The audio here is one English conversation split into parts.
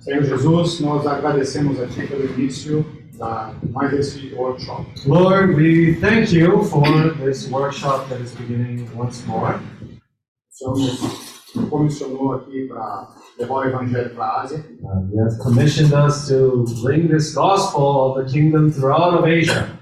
Senhor Jesus, nós agradecemos a Ti pelo início da mais esse workshop. Lord, we thank you for this workshop that is beginning once more. Senhor nos comissionou aqui para levar o Evangelho para a Ásia. Uh, you have commissioned us to bring this gospel of the kingdom throughout of Asia.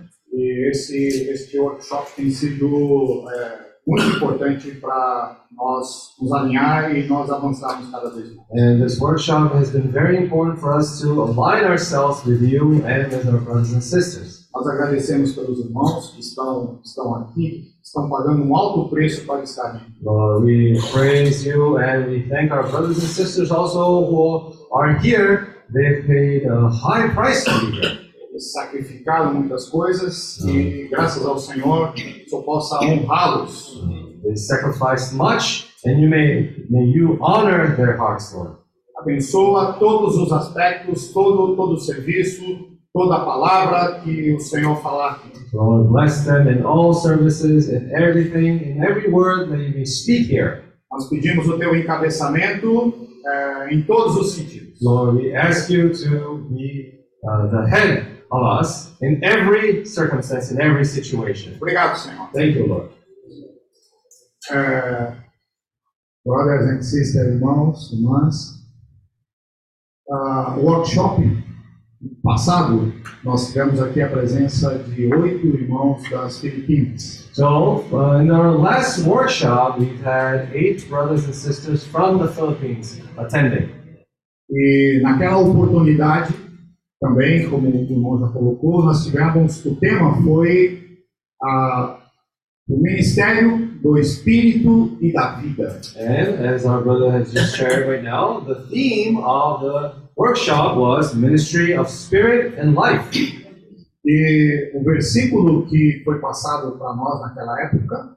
Esse, este workshop tem sido é, muito importante para nós nos alinhar e nós avançarmos cada vez mais. And this workshop has been very important for us to align ourselves with you and with our brothers and sisters. Nós agradecemos pelos irmãos que estão, estão aqui, estão pagando um alto preço para estar aqui. Lord, we praise you and we thank our brothers and sisters also who are here. They've paid a high price to be here. Eles sacrificaram muitas coisas e, graças ao Senhor, só possa honrá-los. They sacrificed much, and you may may you honor their hearts, Lord. Abençoa todos os aspectos, todo, todo o serviço, toda a palavra que o Senhor falar. Lord, bless them in all services, in everything, in every word that you may speak here. Nós pedimos o teu encabeçamento eh, em todos os sentidos. Lord, we ask you to be uh, the head of us in every circumstance, in every situation. Obrigado, Senhor. Thank you, Lord. É, brothers and sisters, irmãos, irmãs, o workshop passado, nós tivemos aqui a presença de oito irmãos das Filipinas. So, uh, in our last workshop, we've had eight brothers and sisters from the Philippines attending. E naquela oportunidade, também, como o irmão já colocou, nós tivemos, o tema foi ah, o Ministério do Espírito e da Vida. And as our brother has just shared right now, the theme of the workshop was Ministry of Spirit and Life. E o versículo que foi passado para nós naquela época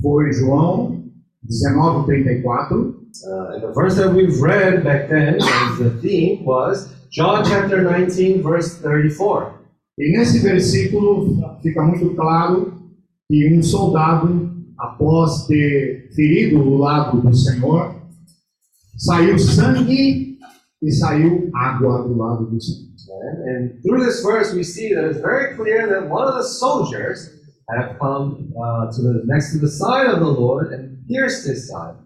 foi João 19:34, Uh, and the verse that we've read back then the theme was John chapter 19, verse 34. e nesse versículo fica muito claro que um soldado, após ter ferido o lado do Senhor, saiu sangue e saiu água do lado do Senhor. And, and through this verse, we see that it's very clear that one of the soldiers have come uh, to the next to the side of the Lord and pierced his side.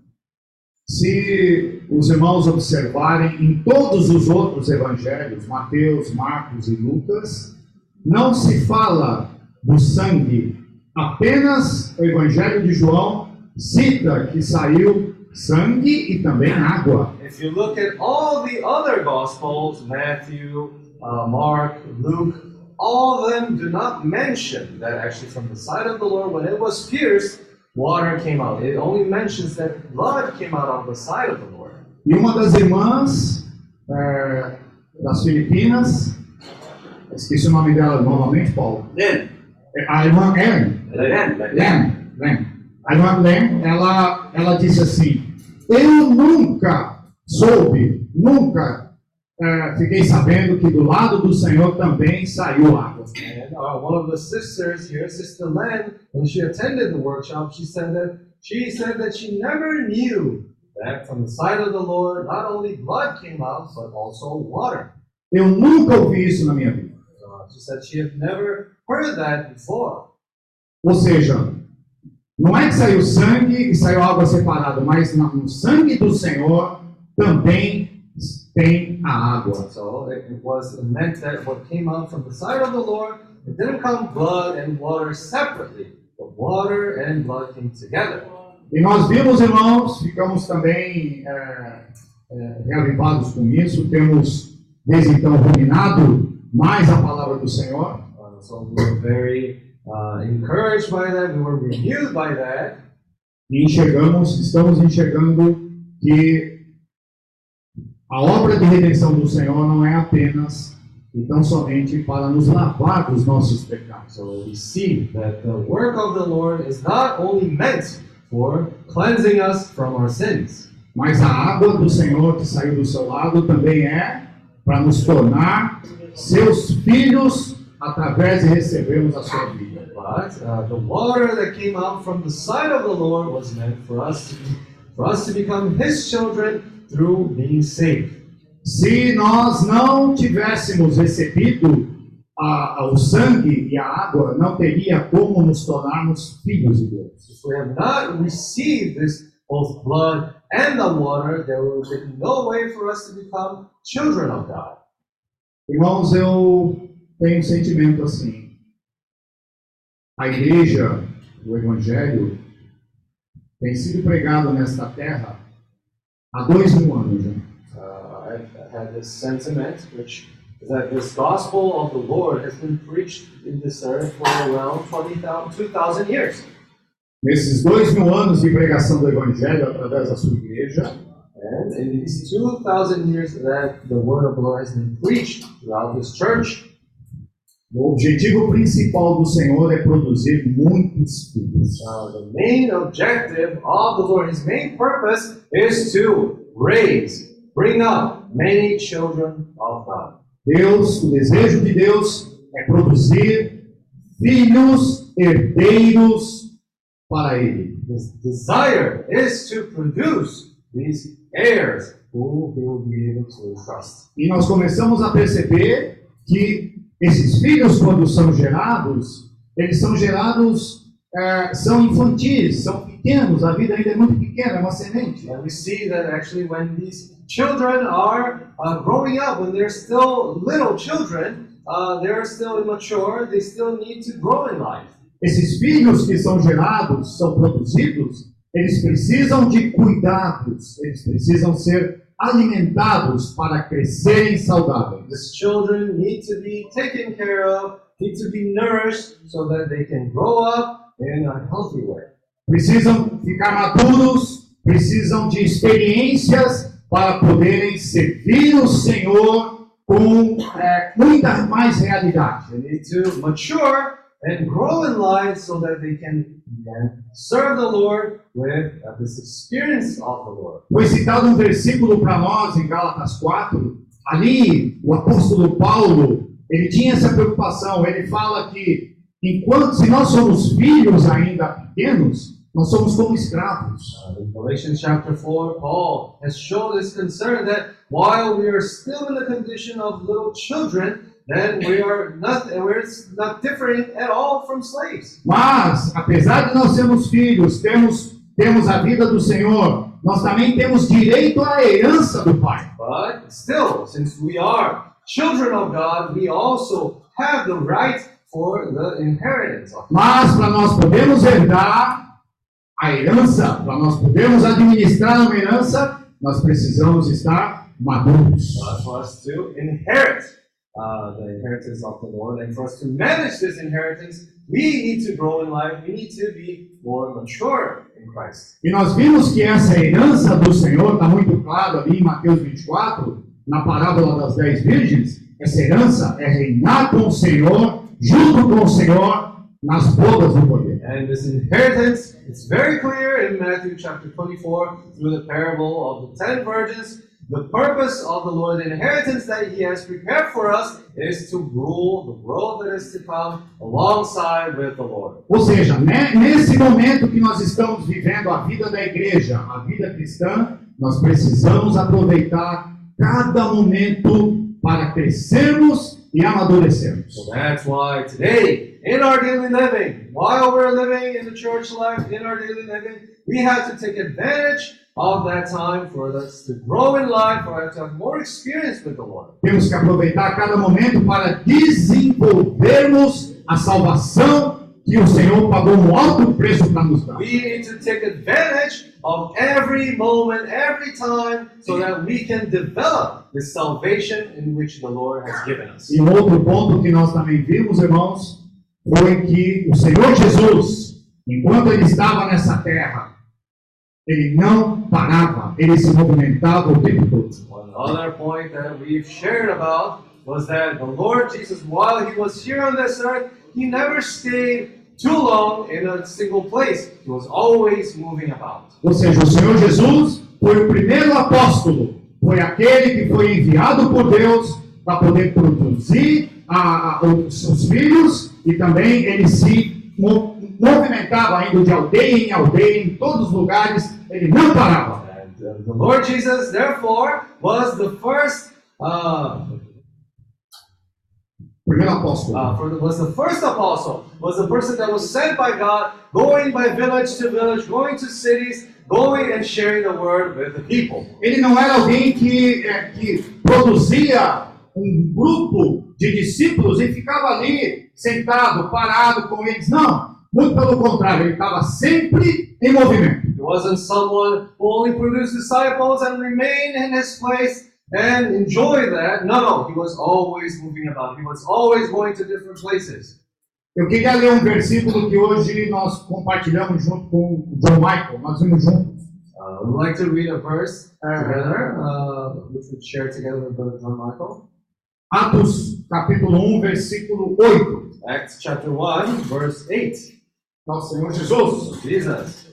Se os irmãos observarem em todos os outros evangelhos, Mateus, Marcos e Lucas, não se fala do sangue. Apenas o evangelho de João cita que saiu sangue e também água. If you look at all the other Gospels, Matthew, uh, Mark, Luke, all of them do not mention that actually from the side of the Lord, when it was pierced, water came out. It only mentions that blood came out of the side of the Lord. E uma das irmãs eh, das Filipinas, esqueci o nome dela novamente, Paulo. Len, É A irmã Ellen. Len, Lem, Lem. A irmã Lem, ela, ela disse assim: Eu nunca soube, nunca eh, fiquei sabendo que do lado do Senhor também saiu água. And uh, one of the sisters here, Sister Len, when she attended the workshop, she said that she said that she never knew that from the side of the Lord, not only blood came out, but also water. Eu nunca ouvi isso na minha vida. Uh, she said she had never heard that before. Ou seja, não é que saiu sangue e saiu água separada, mas no sangue do Senhor também tem a água. So it, was meant that what came out from the side of the Lord, it didn't come blood and water separately, but water and blood came together. E nós vimos, irmãos, ficamos também é, é, reavivados com isso, temos desde então ruminado mais a palavra do Senhor, Uh, so we were very uh, encouraged by that. We were renewed by that. e enxergamos, estamos enxergando que a obra de redenção do Senhor não é apenas e tão somente para nos lavar dos nossos pecados, So we see that the work of the Lord is not only meant for cleansing us from our sins, mas a água do Senhor que saiu do seu lado também é para nos tornar seus filhos através de recebermos a sua vida. But uh, the water that came out from the side of the Lord was meant for us to for us to become His children through being saved. Se nós não tivéssemos recebido a- a- o sangue e a água, não teria como nos tornarmos filhos de Deus. If we have not received this both blood and the water, there will be no way for us to become children of God. Irmãos, eu tenho um sentimento assim. A igreja, o evangelho, tem sido pregado nesta terra há dois mil anos já. Uh, I've had this sentiment, which is that this gospel of the Lord has been preached in this earth for around 2,000 years. Nesses dois mil anos de pregação do evangelho através da sua igreja, And in these 2,000 years that the word of the Lord has been preached throughout this church, o objetivo principal do Senhor é produzir muitos filhos. uh, the main objective of the Lord, his main purpose is to raise, bring up many children of God. Deus, o desejo de Deus é produzir filhos herdeiros para Ele. His desire is to produce these heirs who he will be able to trust. E nós começamos a perceber que esses filhos, quando são gerados, eles são gerados, eh, são infantis, são pequenos, a vida ainda é muito pequena, é uma semente. And we see that actually when these children are uh, growing up, when they're still little children, uh, they're still immature, they still need to grow in life. Esses filhos que são gerados, são produzidos, eles precisam de cuidados, eles precisam ser alimentados para crescerem saudáveis. These children need to be taken care of, need to be nourished so that they can grow up in a healthy way. Precisam ficar maduros, precisam de experiências para poderem servir o Senhor com eh, muita mais realidade. They need to mature and grow in life so that they can then serve the Lord with uh, this experience of the Lord. Foi citado um versículo para nós em Gálatas 4. Ali, o apóstolo Paulo, ele tinha essa preocupação. Ele fala que, enquanto se nós somos filhos ainda pequenos, nós somos como escravos. Uh, in Galatians chapter 4, Paul has shown his concern that while we are still in the condition of little children, then we are not, we're not different at all from slaves. Mas, apesar de nós sermos filhos, temos, temos a vida do Senhor, nós também temos direito à herança do Pai. But still, since we are children of God, we also have the right for the inheritance of Mas, para nós podermos herdar a herança, para nós podermos administrar uma herança, nós precisamos estar maduros. uh, for us to inherit uh, the inheritance of the Lord. And for us to manage this inheritance, we need to grow in life. We need to be more mature in Christ. E nós vimos que essa herança do Senhor está muito claro ali em Mateus 24, na parábola das dez virgens. Essa herança é reinar com o Senhor, junto com o Senhor, nas bodas do poder. And this inheritance, is very clear in Matthew chapter 24 through the parable of the ten virgins. The purpose of the Lord, the inheritance that He has prepared for us, is to rule the world that is to come alongside with the Lord. Ou seja, né, nesse momento que nós estamos vivendo a vida da igreja, a vida cristã, nós precisamos aproveitar cada momento para crescermos e amadurecermos. So that's why today, in our daily living, while we're living in the church life, in our daily living, we have to take advantage of that time for us to grow in life, for us to have more experience with the Lord. Temos que aproveitar cada momento para desenvolvermos a salvação que o Senhor pagou um alto preço para nos dar. We need to take advantage of every moment, every time, so that we can develop the salvation in which the Lord has given us. E um outro ponto que nós também vimos, irmãos, foi que o Senhor Jesus, enquanto ele estava nessa terra, ele não parava, ele se movimentava o tempo todo. One other point that we've shared about was that the Lord Jesus, while he was here on this earth, he never stayed too long in a single place. He was always moving about. Ou seja, o Senhor Jesus foi o primeiro apóstolo, foi aquele que foi enviado por Deus para poder produzir a, a, os seus filhos e também ele se movimentava indo de aldeia em aldeia, em todos os lugares, ele não parava. And uh, the Lord Jesus, therefore, was the first uh, Primeiro apóstolo. uh, for was the first apostle, was the person that was sent by God, going by village to village, going to cities, going and sharing the word with the people. Ele não era alguém que, é, que produzia um grupo de discípulos e ficava ali sentado, parado com eles. Não, muito pelo contrário, ele estava sempre em movimento. He wasn't someone who only produced disciples and remained in his place and enjoy that. No, no, he was always moving about. He was always going to different places. Eu queria ler um versículo que hoje nós compartilhamos junto com o John Michael, nós vimos juntos. Uh, we'd like to read a verse together, uh, which we share together with Brother John Michael. Atos capítulo 1, versículo 8. Acts chapter 1, verse 8. Nosso Senhor Jesus. Jesus.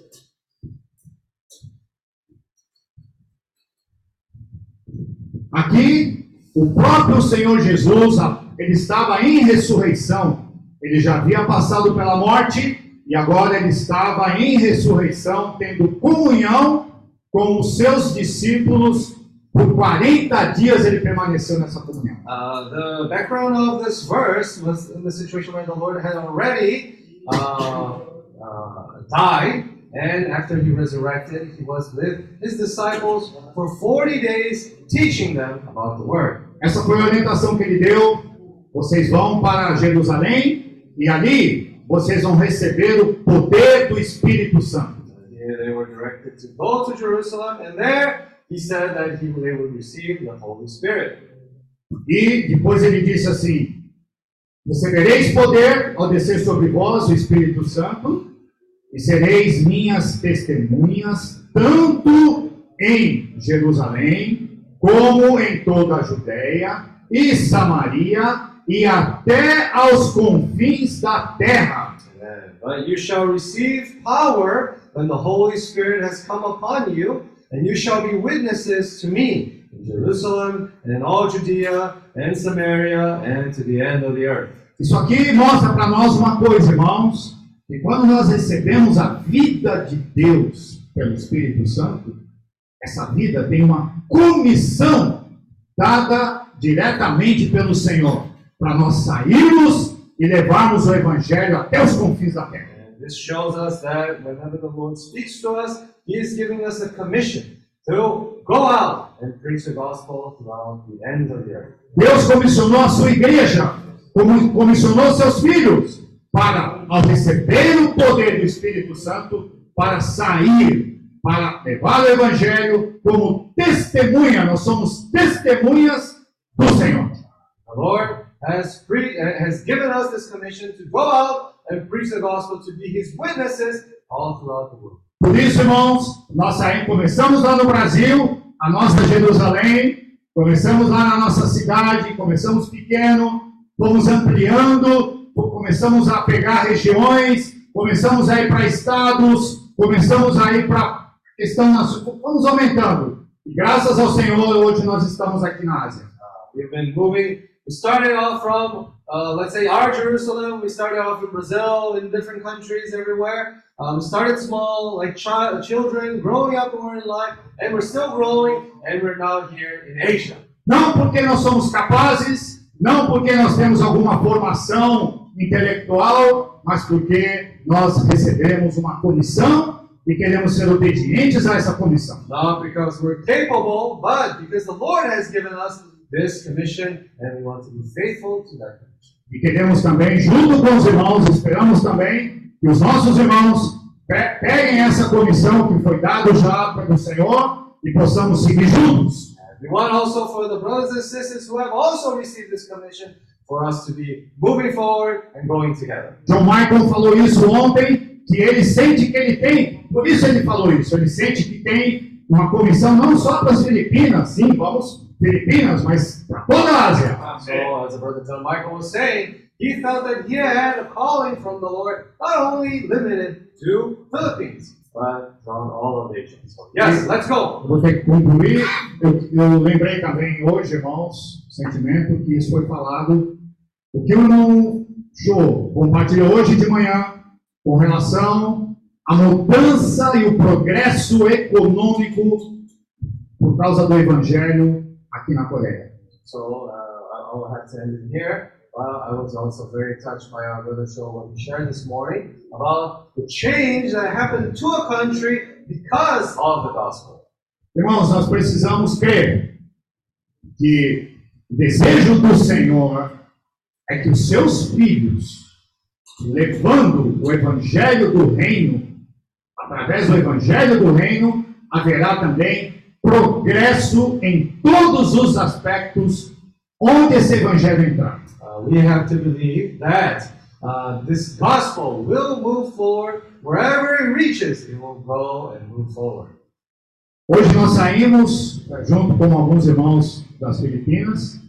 Aqui, o próprio Senhor Jesus, ele estava em ressurreição. Ele já havia passado pela morte e agora ele estava em ressurreição, tendo comunhão com os seus discípulos. Por 40 dias ele permaneceu nessa comunhão. Uh, the background of this verse was in the situation where the Lord had already uh, uh, died, and after he resurrected, he was with his disciples for 40 days, teaching them about the word. Essa foi a orientação que ele deu. Vocês vão para Jerusalém e ali vocês vão receber o poder do Espírito Santo. And they were directed to go to Jerusalem, and there he said that he, they would receive the Holy Spirit. E depois ele disse assim: Recebereis poder ao descer sobre vós o Espírito Santo, e sereis minhas testemunhas, tanto em Jerusalém, como em toda a Judéia e Samaria, e até aos confins da terra. But you shall receive power when the Holy Spirit has come upon you, and you shall be witnesses to me in Jerusalem and in all Judea and Samaria and to the end of the earth. Isso aqui mostra para nós uma coisa, irmãos, que quando nós recebemos a vida de Deus pelo Espírito Santo, essa vida tem uma comissão dada diretamente pelo Senhor, para nós sairmos e levarmos o Evangelho até os confins da terra. This shows us that whenever the Lord speaks to us, He is giving us a commission to go out and preach the gospel throughout the ends of the earth. Deus comissionou a sua igreja, como comissionou seus filhos, para, ao receber o poder do Espírito Santo, para sair, para levar o Evangelho como testemunha. Nós somos testemunhas do Senhor. The Lord has pre- uh, has given us this commission to go out and preach the gospel, to be His witnesses all throughout the world. Por isso, irmãos, nós saímos, começamos lá no Brasil, a nossa Jerusalém, começamos lá na nossa cidade, começamos pequeno, fomos ampliando, começamos a pegar regiões, começamos a ir para estados, começamos a ir para questão nacional, fomos aumentando. E graças ao Senhor, hoje nós estamos aqui na Ásia. We've been moving. We started off from, uh, let's say, our Jerusalem. We started off in Brazil, in different countries, everywhere. Um, started small, like chi- children, growing up more in life, and we're still growing, and we're now here in Asia. Não porque nós somos capazes, não porque nós temos alguma formação intelectual, mas porque nós recebemos uma comissão e queremos ser obedientes a essa comissão. Not because we're capable, but because the Lord has given us this commission, and we want to be faithful to that. E queremos também, junto com os irmãos, esperamos também que os nossos irmãos pe- peguem essa comissão que foi dada já pelo Senhor e possamos seguir juntos. We want also for the brothers and sisters who have also received this commission for us to be moving forward and going together. John Michael falou isso ontem, que ele sente que ele tem, por isso ele falou isso, ele sente que tem uma comissão não só para as Filipinas, sim, vamos, Filipinas, mas para toda a Ásia. So, as the brother John Michael was saying, he felt that he had a calling from the Lord, not only limited to Philippines, but from all of Asia. So, yes, let's go. Eu vou ter que concluir. Eu, eu lembrei também hoje, irmãos, sentimento que isso foi falado o que o irmão Show compartilhou hoje de manhã com relação à mudança e o progresso econômico por causa do evangelho aqui na Coreia. So uh, I- I'll have to end it here. Well, I was also very touched by our brother Show what he shared this morning about the change that happened to a country because of the gospel. Irmãos, nós precisamos crer que o desejo do Senhor é que os seus filhos, levando o evangelho do reino, através do evangelho do reino, haverá também progresso em todos os aspectos onde esse evangelho entrar. Uh, we have to believe that uh, this gospel will move forward wherever it reaches. It will go and move forward. Hoje nós saímos eh, junto com alguns irmãos das Filipinas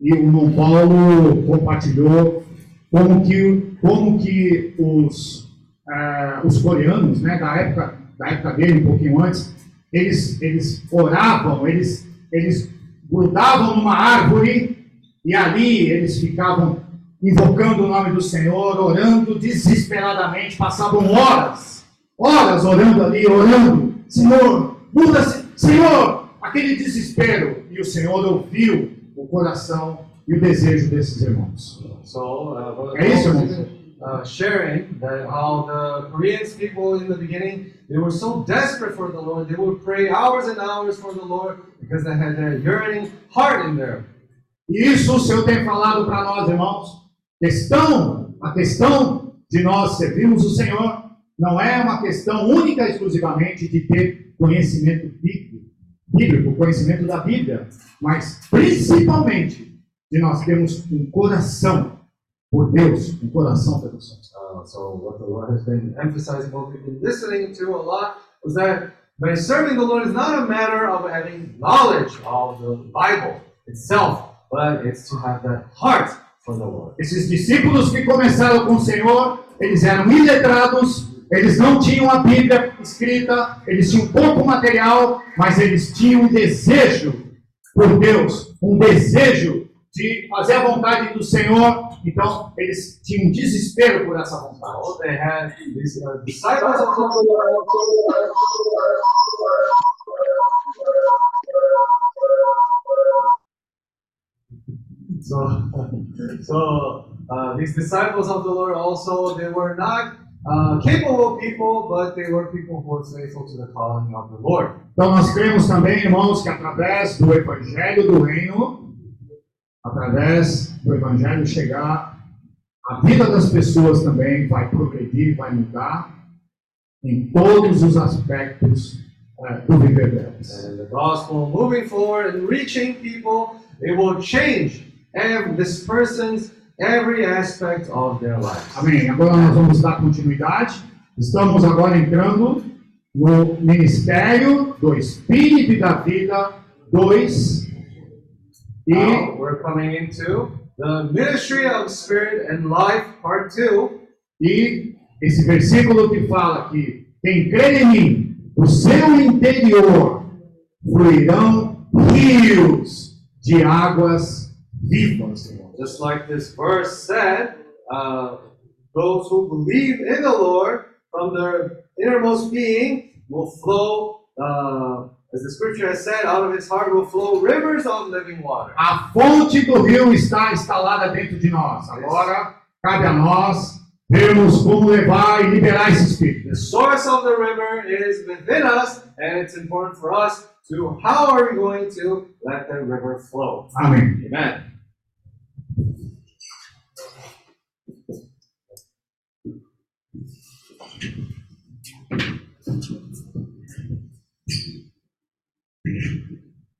e o irmão Paulo compartilhou como que, como que os, eh, os coreanos, né, da época, da época dele, um pouquinho antes, eles, eles oravam, eles, eles grudavam numa árvore e ali eles ficavam invocando o nome do Senhor, orando desesperadamente, passavam horas, horas orando ali, orando, Senhor, muda-se, Senhor, aquele desespero. E o Senhor ouviu o coração e o desejo desses irmãos. Brother É isso, irmão. Uh, sharing that how the Koreans people in the beginning they were so desperate for the Lord, they would pray hours and hours for the Lord because they had their yearning heart in there. Isso o Senhor tem falado para nós, irmãos. Questão, a questão de nós servirmos o Senhor não é uma questão única e exclusivamente de ter conhecimento bíblico, bíblico, conhecimento da Bíblia, mas principalmente de nós termos um coração por Deus, um coração pelo Senhor. Uh, so what the Lord has been emphasizing, what we've been listening to a lot, was that by serving the Lord is not a matter of having knowledge of the Bible itself, but it's to have that heart for the Lord. Esses discípulos que começaram com o Senhor, eles eram iletrados, eles não tinham a Bíblia escrita, eles tinham pouco material, mas eles tinham um desejo por Deus, um desejo de fazer a vontade do Senhor. Então, eles tinham um desespero por essa vontade. So they had these uh, disciples of the Lord. So, so uh, these disciples of the Lord also they were not uh, capable people, but they were people who were faithful to the calling of the Lord. Então, nós cremos também, irmãos, que através do Evangelho do Reino, através do Evangelho chegar, a vida das pessoas também vai progredir, vai mudar em todos os aspectos eh, do viver delas. And the gospel moving forward and reaching people, it will change every, this person's every aspect of their lives. Amém. Agora nós vamos dar continuidade. Estamos agora entrando no ministério do Espírito e da Vida 2. Now we're coming into the ministry of spirit and life, part two. E esse versículo que fala que quem crê em mim, o seu interior fluirão rios de águas vivas. Just like this verse said, uh, those who believe in the Lord from their innermost being will flow, uh, as the scripture has said, out of his heart will flow rivers of living water. A fonte do rio está instalada dentro de nós. Agora cabe a nós vermos como levar e liberar esse espírito. The source of the river is within us, and it's important for us to how are we going to let the river flow? Amém. Amen. 잘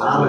Ah,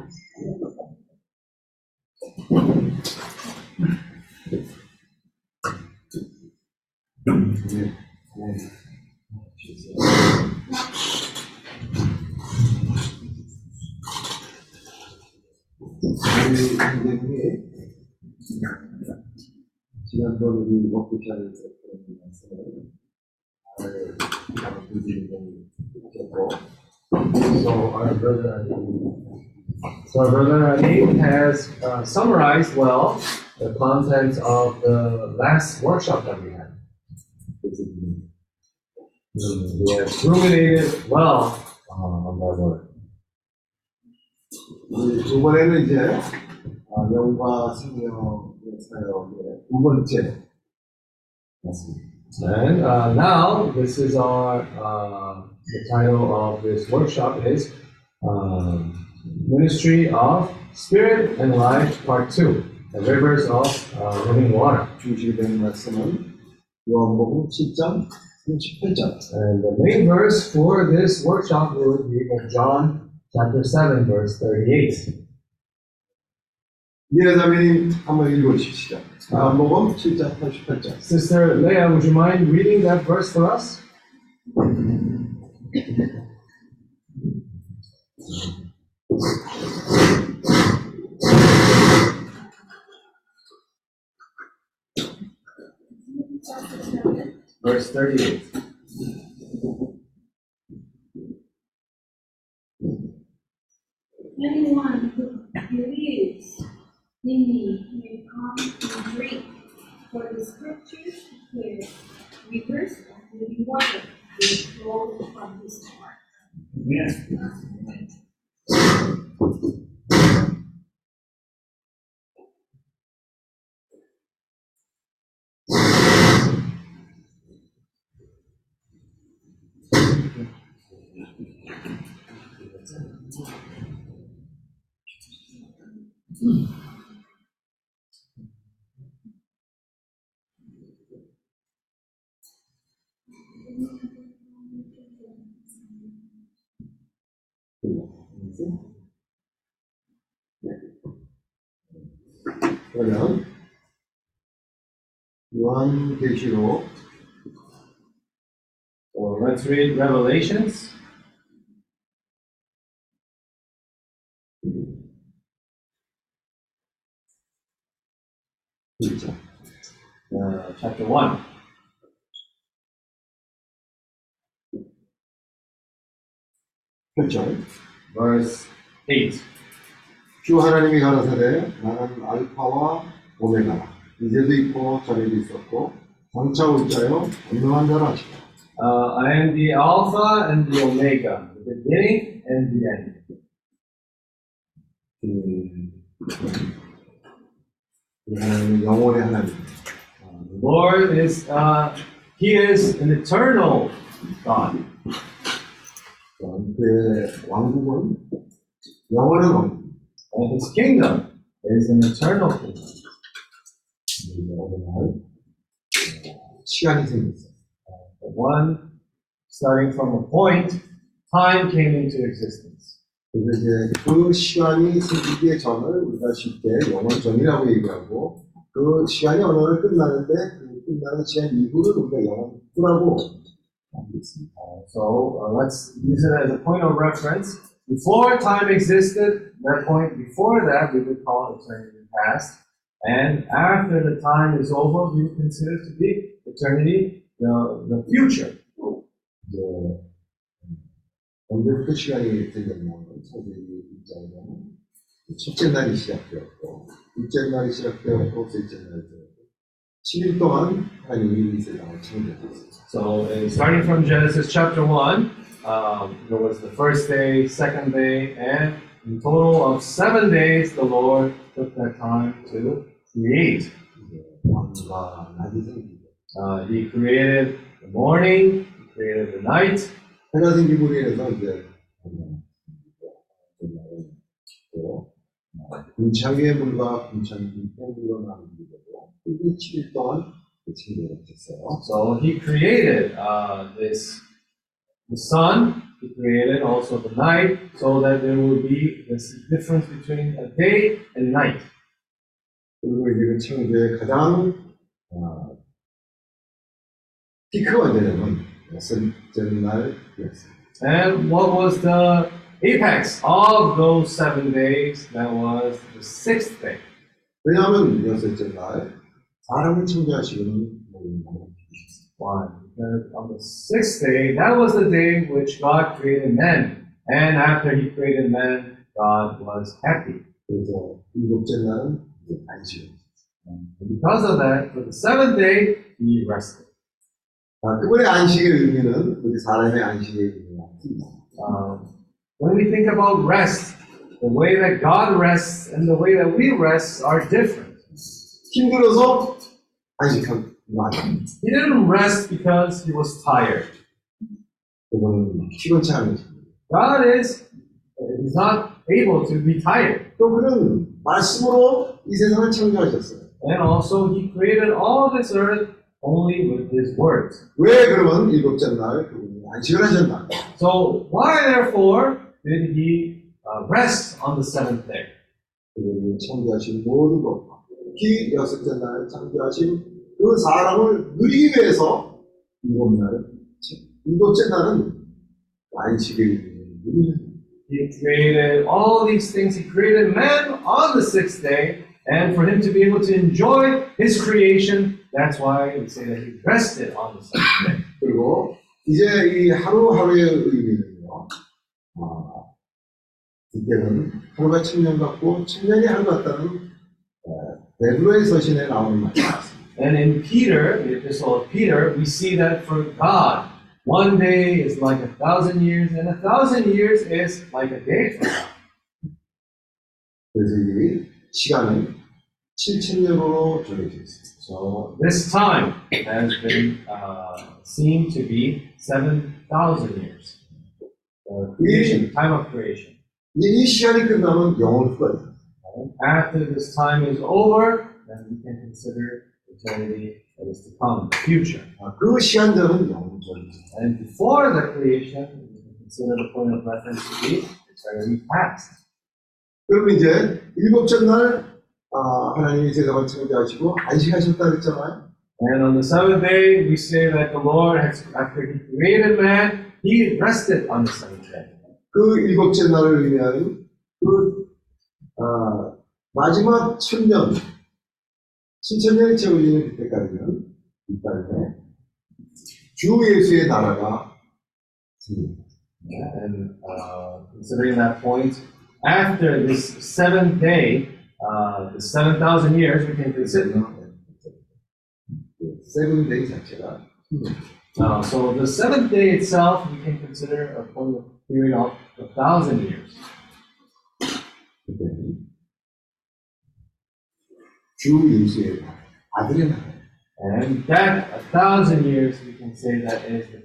지난번 우리 워크숍에서 그런 말씀을 잘 드리는 고 So our brother Ali, so our brother Ali has uh, summarized well the contents of the last workshop that we had. Mm, He has ruminated well uh, on that word. 우리 이번에는 이제 아, 영과 생명의 사역의 두 번째 맞습니다. And uh, now this is our uh, the title of this workshop is um, Ministry of Spirit and Life Part Two: The Rivers of uh, Living Water. 주시게 된 말씀은 요한복음 7장 38장 And the main verse for this workshop will be from John chapter 7, verse 38. 미래자매님 한번 읽어주십시오. 요한복음 7장 38장 Sister Leah, would you mind reading that verse for us? Verse 38. Anyone who believes in me may come and drink, for the scriptures declare rivers of living water will flow from his heart. 그러면 요한계시록 So let's read Revelations. Uh, chapter 1. 펼절 verse 8. 주 하나님이 가라사대 나는 알파와 오메가라 이제도 있고 전에도 있었고 장차 올 자요 분명한 자라 하시고 Uh, I am the Alpha and the Omega, the beginning and the end. 그 하나님은 영원의 하나님 Uh, the Lord is, uh, He is an eternal God. 그의 왕국은 영원한 왕국 And His kingdom is an eternal kingdom. 어느 날 시간이 생겼어요 The one, starting from a point, time came into existence. 그래서 이제 그 시간이 생기기에 전을 우리가 쉽게 영원전이라고 얘기하고 그 시간이 어느 날 끝나는데 그 끝나는 시간 이후를 우리가 영원후라고 하고 있습니다. Uh, so uh, let's use it as a point of reference. Before time existed, that point before that we would call eternity past. And after the time is over, we would consider to be eternity the, the future. 이 제 언제부터 시간이 생겼냐면 사제의 입장에는 첫째 날이 시작되었고 둘째 날이 시작되었고 셋째 날이 되었고 7일 동안 하나님이 이 세상을 창조했습니다. So uh, starting from Genesis chapter 1, um, there was the first day, second day, and in total of seven days, the Lord took that time to create. 밤과 낮이 생기고 Uh, he created the morning, he created the night, 생기고 인해서 이제 또 군창의 물과 팽물로 나누게 되고 그게 7일 동안 칭조를 했어요. So he created uh, this the sun. He created also the night, so that there will be this difference between a day and night. 그리고 이게 창조의 가장 어, 피크 완전은 첫째 날 이었어요. And what was the apex of those seven days? That was the sixth day. 왜냐하면 여섯째 날 사람을 창조하시고는 모든 Why? Because on the sixth day, that was the day which God created man. And after he created man, God was happy. 그래서 일곱째 날은 이제 안식을. And because of that, for the seventh day, he rested. 아, 그분의 안식의 의미는 우리 사람의 안식의 의미와 틀립니다. Um, when we think about rest, the way that God rests and the way that we rest are different. 힘들어서 안식한 거 아닙니다. He didn't rest because he was tired. 그분은 피곤치 않으십니다. God is is not able to be tired. 또 그는 말씀으로 이 세상을 창조하셨어요. And also, he created all this earth only with his words. 왜 그러면 일곱째 날 그분이 안식을 하셨나? So, why therefore did he uh, rest on the seventh day? 그분이 창조하신 모든 것, 특히 여섯째 날 창조하신 그 사람을 누리기 위해서 일곱 날, 일곱째 날은 안식의 의미를 누리는 He created all these things. He created man on the sixth day, and for him to be able to enjoy his creation, that's why we say that he rested on the seventh day. 그리고 이제 이 하루하루의 의미는요, 아, 이때는 하루가 천년 같고 천년이 하루 같다는 어, 베드로의 서신에 나오는 말이 있습니다. And in Peter, the epistle of Peter, we see that for God, one day is like a thousand years, and a thousand years is like a day for God. 그래서 이 시간은 7천년으로 정해져 있습니다. So this time has been uh, seen to be 7,000 years. The creation, time of creation. 이제 이 시간이 끝나면 영원 후가 돼요. And after this time is over, then we can consider eternity that is to come, the future. 아, 그 시간 전은 영원 전이죠. And before the creation, we can consider the point of reference to be eternity past. 그러면 이제 일곱째 날 아, 하나님이 세상을 창조하시고 안식하셨다 그랬잖아요. And on the seventh day, we say that the Lord, has, after He created man, He rested on the seventh day. 그 일곱째 날을 의미하는 그 아, 마지막 천년, 신천년이 채워지는 그때까지는 이 땅에 주 예수의 나라가 생깁니다. And uh, considering that point, after this seventh day, uh, the 7,000 years, we can consider. 세븐데이 자체가 Uh, so the seventh day itself, we can consider a point of period of a thousand years. 그때는 주 예수의 나라, 아들의 나라. And that, a thousand years, we can say that is the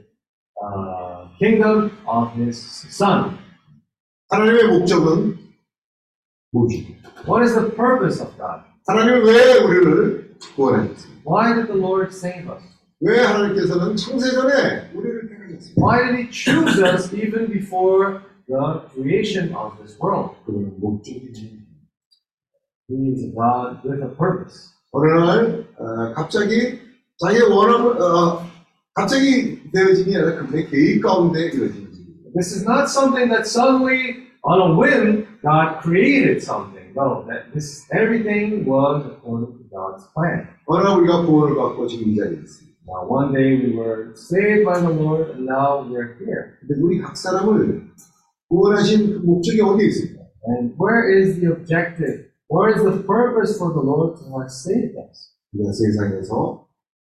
uh, kingdom of His Son. 하나님의 목적은 뭐죠? What is the purpose of God? 하나님은 왜 우리를 구원하셨습니까? Why did the Lord save us? 왜 하나님께서는 창세전에 우리를 택하셨습니까? Why did He choose us even before the creation of this world? 그분은 목적이 He is a God with a purpose. 어느 날 어, 갑자기 자기의 원함을 어, 갑자기 되어진 게 아니라 그분의 계획 가운데 이루어진 일입니다. This is not something that suddenly, on a whim, God created something. No, that this everything was according to God's plan. 어느 날 우리가 구원을 받고 지금 이 자리에 있습니다. Now, one day we were saved by the Lord, and now we're here. 근데 우리 각 사람을 구원하신 그 목적이 어디에 있습니까? And where is the objective? Where is the purpose for the Lord to have saved us? 우리가 세상에서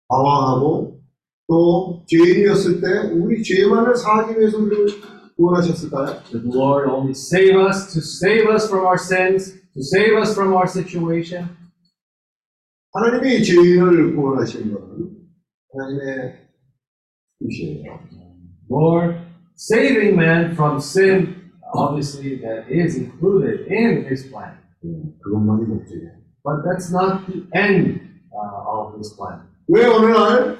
방황하고 또 죄인이었을 때 우리 죄만을 사하기 위해서 우리를 구원하셨을까요? Did the Lord only save us to save us from our sins, to save us from our situation? 하나님이 죄인을 구원하신 것은 하나님의 뜻이에요. Lord, saving man from sin, obviously that is included in his plan. 그것만이 목적이에요. But that's not the end uh, of his plan. 왜 어느 날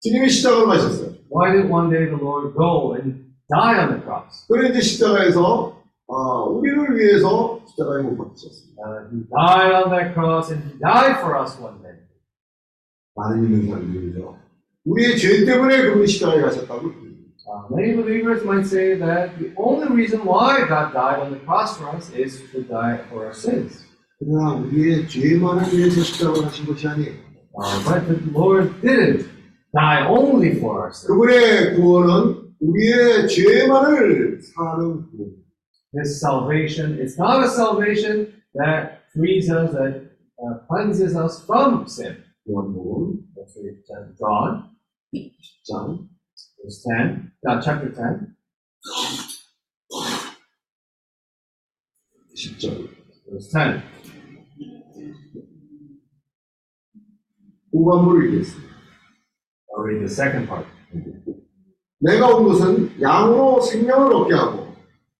주님이 십자가를 가셨어요? Why did one day the Lord go and die on the cross? 그래 이제 십자가에서 아, 우리를 위해서 십자가에 못 박히셨습니다. Uh, he died on that cross and he died for us one day. 많은 믿는 사람들이죠. 우리의 죄 때문에 그분이 십자가에 가셨다고 그럽니다. Uh, many believers might say that the only reason why God died on the cross for us is to die for our sins. 그러나 우리의 죄만을 위해서 십자가를 하신 것이 아니에요. Uh, but the Lord didn't die only for our sins. 그분의 구원은 우리의 죄만을 사는 구원. His salvation is not a salvation that frees us, that uh, cleanses us from sin. 요한복음 Let's read uh, John, 10장 verse 10, uh, chapter 10, 10절 verse 10. 후반부를 읽겠습니다. I'll read the second part. 내가 온 것은 양으로 생명을 얻게 하고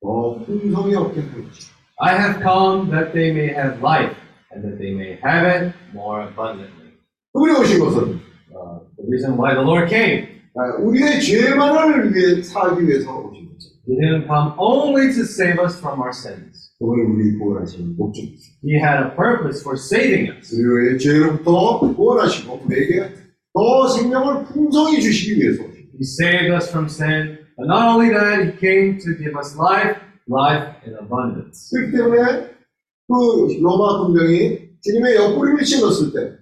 더 풍성히 얻게 것이다. I have come that they may have life, and that they may have it more abundantly. 그분이 오신 것은 Uh, the reason why the Lord came, 아, 우리의 죄만을 위해 살기 위해서 오신 거죠. He didn't come only to save us from our sins. 그분이 우리 구원하신 목적이죠. He had a purpose for saving us. 우리의 죄로부터 구원하시고 우리에게 더 생명을 풍성히 주시기 위해서 오신. He saved us from sin, but not only that, He came to give us life, life in abundance. 그렇기 때문에 그 로마 군병이 주님의 옆구리를 찔렀을 때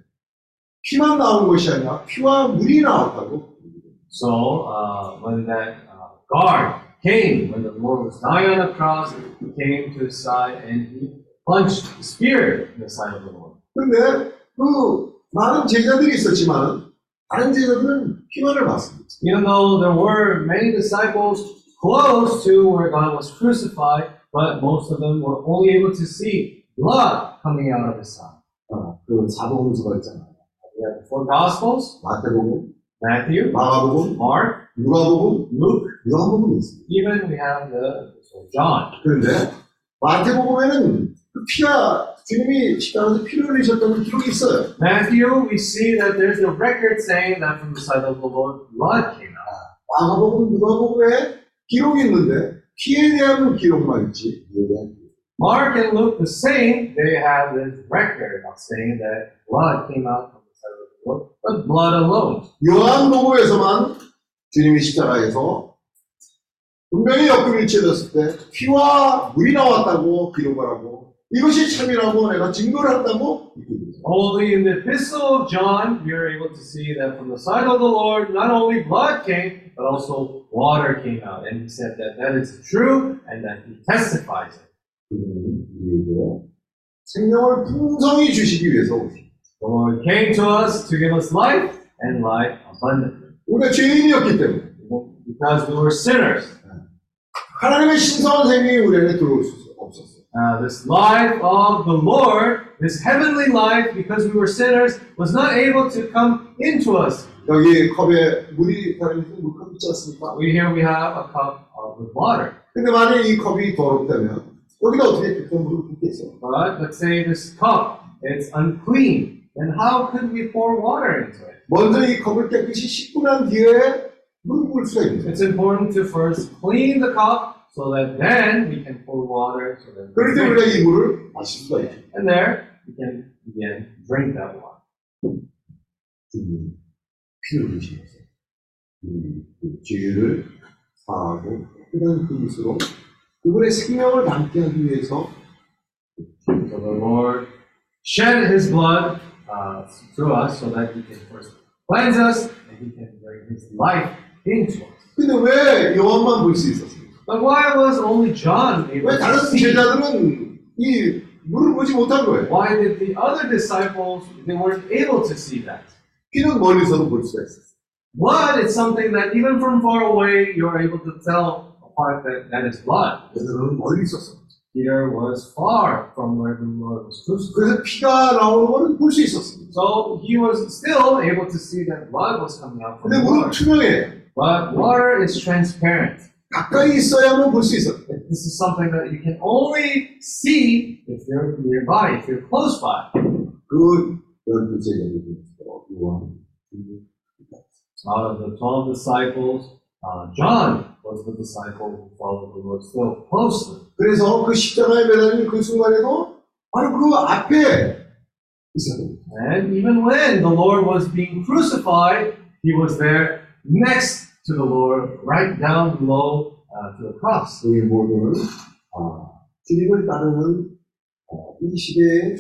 피만 나온 것이 아니라 피와 물이 나왔다고 So, uh, when that uh, guard came, when the Lord was dying on the cross, He came to His side and He punched the spear in the side of the Lord. 근데 그 많은 제자들이 있었지만 다른 제자들은 피만을 봤습니다. Even though there were many disciples close to where God was crucified, but most of them were only able to see blood coming out of His side. 어, 그 사도훈서가 있잖아요. We have the four Gospels 마태복음, Matthew, 마가복음, Mark, 누가복음, Luke, 요한복음이 있습니다. even we have the so John. 그런데 마태복음에는 그 피가 주님이 십자가에서 피를 흘리셨다는 기록이 있어요. Matthew, we see that there's a record saying that from the side of the Lord, blood came out. 마가복음, 누가복음에 기록이 있는데 피에 대한 기록만 있지. Mark and Luke, the same, they have this record of saying that blood came out from the side of the Lord, but blood alone. 요한복음에서만 주님이 십자가에서 분명히 찔렀을 때 피와 물이 나왔다고 기록을 하고 이것이 참이라고 내가 증거를 한다고 이렇게 Only in the epistle of John, we are able to see that from the side of the Lord, not only blood came, but also water came out. And he said that that is true and that he testifies it. 그분이 우리에게 생명을 풍성히 주시기 위해서 오십니다. The Lord came to us to give us life and life abundantly. 우리가 죄인이었기 때문에 Because we were sinners. 하나님의 신성한 생명이 우리 안에 들어올 수 없었어요. Uh, this life of the Lord, this heavenly life, because we were sinners, was not able to come into us. 여기 컵에 물이 다른 물컵 있지 않습니까? We here we have a cup of with water. 근데 만약 이 컵이 더럽다면 여기다 어떻게 그 물을 붓겠어요? But let's say this cup it's unclean, then how could we pour water into it? 먼저 이 컵을 깨끗이 씻고 난 뒤에 물을 부을 수가 있는 거예요. It's important to first clean the cup so that then we can pour water so that we 그럴 때 can 우리가 drink. 이 물을 마실 수가 있죠. And there we can begin drink that water. 주님 피를 흘리시면서 우리 그 죄를 사하고 그런 그릇으로 그분의 생명을 담게 하기 위해서 So the Lord shed His blood uh, through us so that He can first cleanse us and He can bring His life into us. 근데 왜 요한만 볼 수 있었습니까? But why was only John able 왜 to 다른 see? 제자들은 이 물을 보지 못한 거예요? Why did the other disciples they weren't able to see that? 피는 멀리서도 볼 수가 있었어요. Blood is something that even from far away you're able to tell apart that that is blood. 베드로는 멀리 있었어. Peter was far from where the Lord was crucified. 그래서 피가 나오는 거는 볼 수 있었습니다. So he was still able to see that blood was coming out from 근데 the 물은 water. 투명해. But water is transparent. 가까이 있어야만 볼 수 있어. This is something that you can only see if you're nearby, if you're close by. 그 열두 제자들 중에서 요한 Out of the 12 disciples, uh, John was the disciple who followed the Lord still closely. 그래서 그 십자가에 매달린 그 순간에도 바로 그 앞에 있었습니다. And even when the Lord was being crucified, he was there next to the Lord, right down below uh, to the cross. 우리 모두는 아, 주님을 따르는 어, 이 시대의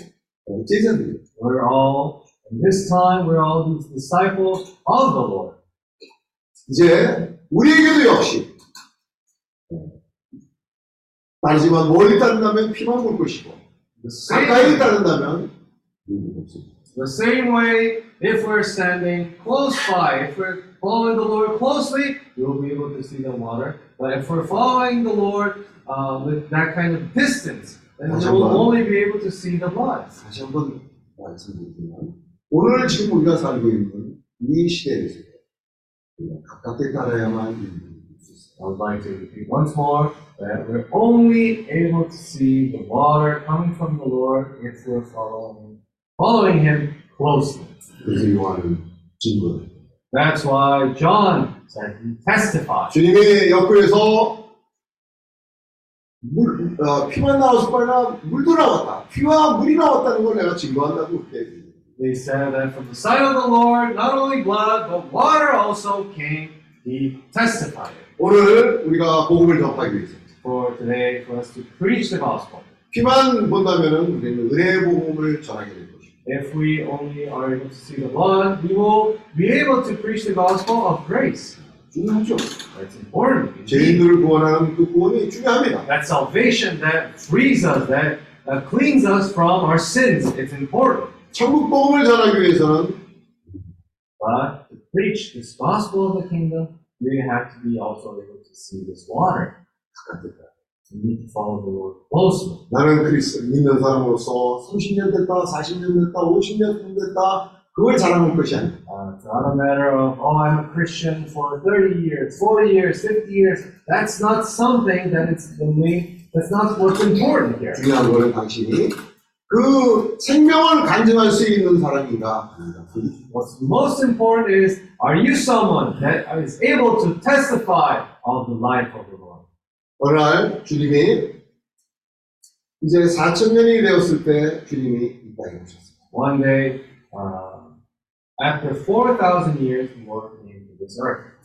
어, 제자들이에요. We're all, in this time, we're all these disciples of the Lord. 이제 우리에게도 역시 어, 따르지만 멀리 따른다면 피만 볼 것이고 The same, 가까이 따른다면 눈이 없습니다. the same way, if we're standing close by, if we're following the Lord closely, we'll be able to see the water. But if we're following the Lord uh, with that kind of distance, then we will only be able to see the blood. 다시 한번 말씀드리지만 오늘 지금 우리가 살고 있는 이 시대에서 우리가 가깝게 따라야만 눈이 볼수 있어요. I would like to repeat once more that we're only able to see the water coming from the Lord if we're following, following Him closely. 그래서 요한은 증거를 That's why John said he testified. 주님의 옆구리에서 물, 어, 피만 거 아니라 물도 나왔다. 피와 물이 나왔다는 걸 내가 증거한다고 얘기해요. They said that from the side of the Lord, not only blood, but water also came. He testified. 오늘 우리가 복음을 전하기 위해서 For today, for us to preach the gospel. 피만 본다면은 우리는 은혜의 복음을 전하게 될 것입니다. If we only are able to see the blood, we will be able to preach the gospel of grace. 중요하죠. That's important. 죄인들을 구원하는 그 구원이 중요합니다. That salvation that frees us, that uh, cleans us from our sins, it's important. 천국 복음을 전하기 위해서는 But to preach this gospel of the kingdom, we have to be also able to see this water. We need to follow the Lord closely. 나는 그리스도 믿는 사람으로서 30년 됐다, 40년 됐다, 50년 됐다 그걸 자랑할 것이 아니에요. Uh, it's not a matter of, oh, I'm a Christian for 30 years, 40 years, 50 years. That's not something that it's the main, that's not what's important here. 중요한 거는 당신이 그 생명을 간증할 수 있는 사람인가 아닌가. What's most important is, are you someone that is able to testify of the life of the Lord? 어느 날 주님이 이제 4천 년이 되었을 때 주님이 이 땅에 오셨어요. One day, uh, after 4,000 years, the Lord came to this earth.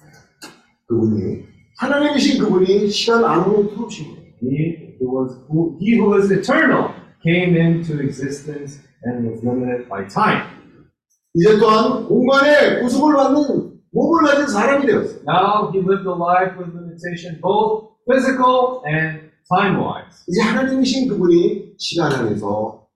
그분이 하나님이신 그분이 시간 안으로 들어오신 거예요. He who was who, he who was eternal came into existence and was limited by time. 이제 또한 공간에 구속을 받는 몸을 가진 사람이 되었어요. Now he lived a life with limitation, both physical and time-wise. 이제 하나님이신 그분이 시간 안에서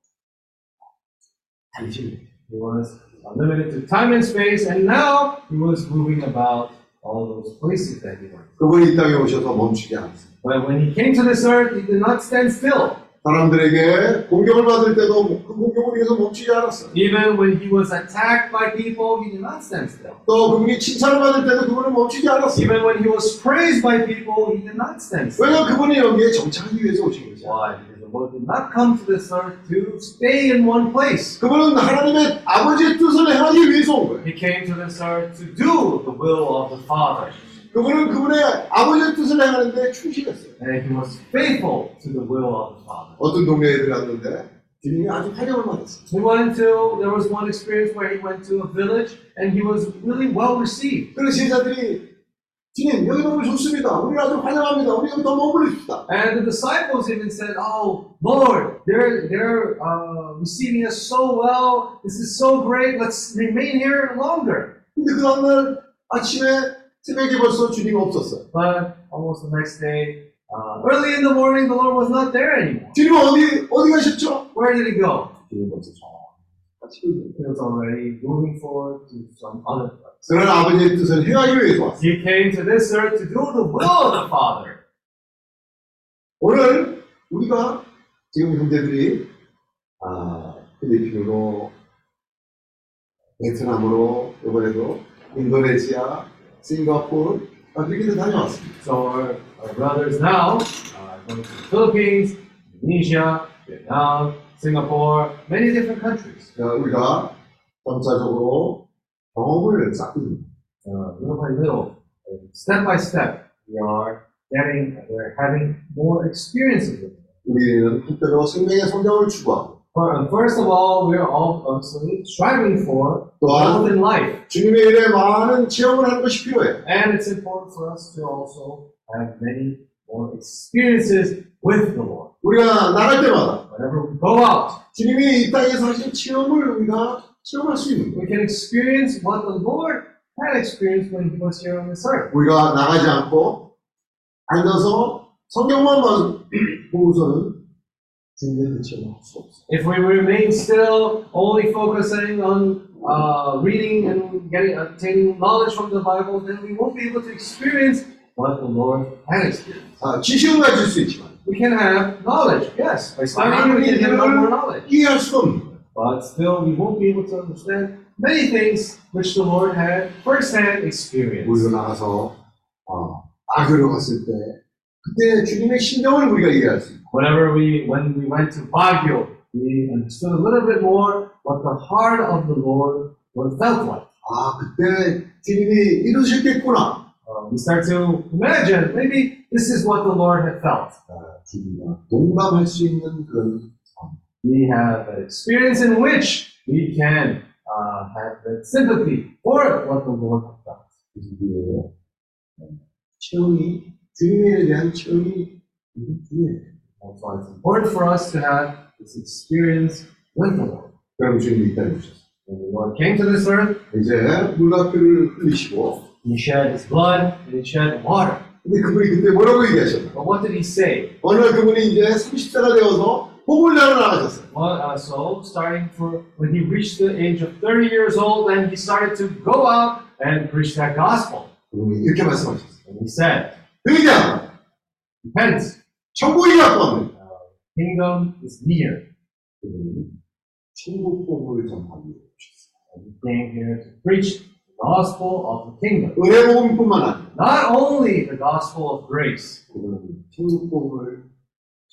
다니십니다. He was uh, limited to time and space, and now he was moving about all those places that he went. 그분이 이 땅에 오셔서 멈추지 않았어요. But when he came to this earth, he did not stand still. 사람들에게 공격을 받을 때도 그 공격을 위해서 멈추지 않았어요. Even when he was attacked by people, he did not stand still. 또 그분이 칭찬을 받을 때도 그분은 멈추지 않았어요. Even when he was praised by people, he did not stand still. 왜냐하면 그분이 여기에 정착하기 위해서 오신 거죠. Why? Because the Lord did not come to this earth to stay in one place. 그분은 하나님의 아버지의 뜻을 행하기 위해서 온 거예요. He came to this earth to do the will of the Father. 그분은 그분의 아버지의 뜻을 행하는데 충실했어요. And he was faithful to the will of the Father. 어떤 동네에 들어갔는데 주님이 아주 환영을 받았어요. He went to, there was one experience where he went to a village and he was really well received. 그래서 제자들이 주님 여기 너무 좋습니다. 우리 아주 환영합니다. 우리 여기 더 머물립시다. And the disciples even said, Oh, Lord, they're, they're uh, receiving us so well. This is so great. Let's remain here longer. 근데 그 다음날 아침에 새벽에 벌써 주님 없었어요. But almost the next day, uh, early in the morning, the Lord was not there anymore. 주님 어디 어디 가셨죠? Where did he go? 주님 있는 He was already moving forward to some other place. 그러나 아버지의 뜻을 행하기 위해서 왔어요. He came to this earth to do the will of the Father. 오늘 우리가 지금 형제들이 아, 필리핀으로 베트남으로 이번에도 인도네시아, 싱가포르 아, 그렇게 다녀왔습니다. So our, our brothers now are going to the Philippines, Indonesia, Vietnam, Singapore, many different countries. 자, 우리가 점차적으로 경험을 쌓고 있습니다. Uh, little by little, and step by step, we are getting, we're having more experiences with it. 우리는 특별히 생명의 성장을 추구하고 For- uh, First of all, we are all obviously striving for growth in life. 주님의 일에 많은 체험을 하는 것이 필요해요. And it's important for us to also have many more experiences with the Lord. 우리가 나갈 때마다 Whenever we go out, 주님이 이 땅에서 하신 체험을 우리가 체험할 수 있는 거예요. we can experience what the Lord had experienced when He was here on this earth. 우리가 나가지 않고 앉아서 성경만 봐- 보고서는 If we remain still, only focusing on uh, reading and getting obtaining knowledge from the Bible, then we won't be able to experience what the Lord had experienced. 아, 지식은 가질 수 있지만 We can have knowledge, yes. By studying, we can get a lot more knowledge. 이해할 수가 없는 거예요. But still, we won't be able to understand many things which the Lord had firsthand experienced. 우리가 나가서 아, 악으로 갔을 때 그때 주님의 심정을 우리가 이해할 수 있고 Whenever we, when we went to Baguio, we understood a little bit more what the heart of the Lord what it felt like. 아 그때 주님이 이러셨겠구나 Uh, we start to imagine maybe this is what the Lord had felt. 아, 주님과 동감할 수 있는 그런 We have an experience in which we can uh, have that sympathy for what the Lord had felt. 우리의 체험이 주님에 대한 체험이 중요해요. That's why it's important for us to have this experience with the Lord. 그럼 주님이 이 땅에 오셨어요. When the Lord came to this earth, 이제 물과 피를 흘리시고 He shed His blood and He shed water. 근데 그분이 그때 뭐라고 얘기하셨나? But what did He say? 어느 날 그분이 이제 30세가 되어서 복을 나러 나가셨어요. Well, uh, so starting for when He reached the age of 30 years old, then He started to go out and preach that gospel. 그분이 이렇게 말씀하셨어요. And He said, 그냥 Repent, 천국이 가까웠네. uh, kingdom is near. 그분이 천국 복음을 전하기 위해 오셨어요. And He came here to preach the gospel of the kingdom. 은혜 복음뿐만 아니라 Not only the gospel of grace, 그분은 천국 복음을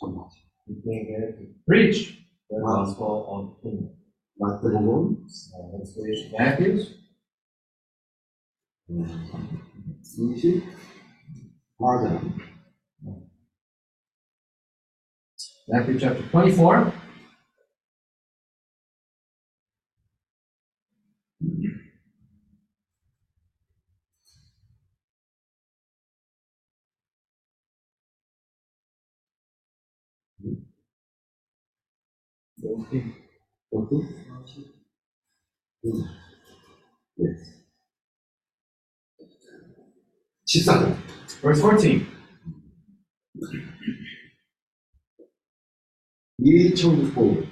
전하죠. He came here to preach the gospel of the kingdom. 마태복음 Uh, let's read Matthew 24 harder. Matthew chapter 24. Okay. Okay. Yes. 14장 Verse 14. 이 천국 복음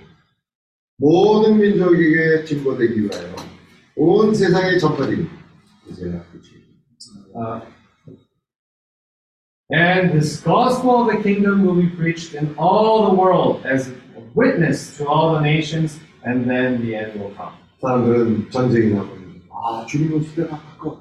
모든 민족에게 증거되기 위하여 온 세상에 전파되기 이제 그치. Uh, and this gospel of the kingdom will be preached in all the world as a witness to all the nations, and then the end will come. 사람들은 전쟁이 나면 아 주님 오실 때가 가까웠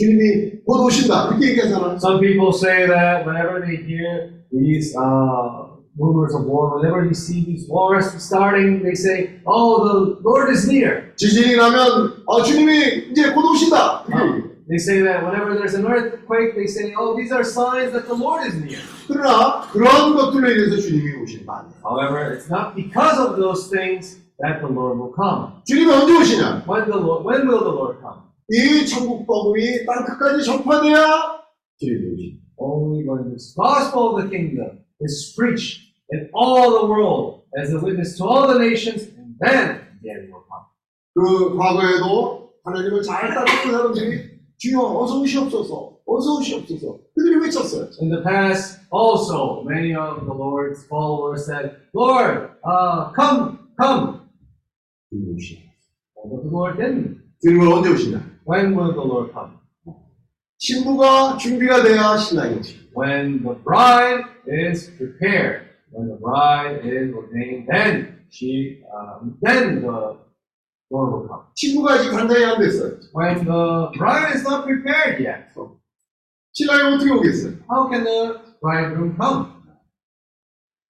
다. 주님이 곧 오신다. 그렇게 얘기하잖아. Some people say that whenever they hear these uh, rumors of war, whenever you see these wars starting, they say, "Oh, the Lord is near." 지진이 나면 아 주님이 이제 곧 오신다. 그렇게 얘기해. They say that whenever there's an earthquake, they say, "Oh, these are signs that the Lord is near." 그러나 그러한 것들로 인해서 주님이 오시는 거 아니에요. However, it's not because of those things that the Lord will come. 주님이 언제 오시냐? When the Lord, when will the Lord come? 이 천국 복음이 땅 끝까지 전파돼야 주님이 오신다. Only when this gospel of the kingdom is preached in all the world as a witness to all the nations, and then the end will come. 그 과거에도 하나님을 잘 따르는 사람들이 주여 어서 오시옵소서 어서 오시옵소서 그들이 외쳤어요. In the past, also, many of the Lord's followers said, Lord, uh, come, come. 주님이 오시냐? But the Lord didn't. 주님은 언제 오시냐? When will the Lord come? 신부가 준비가 돼야 신랑이 오지. When the bride is prepared, when the bride is ordained, then she, um, then the Lord will come. 신부가 아직 단장이 안 됐어요. When the bride is not prepared yet, 신랑이 어떻게 오겠어요? how can the bridegroom come?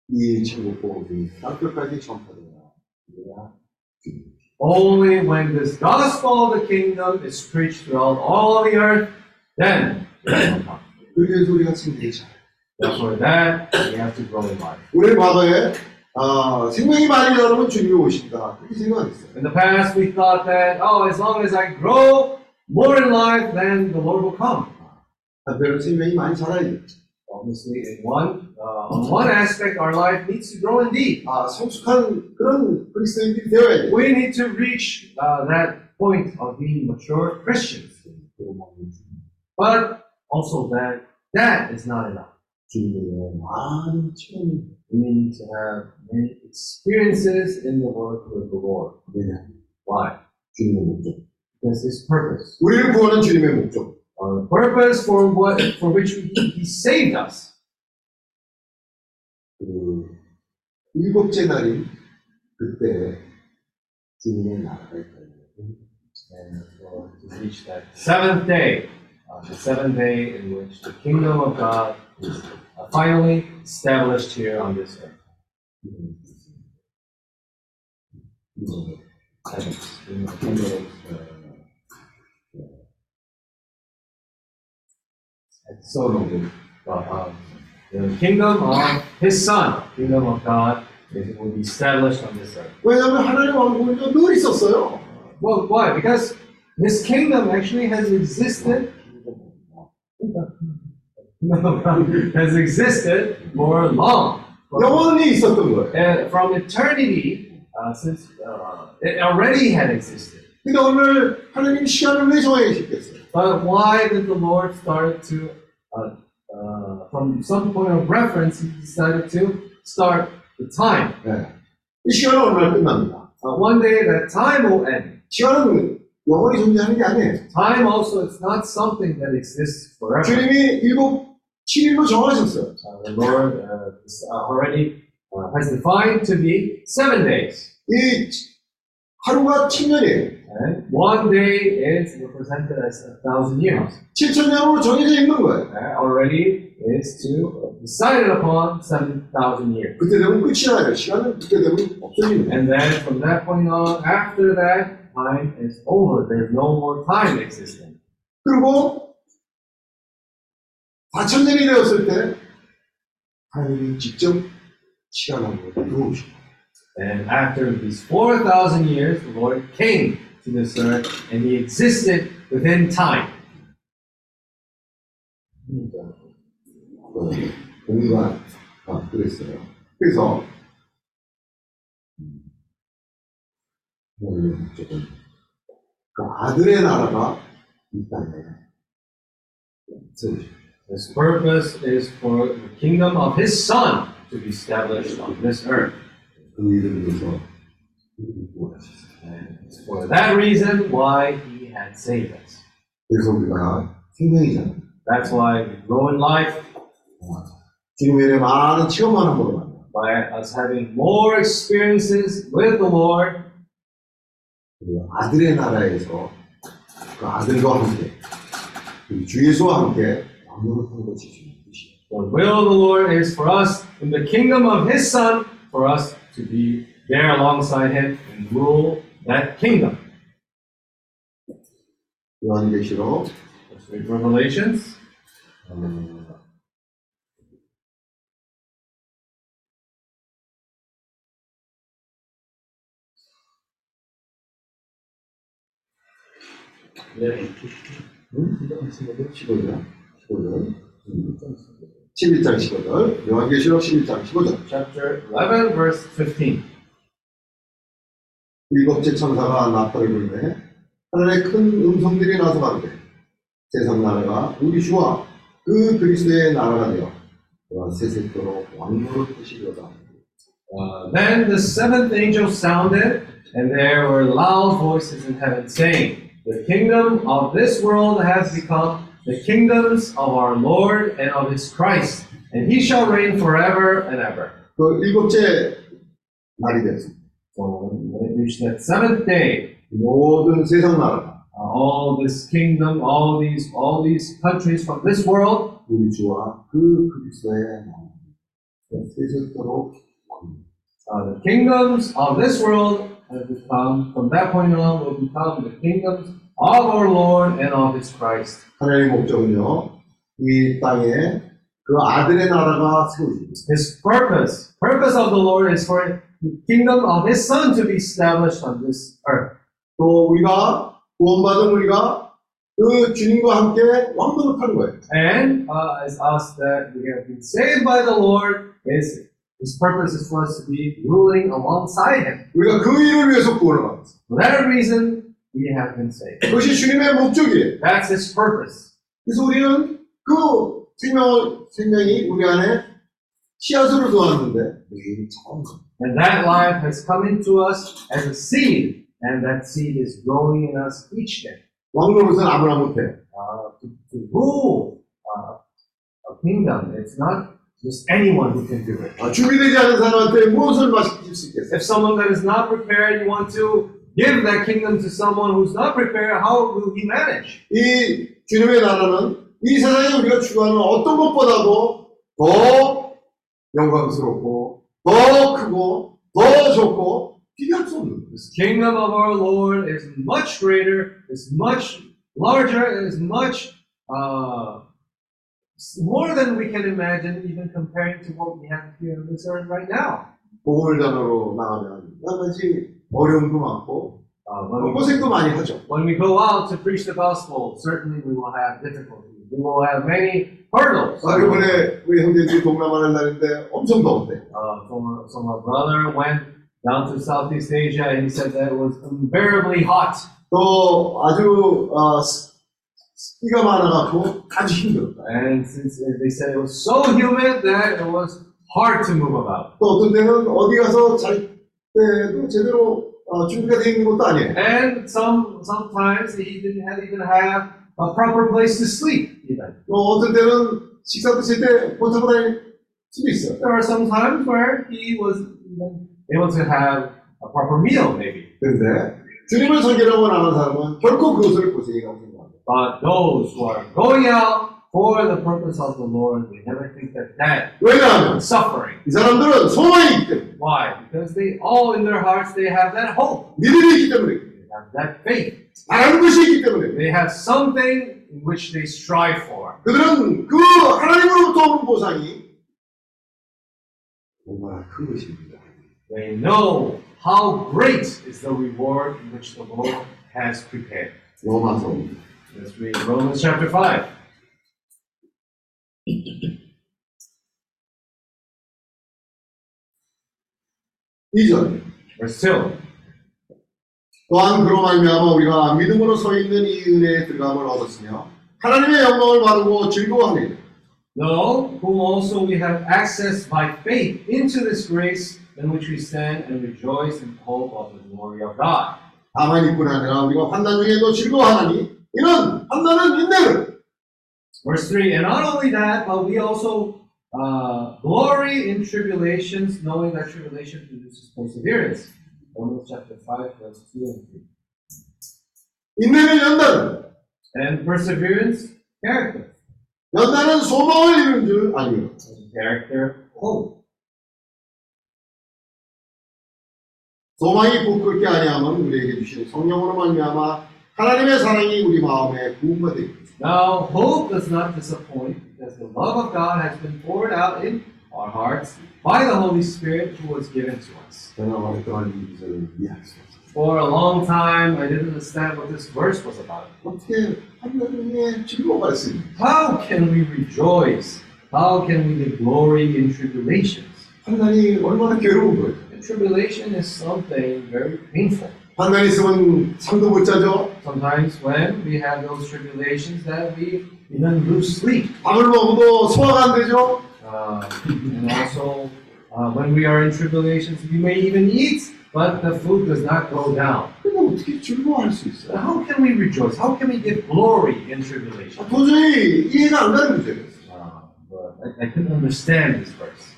이 천국복음이 땅끝까지 전파되어야 그래야 Only when this gospel of the kingdom is preached throughout all the earth, then the Lord will come. 그래서 우리가 승리를 잘. Therefore, that we have to grow in life. 우리 과거에 아, 생명이 많이 자라면 주님이 오신다. 그렇게 생각했어요. In the past, we thought that, oh, as long as I grow more in life, then the Lord will come. 한편으로 생명이 많이 자라야 돼. Obviously, in one, uh, on one aspect, our life needs to grow indeed. 아, 성숙한 그런 그리스도인들이 되어야 돼. We need to reach uh, that point of being mature Christians. But also that that is not enough. 주님의 많은 체험이 We need to have many experiences in the work with the Lord. 왜냐? Why? 주님의 목적. Because His purpose. 우리를 구하는 주님의 목적. Our purpose for what for which He, he saved us. 그 일곱째 날인 그때 주님의 나라가 있다. and for to reach that seventh day, uh, the seventh day in which the kingdom of God is uh, finally established here on this earth. It's so noble. But, um, the kingdom of His Son, kingdom of God, is, will be established on this earth. 왜냐하면 하나님 왕국은 늘 있었어요. Well, why? Because this kingdom actually has existed. has existed for long. 영원히 있었던 거예요. Uh, from eternity, uh, since uh, it already had existed. 근데 오늘 하나님 시간을 왜 정하셨겠어요? But why did the Lord start to, uh, uh, from some point of reference, He decided to start the time? 네. 이 시간은 얼마나 끝납니다. Uh, one day that time will end. 시간은 영원히 존재하는 게 아니에요. Time also is not something that exists forever. 주님이 일곱, 7일로 정하셨어요. Uh, the Lord uh, is, uh, already uh, has defined to be seven days. 이 하루가 천년이에요. And one day is represented as a thousand years. 7천년으로 정해져 있는 거예요. Uh, already is to decided upon seven thousand years. 그때 되면 끝이 나요. 시간은 그때 되면 없어지는 거예요. And then from that point on, after that, time is over. There's no more time existing. 그리고 4천년이 되었을 때 하나님이 직접 시간하고 들어오시고 And after these 4,000 years, the Lord came to this earth and he existed within time. 공간 아, 그랬어요. 그래서 하나님의 목적은 그 아들의 나라가 이 땅에 세우시고 His purpose is for the kingdom of his son to be established on this earth. 그 일을 위해서 for that reason why he had saved us. 그래서 우리가 생명이잖아요. That's why we grow in life 주님의 많은 체험하는 걸로 만나. by us having more experiences with the Lord 그리고 아들의 나라에서 그 아들과 함께 그리고 주 예수와 함께 왕노릇하는 것이 주님 뜻이에요. The will of the Lord is for us in the kingdom of His Son, for us to be there alongside Him and rule that kingdom. 요한계시록 Let's read Revelations. 어, 음? 15절, 15절, 15절, 11장 15절, 요한계시록 11장 15절. Chapter 11, verse 15. 일곱째 천사가 나팔을 불매 하늘에 큰 음성들이 나서 가는데 세상 나라가 우리 주와 그 그리스도의 나라가 되어 그와 세세토록 왕노릇 하시려다. Uh, then the seventh angel sounded, and there were loud voices in heaven saying, The kingdom of this world has become the kingdoms of our Lord and of his Christ, and he shall reign forever and ever. 그 일곱째 날이 됐습니다. So when it reached that seventh day, 모든 세상 나라가 uh, all this kingdom, all these, all these countries from this world, 우리 주와 그 그리스도의 나라 세세토록 uh, the kingdoms of this world have become, from that point on, will become the kingdoms of our Lord and of his Christ. 하나님의 목적은요 이 땅에 그 아들의 나라가 세워집니다. His purpose, purpose of the Lord is for the kingdom of his son to be established on this earth. 또 우리가 구원받은 우리가 그 주님과 함께 왕도를 타는 거예요. And uh, as us that we have been saved by the Lord, is his purpose is for us to be ruling alongside him. 우리가 그 일을 위해서 구원을 받았어요. For that reason, we have been saved. 그것이 주님의 목적이에요. That's his purpose. 그래서 우리는 그 생명, 생명이 우리 안에 씨앗으로 들어왔는데 매일 처음 And that life has come into us as a seed, and that seed is growing in us each day. 왕노릇은 아무나 못해. Uh, to, to rule uh, a kingdom, it's not just anyone who can do it. 아, 준비되지 않은 사람한테 무엇을 맡길 수 있겠어요? If someone that is not prepared, you want to give that kingdom to someone who's not prepared, how will he manage? 이 주님의 나라는 이 세상에 우리가 추구하는 어떤 것보다도 더 영광스럽고 더 크고 더 좋고 비교할 수 없는 거예요. This kingdom of our Lord is much greater, is much larger, and is much uh, more than we can imagine, even comparing to what we have here on this earth right now. 복음을 단어로 나가면 여러 가지 어려움도 많고 Uh, when, we, 고생도 많이 하죠. when we go out to preach the gospel, certainly we will have difficulties. We will have many hurdles. 아, 이번에 우리 형제들이 동남아를 나는데 엄청 더운데 Uh, so, my- so my brother went down to Southeast Asia and he said that it was unbearably hot. 또 아주 어, 습- 습기가 많아갖고 아주 힘들었다. And since they said it was so humid that it was hard to move about. 또 어떤 때는 어디 가서 잘 때도 제대로 어, 준비가 되어 있는 것도 아니에요. And some sometimes he didn't have, even have a proper place to sleep. Even 또 어떤 때는 식사 드실 때 못 하고 다닐 수도 있어요. there are some times where he was even able to have a proper meal, maybe. 그런데 주님을 섬기려고 나간 사람은 결코 그것을 고생이라고 생각합니다. But those who are going out for the purpose of the Lord, they never think that that 왜냐하면 suffering. 이 사람들은 소망이 있기 때문에 Why? Because they all in their hearts they have that hope. 믿음이 있기 때문에 They have that faith. 바라는 것이 있기 때문에 They have something in which they strive for. 그들은 그 하나님으로부터 오는 보상이 정말 큰 것입니다. They know how great is the reward which the Lord has prepared. 로마서 Let's read Romans chapter 5. 이절 Verse 2. 또한 그로 말미암아 우리가 믿음으로 서 있는 이 은혜에 들어감을 얻었으며 하나님의 영광을 바르고 즐거워하니 No, whom also we have access by faith into this grace in which we stand and rejoice in hope of the glory of God. 다만 이뿐 아니라 우리가 환난 중에도 즐거워하나니 이는 환난은 인내를 Verse 3 And not only that, but we also uh, glory in tribulations, knowing that tribulation produces perseverance. Romans chapter 5, verse 2 and 3. 인내는 연단 And perseverance, character. 연단은 소망을 이루는 줄 아니요 And character, hope. 소망이 부끄럽게 아니하면 우리에게 주신 성령으로 말미암아 하나님의 사랑이 우리 마음에 부음가 되고 Now, hope does not disappoint because the love of God has been poured out in our hearts by the Holy Spirit who was given to us. 저는 오랫동안 이 구절을 이해할 수 없어요. For a long time, I didn't understand what this verse was about. 어떻게 하나님의 즐거워할 수 있는 How can we rejoice? How can we give glory in tribulations? 환난이 얼마나 괴로운 거예요. And tribulation is something very painful. 환난 있으면 잠도 못 자죠. Sometimes when we have those tribulations that we even lose sleep. 밥을 먹어도 소화가 안 되죠. Uh, and also uh, when we are in tribulations, we may even eat but the food does not go down. 그럼 어떻게 즐거워할 수 있어요? How can we rejoice? How can we give glory in 아, tribulation? 도저히 이해가 안 가는 문제예요. Uh, but I, I couldn't understand this verse.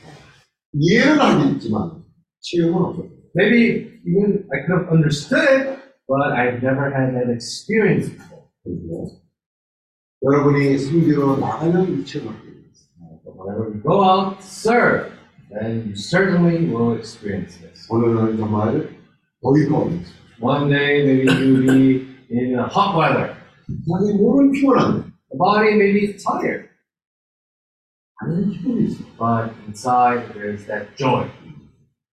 이해는 하겠지만 체험은 없어요. Maybe even I could have understood, but I've never had that experience before. 여러분이 섬기러 나가면 이체가 되겠어요. But whenever we go out to serve, then you certainly will experience this. 오늘은 정말 더위 가운데 One day, maybe you'll be in uh, hot weather. 자기 몸은 피곤한데 The body may be tired, 안에는 기쁨이 있어요. but inside there's that joy.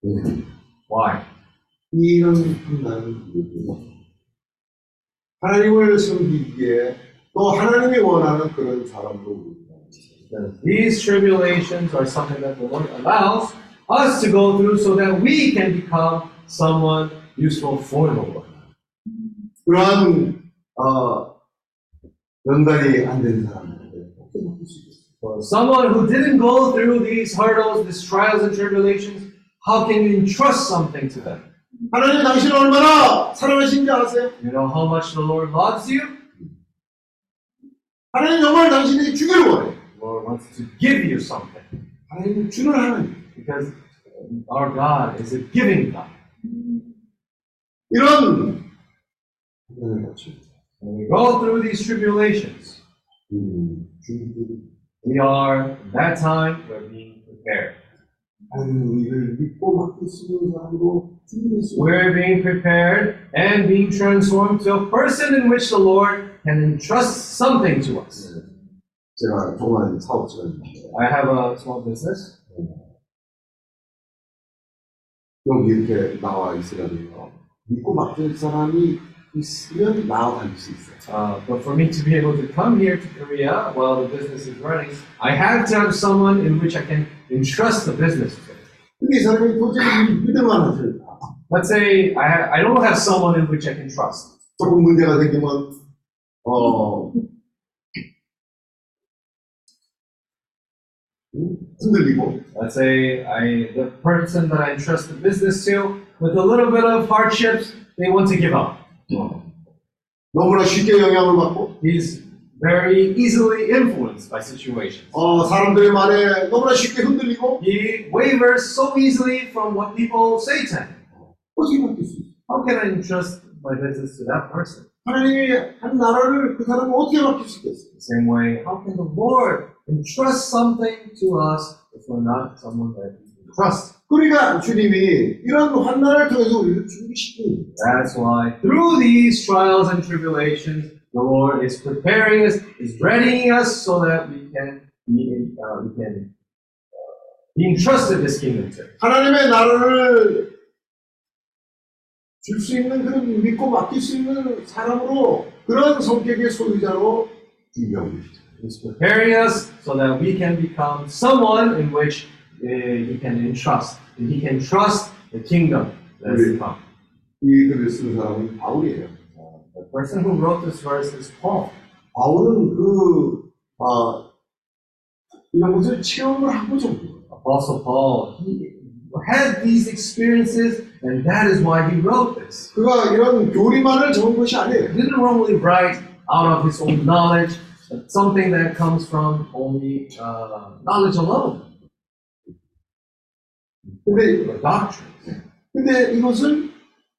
네. Why? 이런 판단은 이거예요. 하나님을 섬기기에 또 하나님이 원하는 그런 사람으로 우리가 Because these tribulations are something that the Lord allows us to go through so that we can become someone useful for the Lord. 그러한 어, 연단이 안 된 사람들한테 어떻게 바꿀 수 있겠어요? For someone who didn't go through these hurdles, these trials and tribulations, how can you entrust something to them? 하나님 당신을 얼마나 사랑하신지 아세요? You know how much the Lord loves you? 하나님 정말 당신에게 주기를 원해요. Lord wants to give you something. Because our God is a giving God. 이런 when we go through these tribulations, we are that time we're being prepared. We're being prepared and being transformed to a person in which the Lord can entrust something to us. 제가 동안 사업자가 있는데 I have a small business. 여기 이렇게 나와 있으라면요. 믿고 맡길 사람이 있으면 나아갈 수 있어요. Uh, but for me to be able to come here to Korea while the business is running, I have to have someone in which I can entrust the business to. 근데 이 사람이 도저히 믿을만 하지 Let's say I, ha- I don't have someone in which I can trust. 조금 문제가 생기면 어 음, 흔들리고 Let's say I, the person that I entrust the business to, with a little bit of hardships, they want to give up. 너무나 쉽게 영향을 받고 He's very easily influenced by situations. 어, 사람들의 말에 너무나 쉽게 흔들리고 He wavers so easily from what people say to him. 어떻게 바뀔 수 있어요? How can I entrust my business to that person? 하나님이 한 나라를 그 사람은 어떻게 바뀔 수 있겠어요? The same way, how can the Lord entrust something to us if we're not someone that we can trust? 그러니까 주님이 이런 환난을 통해서 우리를 준비시킵니다. That's why through these trials and tribulations, the Lord is preparing us, is readying us so that we can be, uh, we can uh, be entrusted this kingdom to. 하나님의 나라를 줄 수 있는 그런 믿고 맡길 수 있는 사람으로 그런 성격의 소유자로 계 시죠. He's preparing us so that we can become someone in which uh, He can entrust. And He can trust the kingdom that is to come. 이 글을 쓴 사람은 바울이에요. Uh, the person who wrote this verse is Paul. 바울은 그, 아, 이런 것을 체험을 하고 정도. Apostle Paul, he had these experiences, and that is why he wrote this. 그가 이런 교리만을 적은 것이 He 아니에요. didn't normally write out of his own knowledge, but something that comes from only uh, knowledge alone, 근데, or doctrine. 근데 이것을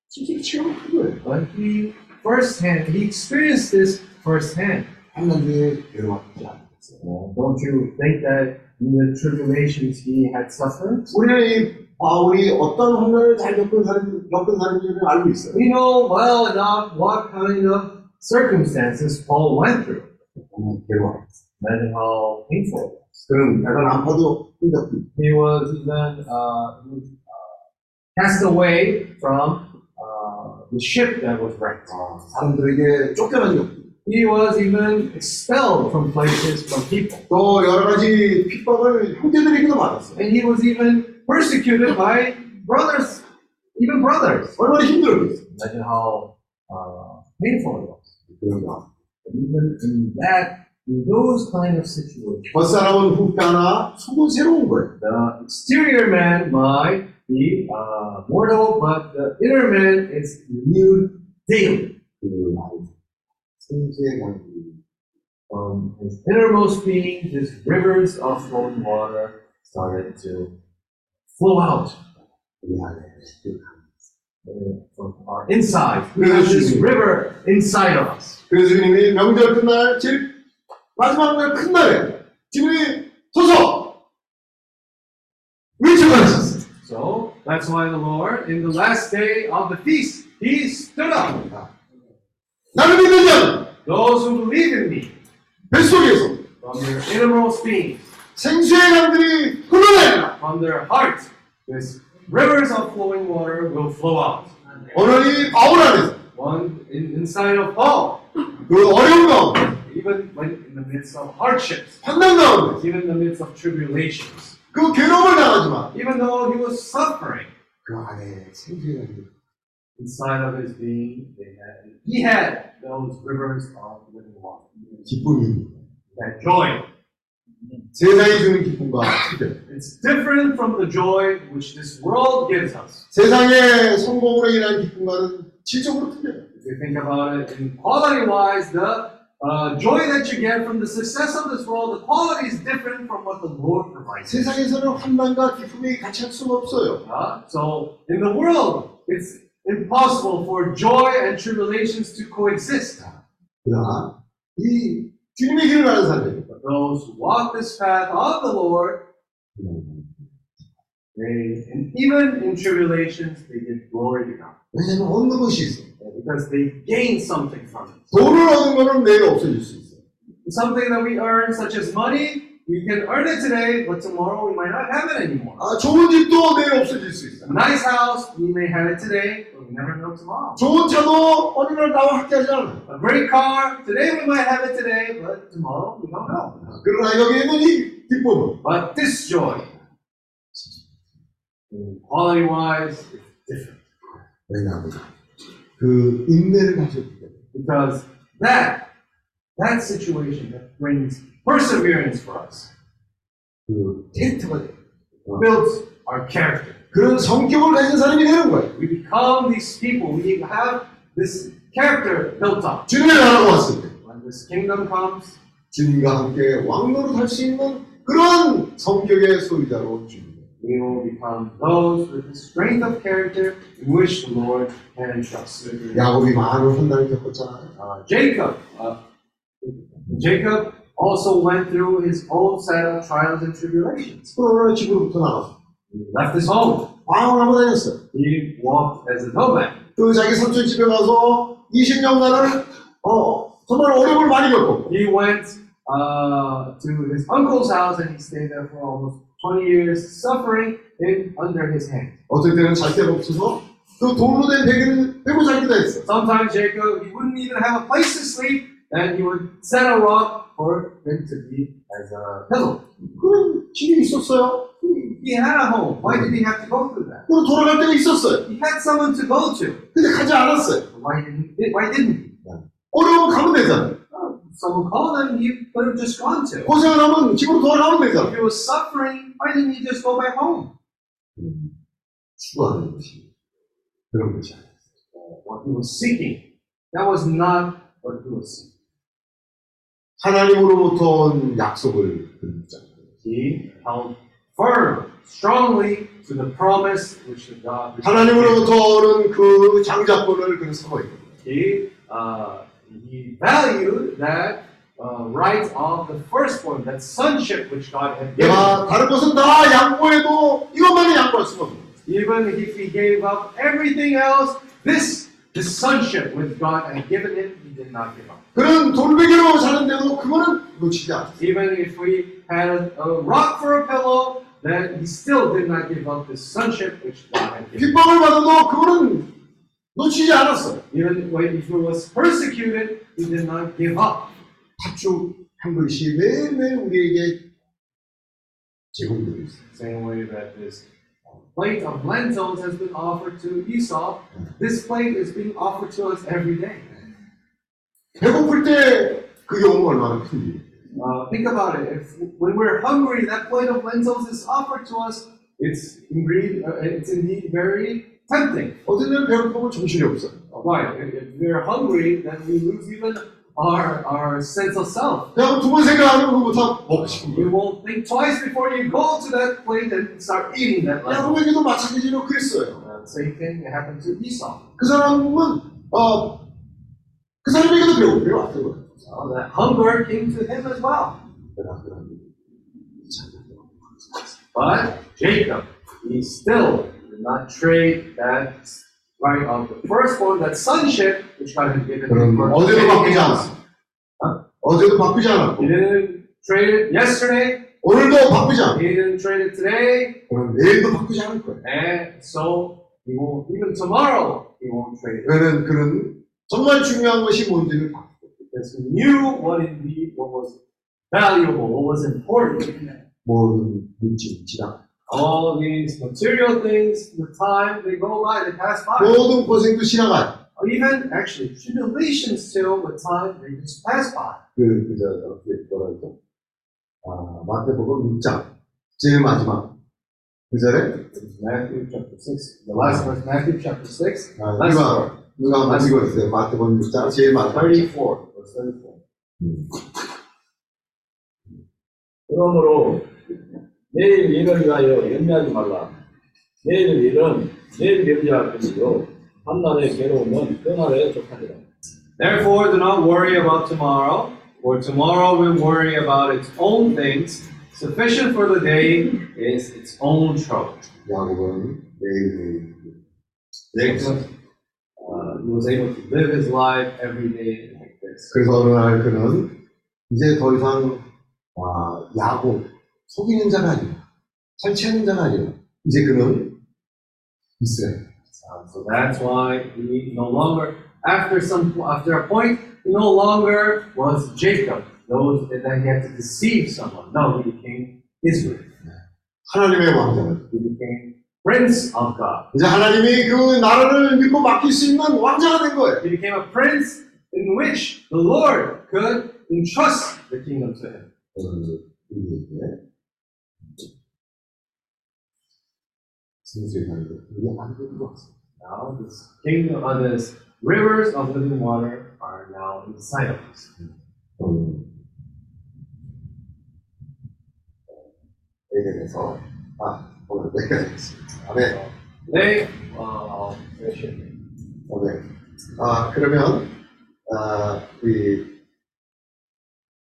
실제로 체험한 거예요. But he firsthand, he experienced this firsthand. 한난주에 괴로웠지 않았어요. Uh, don't you think that in the tribulations he had suffered? 우리는 이 바울이 어떤 환난을 잘 겪은 사람, 겪은 사람인지를 알고 있어요. We know well enough what kind of circumstances Paul went through. 정말 괴로웠어요. Imagine how painful it was. 그는 배가 아파도 힘들고 He was even uh, he was, uh, cast away from uh, the ship that was wrecked. 아, 사람들에게 쫓겨난 적도 He was even expelled from places, from people. 또 여러 가지 핍박을 형제들에게도 받았어요. And he was even persecuted by brothers, even brothers. 얼마나 힘들었겠어요. Imagine how uh, painful it was. 그런가. But even in that, in those kind of situations, 겉사람은 훅가나 속은 새로운 거예요. the exterior man might be uh, mortal, but the inner man is renewed daily. 그 말, 생수의 강들이 From his innermost being, his rivers of flowing water started to flow out 우리 안에 그 강. uh, from our inside. We have this river inside of us. 그래서 주님이 명절 끝날 제일 마지막 날 큰 날에 주님이 서서 외쳐가셨어요. So that's why the Lord, in the last day of the feast, he stood up. 나를 믿는 자는 Those who believe in me, 뱃속에서 from their innermost being, 생수의 강들이 흘러내리라. from their heart, this rivers of flowing water will flow out. 오늘이 바울 안에서 One in, inside of Paul, 그 어려운 가운데 even when in the midst of hardships, 환난 가운데 even in the midst of tribulations, 그 괴로움을 당하지만 even though he was suffering 그 안에 생수의 강들이 inside of his being, they had, he had those rivers of living water, 기쁨이 that joy. 세상이 주는 기쁨과 틀려 It's different from the joy which this world gives us. 세상의 성공으로 인한 기쁨과는 질적으로 틀려요. If you think about it, in quality wise, the uh, joy that you get from the success of this world, the quality is different from what the Lord provides. 세상에서는 환난과 기쁨이 같이 할 수가 없어요. Uh, so, in the world, it's impossible for joy and tribulations to coexist. 그러나 이 주님의 길을 가는 사람이 But those who walk this path of the Lord, they, and even in tribulations, they give glory to God. 왜냐하면 얻는 것이 있어. Because they gain something from it. 돈을 얻은 거는 내일 없어질 수 있어. Something that we earn, such as money, we can earn it today, but tomorrow we might not have it anymore. 아, 좋은 집도 내일 없어질 수 있어. A nice house, we may have it today, but we never know tomorrow. 좋은 차도 어느 날 나와 함께하지 않아. A great car, today we might have it today, but tomorrow we don't know. 그러나 여기 있는 이 기쁨은 But this joy, quality wise, is different. 왜냐하면 그 인내를 가졌기 때문에. Because that, that situation that brings perseverance for us, 그 캐릭터가 돼. builds our character. 그런 성격을 가진 사람이 되는 거예요. We become these people, we have this character built up. 주님의 나라가 왔을 때 When this kingdom comes, 주님과 함께 왕노릇 할 수 있는 그런 성격의 소유자로 주님. we will become those with the strength of character in which the Lord can entrust. 야곱이 많은 환난을 겪었잖아요. Uh, Jacob, uh, Jacob also went through his own set of trials and tribulations. 그러나 집으로부터 나가서 He left his home. 방황을 하고 다녔어요. He walked as a nomad. 그 자기 삼촌 집에 가서 20년간을 어, 정말 어려움을 많이 겪었고 He went uh, to his uncle's house and he stayed there for almost 20 years, suffering in under his hand. 어떨 때는 잘 데가 없어서 그 돌로 된 베개를 베고 자기도 했어. Sometimes Jacob, he wouldn't even have a place to sleep, and he would set a rock for him to be as a pillow. 그런 집이 있었어요. He had a home. Why did he have to go through that? 그리고 돌아갈 때가 있었어요. He had someone to go to. 근데 가지 않았어요. Why didn't he? Why didn't he? 어려우면 가면 되잖아요. Oh, someone called him, he could have just gone to. 고생을 하면 집으로 돌아가면 If 되잖아요. he was suffering, why didn't he just go back home? 추구하는 것이 그런 것이 아니에요. What he was seeking. That was not what he was seeking. 하나님으로부터 온 약속을 붙잡고 He held firm, strongly to the promise which the God. which God gave him. 하나님으로부터 오는 그 장자권을 그는 사모했고 He uh, he valued that uh, right of the firstborn, that sonship which God had given. him. 내가 다른 것은 다 양보해도 이것만은 양보할 수가 없는 거예요. Even if he gave up everything else, this the sonship which God had given him, he did not give up. 그런 돌베개로 사는데도 그거는 놓치지 않았어요. Even if we had a rock for a pillow, then he still did not give up the sonship which God had given. him. 핍박을 받아도 그거는 놓치지 않았어요. Even when if he was persecuted, he did not give up. 팥죽 한 그릇이 매일매일 우리에게 제공되고 있어요. Same way that this plate of lentils has been offered to Esau, this plate is being offered to us every day. 배고플 때 그게 오면 얼마나 큰지. Uh, think about it. If when we're hungry, that plate of lentils is offered to us. it's indeed, uh, it's indeed very tempting. 어떤 때는 배고프면 정신이 없어. Right. If if we're hungry, then we lose even our, our sense of self. 그냥 두 번 생각 안 하면 그거부터 먹고 싶은 You 거예요. won't think twice before you go to that plate and start eating that lamb. 야곱에게도 마찬가지로 그랬어요. Uh, same thing happened to Esau. 그 사람은 어, 그 사람에게도. Uh, that hunger came to him as well. But Jacob, he still did not trade that right of the firstborn, that sonship, which God had given him. 어제도 anything 바꾸지 else. 않았어. 어제도 바꾸지 않았고 He didn't trade it yesterday, 오늘도 바꾸지 않고 he didn't trade it today, 그럼 내일도 바꾸지 않을 거예요. and so he won't, even tomorrow, he won't trade 그는 정말 중요한 것이 뭔지를 다 Because he knew what indeed, what was valuable, what was important. 모든 물질, 지각, All these material things, the time, they go by, they pass by. 모든 고생도 지나가요. Or even actually tribulations still with time they just pass by. 그, 그, 저, 어떻게, 뭐라 그러죠? 아, 마태복음 6장, 제일 마지막. 그 절에, Matthew chapter six, the last verse, Matthew chapter six, 아, last 누가, verse, 누가 한번 읽어주세요. 마태복음 6장, 제일 마지막. thirty-four, verse thirty-four. 그러므로 내일 일을 위하여 염려하지 말라. 내일 일은 내일 염려할 것이요 한날의 괴로움은 그날에 족하리라. Therefore, do not worry about tomorrow, for tomorrow will worry about its own things. Sufficient for the day is its own trouble. 야곱은 매일매일. Jacob, uh, he was able to live his life every day like this. 그래서 어느 날 그는 이제 더 이상, 아, 야곱, 속이는 자가 아니라, 설치하는 자가 아니라, 이제 그는 이스라엘. Uh, so that's why he no longer, after some, after a point, he no longer was Jacob, those that he had to deceive someone. No, he became Israel. 하나님의 왕자는. He became Prince of God. 이제 하나님이 그 나라를 믿고 맡길 수 있는 왕자가 된 거예요. He became a prince in which the Lord could entrust the kingdom to him. 오늘 우리에게 생수의 강도 우리 안되는 것 같습니다. Now, this kingdom, uh, this rivers of living water are now inside of us. 오늘 에덴에서 아 오늘 내가 되겠습니다. 아멘. Today, uh, finish 아멘. 아 그러면 아 우리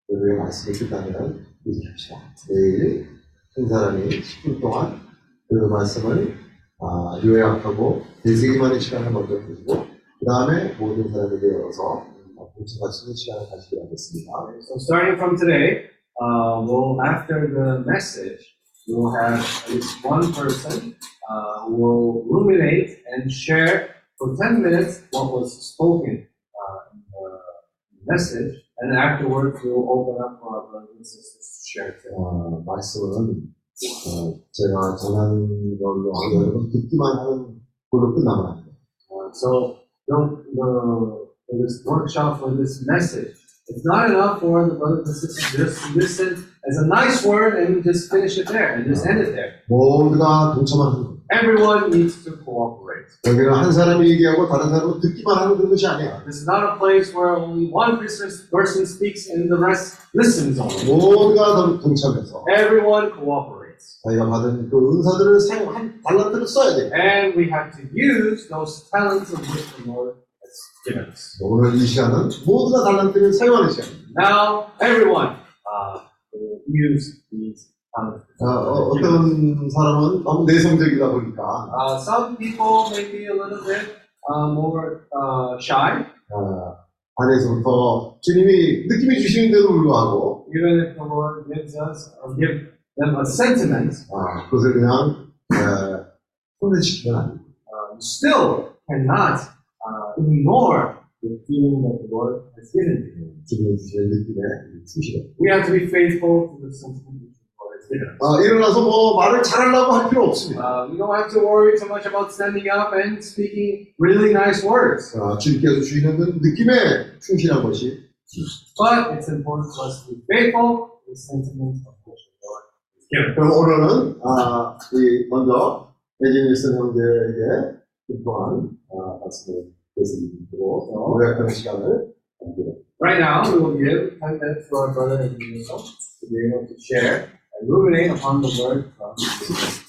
오늘의 말씀이 끝나면 이렇게 합시다. 내일 한 사람이 10분 동안 그 말씀을 아, 요약하고 되새기만의 시간을 먼저 가지고 그 다음에 모든 사람에게 열어서 공청하시는 시간을 가지게 하겠습니다. So starting from today, uh, we'll after the message, we'll have at least one person uh, who will ruminate and share for 10 minutes what was spoken uh, in the message, and afterwards we'll open up for our brothers and sisters to share too. 어, 말씀은 어, 제가 전하는 걸로 여러분 듣기만 하는 걸로 끝나면 안 돼요. Uh, so don't the for this workshop for this message. It's not enough for the brothers and sisters just to listen as a nice word and just finish it there and just end it there. 모두가 동참하는 거예요. Everyone needs to cooperate. 여기는 한 사람이 얘기하고 다른 사람은 듣기만 하는 그런 것이 아니에요. This is not a place where only one person person speaks and the rest listens only. 모두가 동- 동참해서 Everyone cooperates. 자기가 받은 그 은사들을 사용한 달란트를 써야 돼요. And we have to use those talents of which the Lord has given us. 오늘 이 시간은 모두가 달란트를 사용하는 시간입니다. Now, everyone uh, will use these talents. 어, 어, 어떤 사람은 너무 내성적이다 보니까 Uh, some people may be a little bit uh, more uh, shy, 어, 안에서부터 주님이 느낌이 주시는데도 불구하고 even if the Lord gives us or give them a sentiment, 아, 그것을 그냥 어, 손해시키면 안 돼요. uh, you still cannot uh, ignore the feeling that the Lord has given to you. 주님이 주시는 느낌에 충실해. We have to be faithful to the sentiment 아, 일어나서 뭐 말을 잘하려고 할 필요 없습니다. Uh, we don't have to worry too much about standing up and speaking really nice words, 아, 주님께서 주시는 그 느낌에 충실한 것이 but it's important for us to be faithful to the sentiment of the Lord 그럼 오늘은 아, 이 먼저 에지니슨 형제에게 또한 아, 말씀을 드리고 요약하는 시간을 Right now, we will give 10 minutes to our brother and Daniel to be able to share and ruminate upon the word from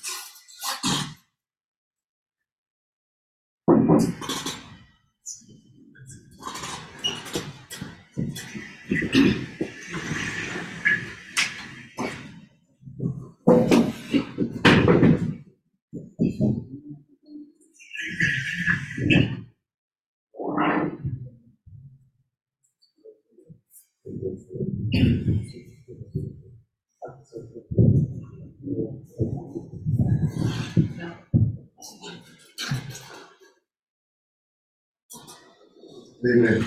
Jesus. 네,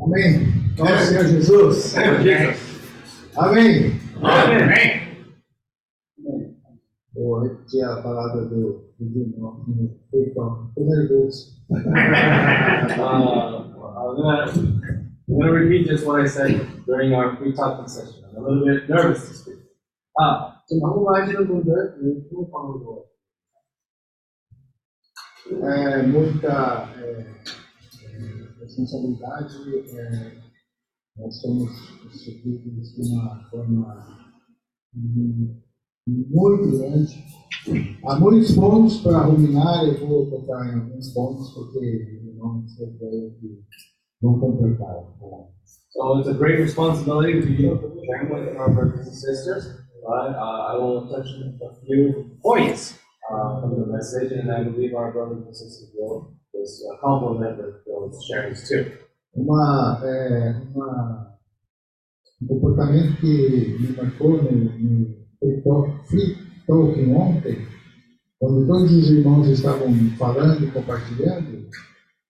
Amém. Nosso Senhor Jesus. Amém. Amém. Hoje a palavra do do irmão foi tão nervoso. Uh, I'm gonna, I'm gonna repeat just what I said during our pre-talking session. I'm a little bit nervous to speak. 아, 좀 한국말 하시는 분들, 네, 한국말로. É muita é, é, responsabilidade, é, nós somos supridos de uma forma muito grande. Há muitos pontos para ruminar, eu vou tocar em alguns pontos, porque não sei que vão completar. Tá? So it's a great responsibility to be sharing with our brothers and sisters. But uh, I will touch on a few points uh, from the message, and I believe our brothers and sisters will just complement with those sharings too. uma, é, uma, um comportamento que me marcou no, no Free Talk- Free Talking ontem, quando todos os irmãos estavam falando e compartilhando,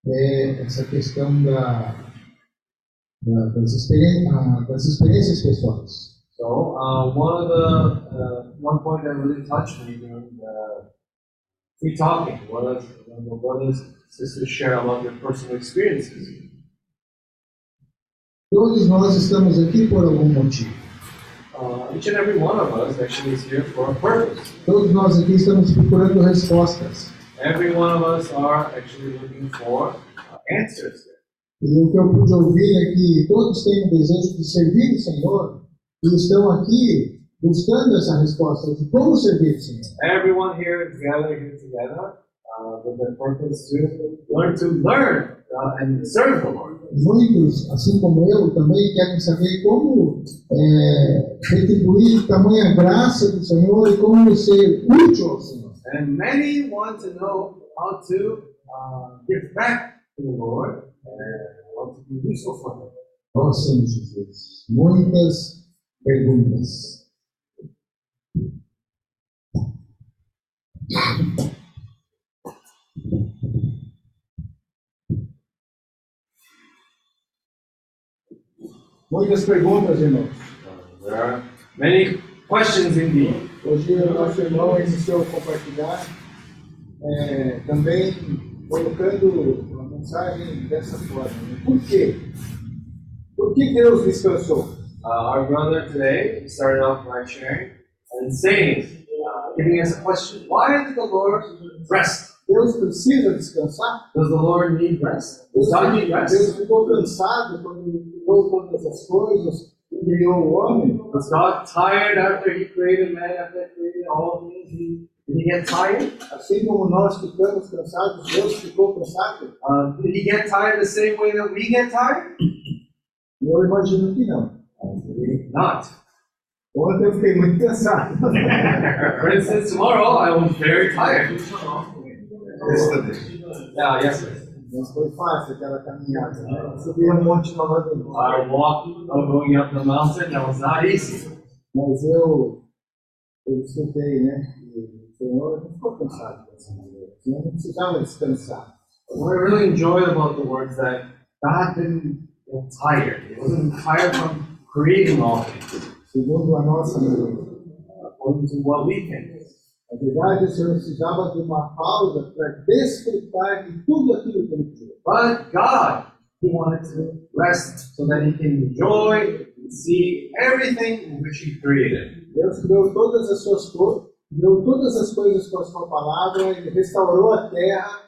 é essa questão da, da- das, experi ah, das experiências pessoais. So uh, one of the uh, one point that really touched me during the free talking was when the brothers sisters share about their personal experiences. Todos nós estamos aqui por algum motivo. Uh, each and every one of us actually is here for a purpose. Todos nós aqui estamos procurando respostas. Every one of us are actually looking for uh, answers. E o que eu pude ouvir é que todos têm o desejo de servir o Senhor e estão aqui buscando essa resposta de como servir o Senhor. Everyone here is gathered here together uh, with the purpose to learn to learn uh, and serve the Lord. Muitos, assim como eu, também querem saber como é, retribuir tamanha graça do Senhor e como ser útil ao Senhor. And many want to know how to uh, give back to the Lord and how to be useful for Him. Ó Senhor Jesus, muitas perguntas. Muitas perguntas, irmãos. There are many questions indeed. Hoje o nosso irmão iniciou a compartilhar, é, também colocando uma mensagem dessa forma. Por quê? Por que Deus descansou? Uh, our brother today started off by sharing and saying, giving us a question Why did the Lord rest? Deus precisa descansar? Does the Lord need rest? Does God need rest? Deus ficou cansado quando criou todas as coisas, criou o homem? Was God tired after He created man, after He created all things? He, did He get tired? Assim como nós ficamos cansados, Deus ficou cansado? Uh, did He get tired the same way that we get tired? Eu imagino que não. Maybe eu fiquei muito cansado. For instance, tomorrow I was very tired. yesterday. Yeah, yesterday. Mas foi fácil aquela caminhada. Né? Subir um monte novamente. I walked going up the mountain. That was not easy. Mas eu, eu escutei, né? que O Senhor não ficou cansado dessa maneira. O Senhor não precisava descansar. What I really enjoyed about the words that God didn't get tired. He wasn't tired from creating all things, Segundo a nossa mente. according to what we think. Na verdade, o Senhor precisava de uma pausa para desfrutar de tudo aquilo que Ele criou. But God, He wanted to rest so that He can enjoy see everything which He created. Deus criou todas as suas coisas, criou todas as coisas com a sua palavra, ele restaurou a terra,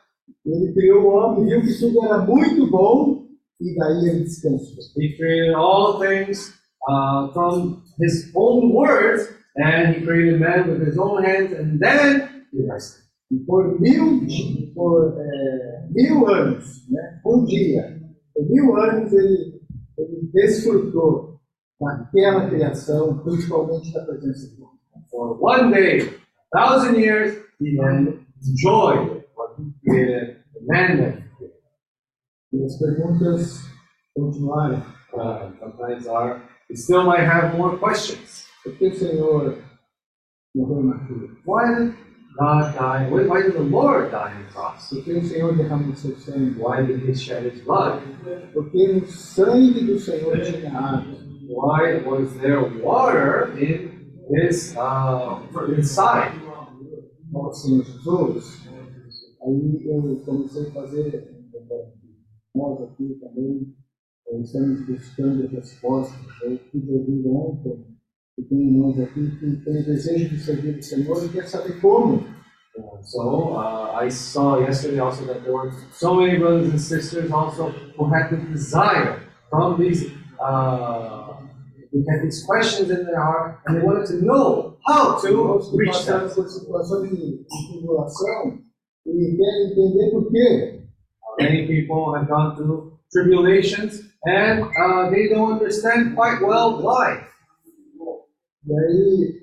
ele criou o homem, viu que tudo era muito bom, e daí ele descansou. He created all things uh, from His own words, and He created man with His own hands, and then He rested. Por mil, por, é, mil anos, né, um dia, por ele, ele desfrutou daquela criação, principalmente da presença de Deus. For one day, a thousand years, He enjoyed what He created, the man that He created. E as perguntas. Uh, sometimes are, we still might have more questions. Por que o Senhor morreu na cruz? Why did God die? Why why did the Lord die on the cross? Por que o Senhor derramou seu sangue? Why did He shed His blood? Porque no sangue do Senhor tinha água. Why was there water in His uh, inside? Senhor Jesus, aí eu comecei a fazer, eh, eh, eh, nós aqui também eh, estamos buscando respostas. Eu pude ouvir ontem que tem irmãos aqui que tem desejo de servir o Senhor e quer saber como. So uh, I saw yesterday also that there were so many brothers and sisters also who had the desire from these. Uh, they had these questions in their heart, and they wanted to know how to reach them. passaram por situações de, de tribulação querem entender por quê. Many people have gone through tribulations and uh, they don't understand quite well why. And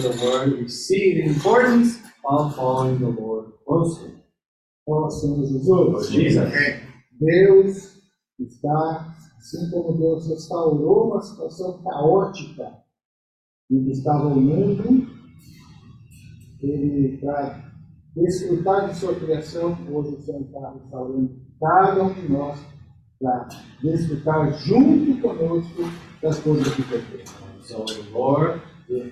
the word, we see the importance of following the Lord closely. Ó Jesus, Jesus. Deus está, assim como Deus restaurou uma situação caótica em estava Ele, para desfrutar de sua criação, hoje o Senhor está restaurando cada um de nós para desfrutar junto conosco das coisas que Ele So the Lord, the,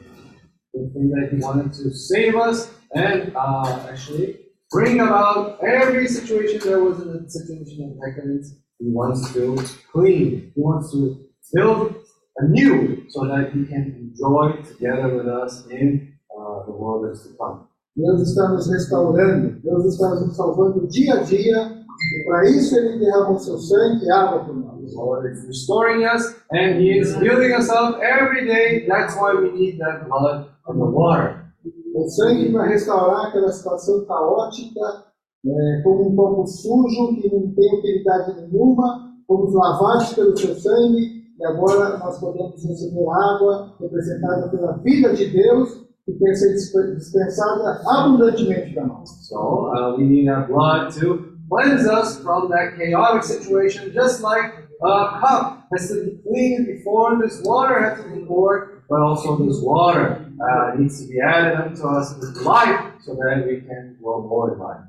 thing that He wanted to save us and uh, actually bring about every situation there was in the situation of decadence. He wants to clean. He wants to build anew so that He can enjoy together with us in to come. Deus está nos restaurando, Deus está nos salvando dia a dia, e para isso Ele derramou seu sangue e água por nós. The Lord is restoring us and He is building us up every day. That's why we need that blood and the water. O sangue para restaurar aquela situação caótica, é, como um campo sujo que não tem utilidade nenhuma, fomos lavados pelo seu sangue e agora nós podemos receber água representada pela vida de Deus que quer ser disp- dispensada abundantemente para nós. So uh, we need our blood to cleanse us from that chaotic situation, just like a cup has to be cleaned before this water has to be poured, but also this water uh, needs to be added unto us with life so that we can grow more in life.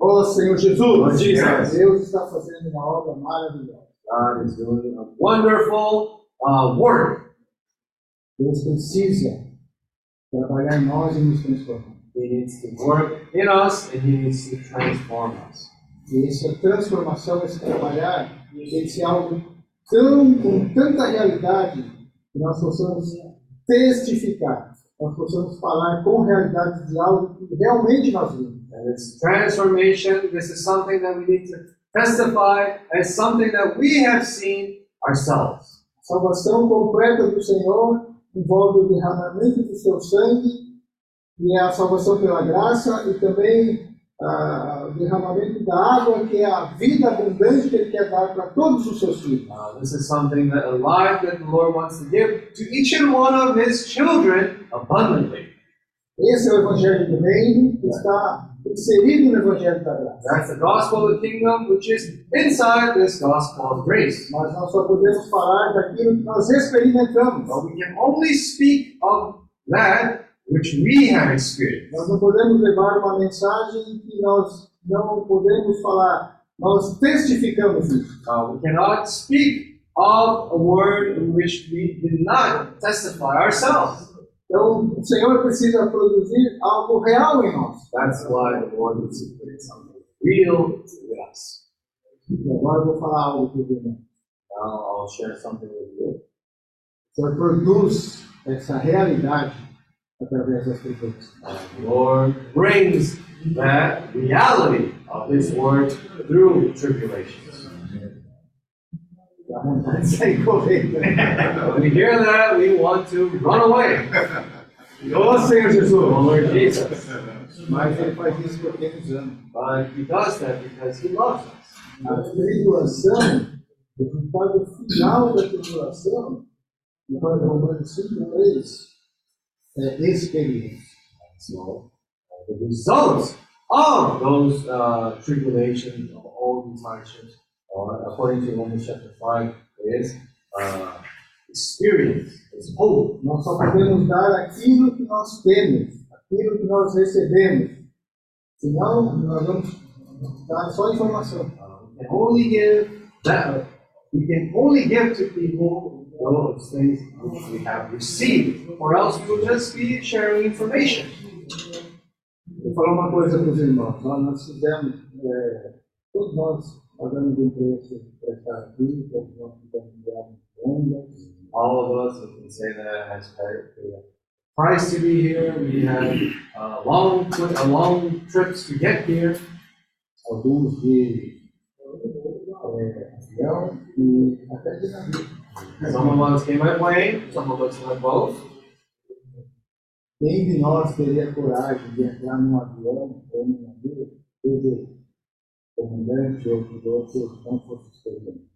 Ó Senhor Jesus, Lord Jesus. Deus está fazendo uma obra maravilhosa. God is doing a wonderful uh, work. Deus precisa trabalhar em nós e nos transformar. He needs to work in us and He needs to transform us. E essa transformação, esse trabalhar, tem que ser algo tão, com tanta realidade que nós possamos testificar, nós possamos falar com realidade de algo que realmente nós vimos. And this transformation, this is something that we need to testify as something that we have seen ourselves. A salvação completa do Senhor envolve o derramamento do seu sangue, e a salvação pela graça, e também ah, o derramamento da água, que é a vida abundante que Ele quer dar para todos os seus filhos. Uh, this is something that a life that the Lord wants to give to each and one of His children abundantly. Esse é o Evangelho do Reino, que está inserido no Evangelho da Graça. That's the gospel of the kingdom, which is inside this gospel of grace. Mas nós só podemos falar daquilo que nós experimentamos. But we can only speak of that which we have experienced. Nós não podemos levar uma mensagem que nós não podemos falar. Nós testificamos isso. Uh, we cannot speak of a word in which we did not testify ourselves. Então, o Senhor precisa produzir algo real em nós. That's why the Lord wants to create something real with us. E agora eu vou falar algo irmão. Now I'll share something with you. O Senhor produz essa realidade através das pessoas. The Lord brings that reality of His Word through tribulations. When we hear that, we want to run away. Ô Senhor Jesus! Lord Jesus. Mas ele faz isso porque ele nos ama. But He does that because He loves us. A tribulação, o resultado final da tribulação, conforme Romanos 5, 3, é experiência. So, the result of those uh, tribulations, of all these hardships, uh, according to Romans chapter 5, is uh, experience, is hope. Nós só podemos dar aquilo que nós temos, aquilo que nós recebemos. Senão, nós vamos dar só informação. Uh, we can only give that, we can only give to people those things which we have received, or else we will just be sharing information. Vou falar uma coisa para os irmãos. Nós fizemos, é, todos nós pagamos preço para estar aqui, todos nós tivemos viagens longas. All of us, we can say that has paid the price to be here. We had uh, long, uh, long trips to get here. alguns de avião e até de navio. Some of us came by plane, some of us went both. Quem de nós teria coragem de entrar num avião ou num navio, seja comandante ou piloto, não fosse experiente?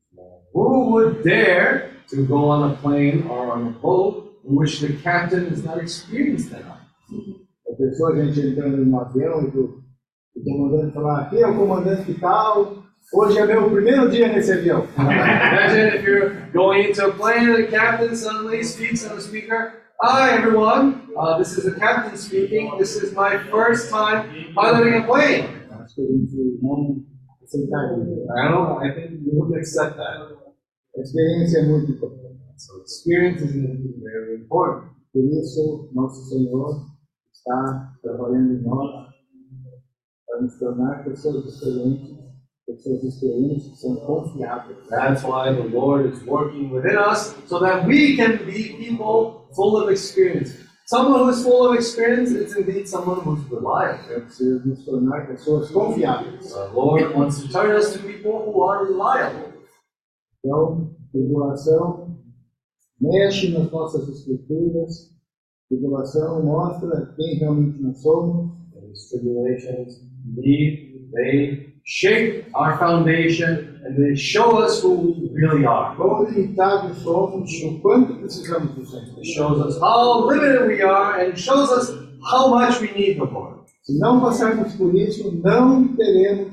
Who would dare to go on a plane or on a boat in which the captain is not experienced enough? A pessoa, a gente entrando num avião e o, comandante falar, aqui é o comandante tal, hoje é meu primeiro dia nesse avião. Imagine if you're going into a plane and the captain suddenly speaks on the speaker. Hi everyone, uh, this is the captain speaking. This is my first time piloting a plane. Aceitaria. I don't. I think we wouldn't accept that. So experience is very important. That's why the Lord is working within us so that we can be people full of experience. Someone who is full of experience is indeed someone who's reliable. Preciso nos tornar pessoas confiáveis. The Lord wants to turn us to people who are reliable. Então, tribulação mexe nas nossas estruturas, tribulação mostra quem realmente nós somos, These tribulations, indeed, they shape our foundation and they show us who we really are. somos, o quanto precisamos do Senhor. It shows us how limited we are and shows us how much we need the Lord. Se não passarmos por isso, não teremos,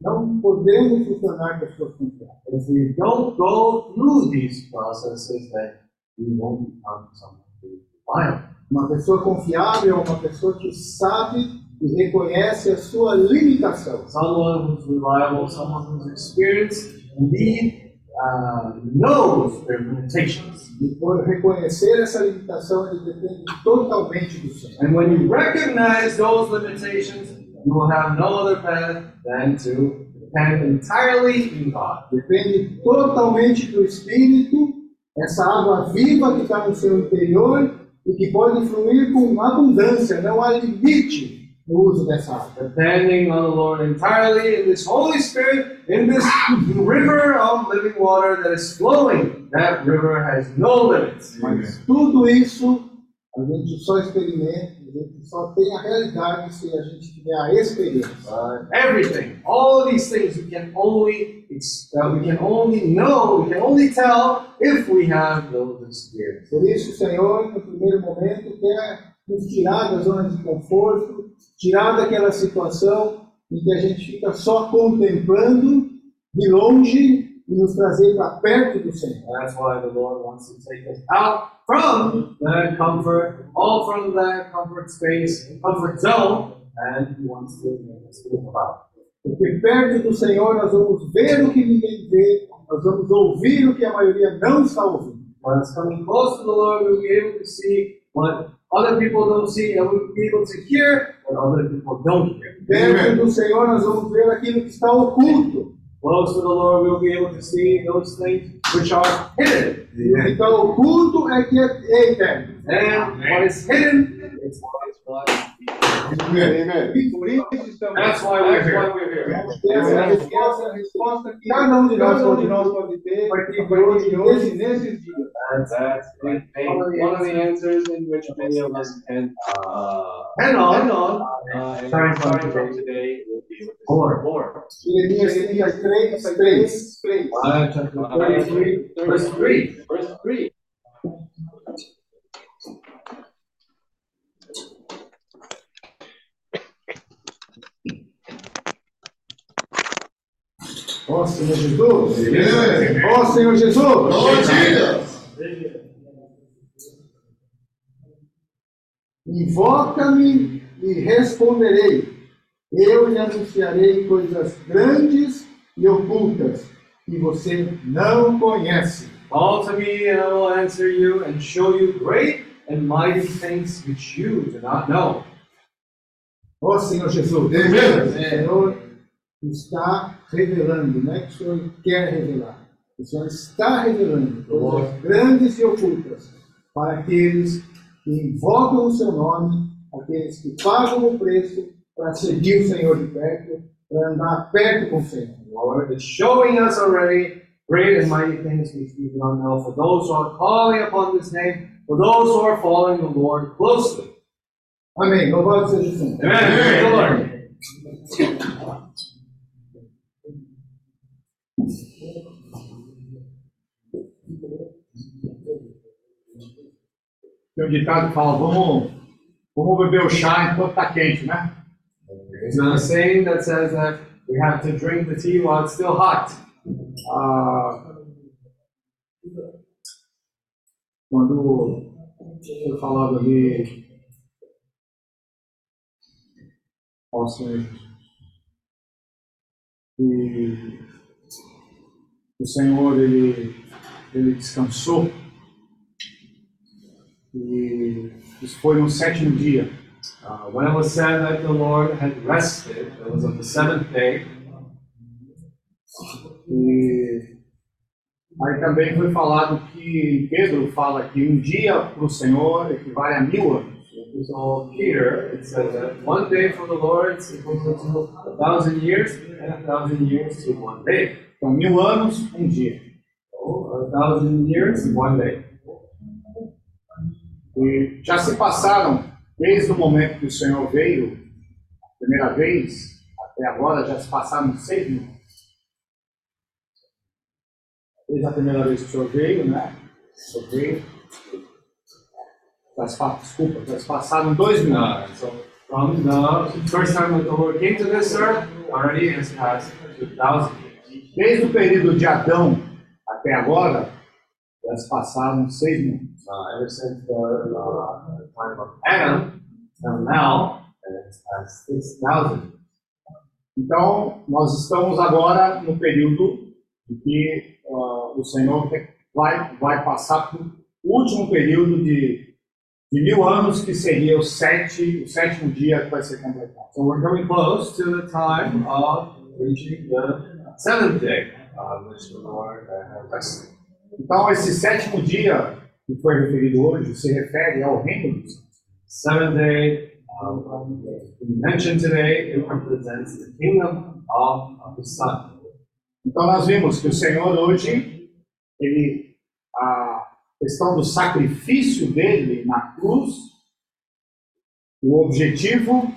não podemos nos tornar pessoas confiáveis. If we don't go through these processes, then we won't become someone who is reliable. Uma pessoa confiável é uma pessoa que sabe e reconhece a sua limitação. Someone who's reliable, someone who's experienced, indeed uh, knows their limitations. E por reconhecer essa limitação, ele depende totalmente do Senhor. And when you recognize those limitations, you will have no other path than to depend entirely in God. Depende totalmente do Espírito, essa água viva que está no seu interior e que pode fluir com abundância, não há limite no uso dessa água. Depending on the Lord entirely in this Holy Spirit, in this river of living water that is flowing. That river has no limits. Mas tudo isso a gente só experimenta, a gente só tem a realidade se a gente tiver a experiência. Uh, everything, all these things, we can only uh, we can only know, we can only tell if we have those experiences. Por isso, o Senhor, no primeiro momento, quer nos tirar da zona de conforto, tirar daquela situação em que a gente fica só contemplando de longe e nos trazer para perto do Senhor. That's why the Lord wants to take us out from that comfort, all from that comfort space, comfort zone, and He wants to make us feel about. Porque perto do Senhor nós vamos ver o que ninguém vê, nós vamos ouvir o que a maioria não está ouvindo. When it's coming close to the Lord, we'll be able to see what Other people don't see, uh, and we'll be able to hear what other people don't hear. Perto do Senhor, nós vamos ver aquilo que está oculto. Close to the Lord, we'll be able to see those things which are hidden. O que está oculto é que é eterno. And what is hidden is what is what. Amém. Por isso estamos That's why we're here. Essa é a resposta, a resposta que cada de nós, cada de nós pode ter a partir de hoje, nesses dias. That's, that's one, one of the answers in which many of us can, uh, Hang on, hang on. uh, and Starting from starting from today will be with this Lord. Lord. Jeremias 33, 3. 3. Chapter 33, verse 3. Verse three. Ó Senhor Jesus. Ó Senhor Jesus. Invoca-me e responderei. Eu lhe anunciarei coisas grandes e ocultas que você não conhece. Call to me, and I will answer you and show you great and mighty things which you do not know. Ó Senhor Jesus. O Senhor está revelando, não é que o Senhor quer revelar. O Senhor está revelando coisas grandes e ocultas para aqueles que invocam o seu nome, aqueles que pagam o preço para seguir o Senhor de perto, para andar perto com o Senhor. The Lord is showing us already great and mighty things which we do not know. For those who are calling upon this name, for those who are following the Lord closely. Amém. Louvado seja o Senhor. Amen. Praise Tem um ditado que fala, vamos, vamos beber o chá enquanto está quente, né? There's a saying that says that we have to drink the tea while it's still hot. Ah, quando foi falado ali, Senhor Jesus, e o Senhor ele, ele descansou e isso foi no sétimo dia. Uh, when it was said that the Lord had rested, it was on the seventh day. E aí também foi falado que Pedro fala que um dia para o Senhor equivale a mil anos. So here it says that one day for the Lord is equal to a thousand years, and a thousand years to one day. Então, mil anos, um dia. So a thousand years, one day. E já se passaram, desde o momento que o Senhor veio, a primeira vez, até agora, já se passaram seis mil. Desde a primeira vez que o Senhor veio, né? O Senhor veio. Já se, pa- desculpa, já se passaram dois mil anos. From the first time that the Lord came to this earth, already has passed two thousand years. Desde o período de Adão até agora, já se passaram seis mil. Uh, ever since the uh, time of Adam till now, passed six thousand. Então, nós estamos agora no período em que ah, o Senhor vai, vai passar por o último período de, de mil anos, que seria o, sete, o sétimo dia que vai ser completado. So we're coming close to the time of reaching the seventh day, uh, which the Lord uh, has. Então, esse sétimo dia que foi referido hoje se refere ao reino dos céus. Seventh day, mentioned today, it represents the kingdom of, the Son. Então, nós vimos que o Senhor hoje, ele, a questão do sacrifício dele na cruz, o objetivo,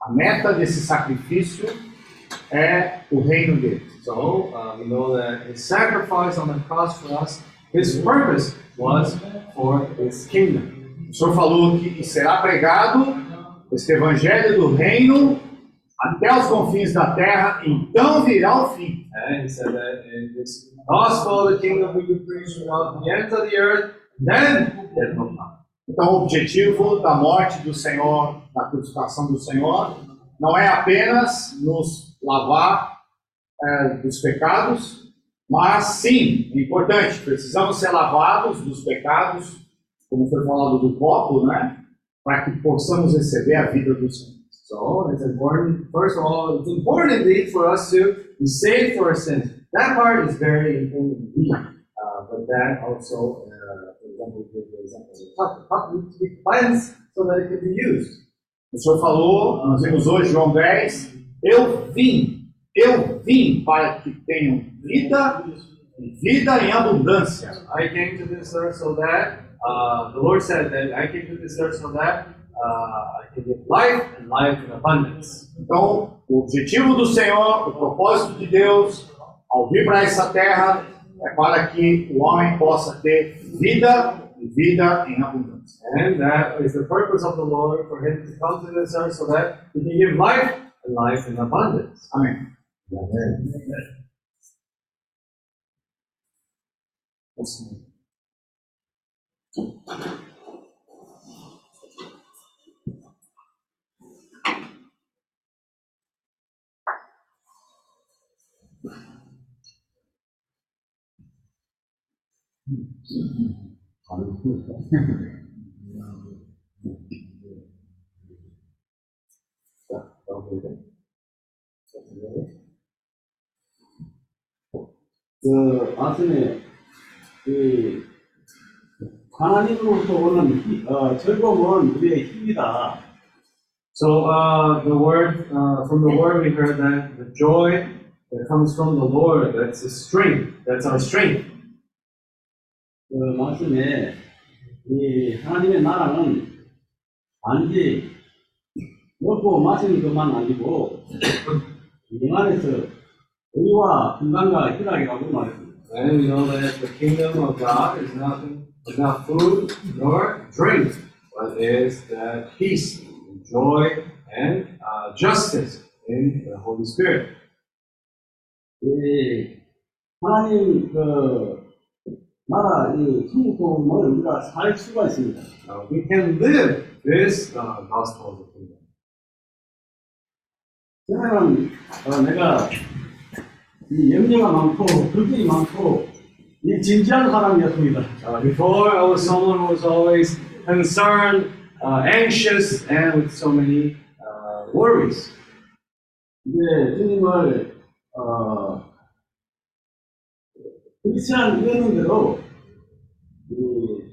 a meta desse sacrifício é o reino dele. So uh, we know that his sacrifice on the cross for us, his purpose was for his kingdom. O Senhor falou que será pregado este evangelho do reino até os confins da terra, então virá o fim. And he said that in this gospel the kingdom we would preach throughout the ends of the earth, then it will come. Então, o objetivo da morte do Senhor, da crucificação do Senhor, não é apenas nos lavar é, dos pecados, mas sim, é importante, precisamos ser lavados dos pecados, como foi falado do copo, né? para que possamos receber a vida do Senhor. So it's important, first of all, it's important for us to be saved for our sins. That part is very important. Uh, but that also, uh, for example, give the example of the cup. The cup needs to be cleansed so that it can be used. O Senhor falou, nós vimos hoje, João 10, eu vim, eu vim para que tenham vida vida em abundância. I came to this earth so that, uh, the Lord said that I came to this earth so that uh, I can give life and life in abundance. Então, o objetivo do Senhor, o propósito de Deus, ao vir para essa terra, é para que o homem possa ter vida e vida em abundância. And that is the purpose of the Lord for Him to come to this earth so that He can give life and life in abundance. Amém. 不是。嗯，好嘞，谢谢。嗯，对，招呼一下。嗯，就是王司令。 그 하나님으로부터 오는 희- 어, 즐거움은 우리의 힘이다. So uh, the word uh, from the word we heard that the joy that comes from the Lord that's the strength that's our strength. 그 말씀에 이 하나님의 나라는 단지 먹고 마시는 것만 아니고 이 안에서 의와 건강과 희락이라고 말했습니다. And we know that the kingdom of God is nothing is not food nor drink, but is that peace, and joy, and uh, justice in the Holy Spirit. 이 하나님 그 나라 이 천국을 우리가 살 수가 있습니다. Uh, we can live this uh, gospel of the kingdom. 저는 어, 내가 이 염려가 많고 걱정이 많고 이 진지한 사람이었습니다. Uh, before, I was someone who was always concerned, uh, anxious, and with so many uh, worries. 이제 주님을 어, 크리스찬 이었는데도 이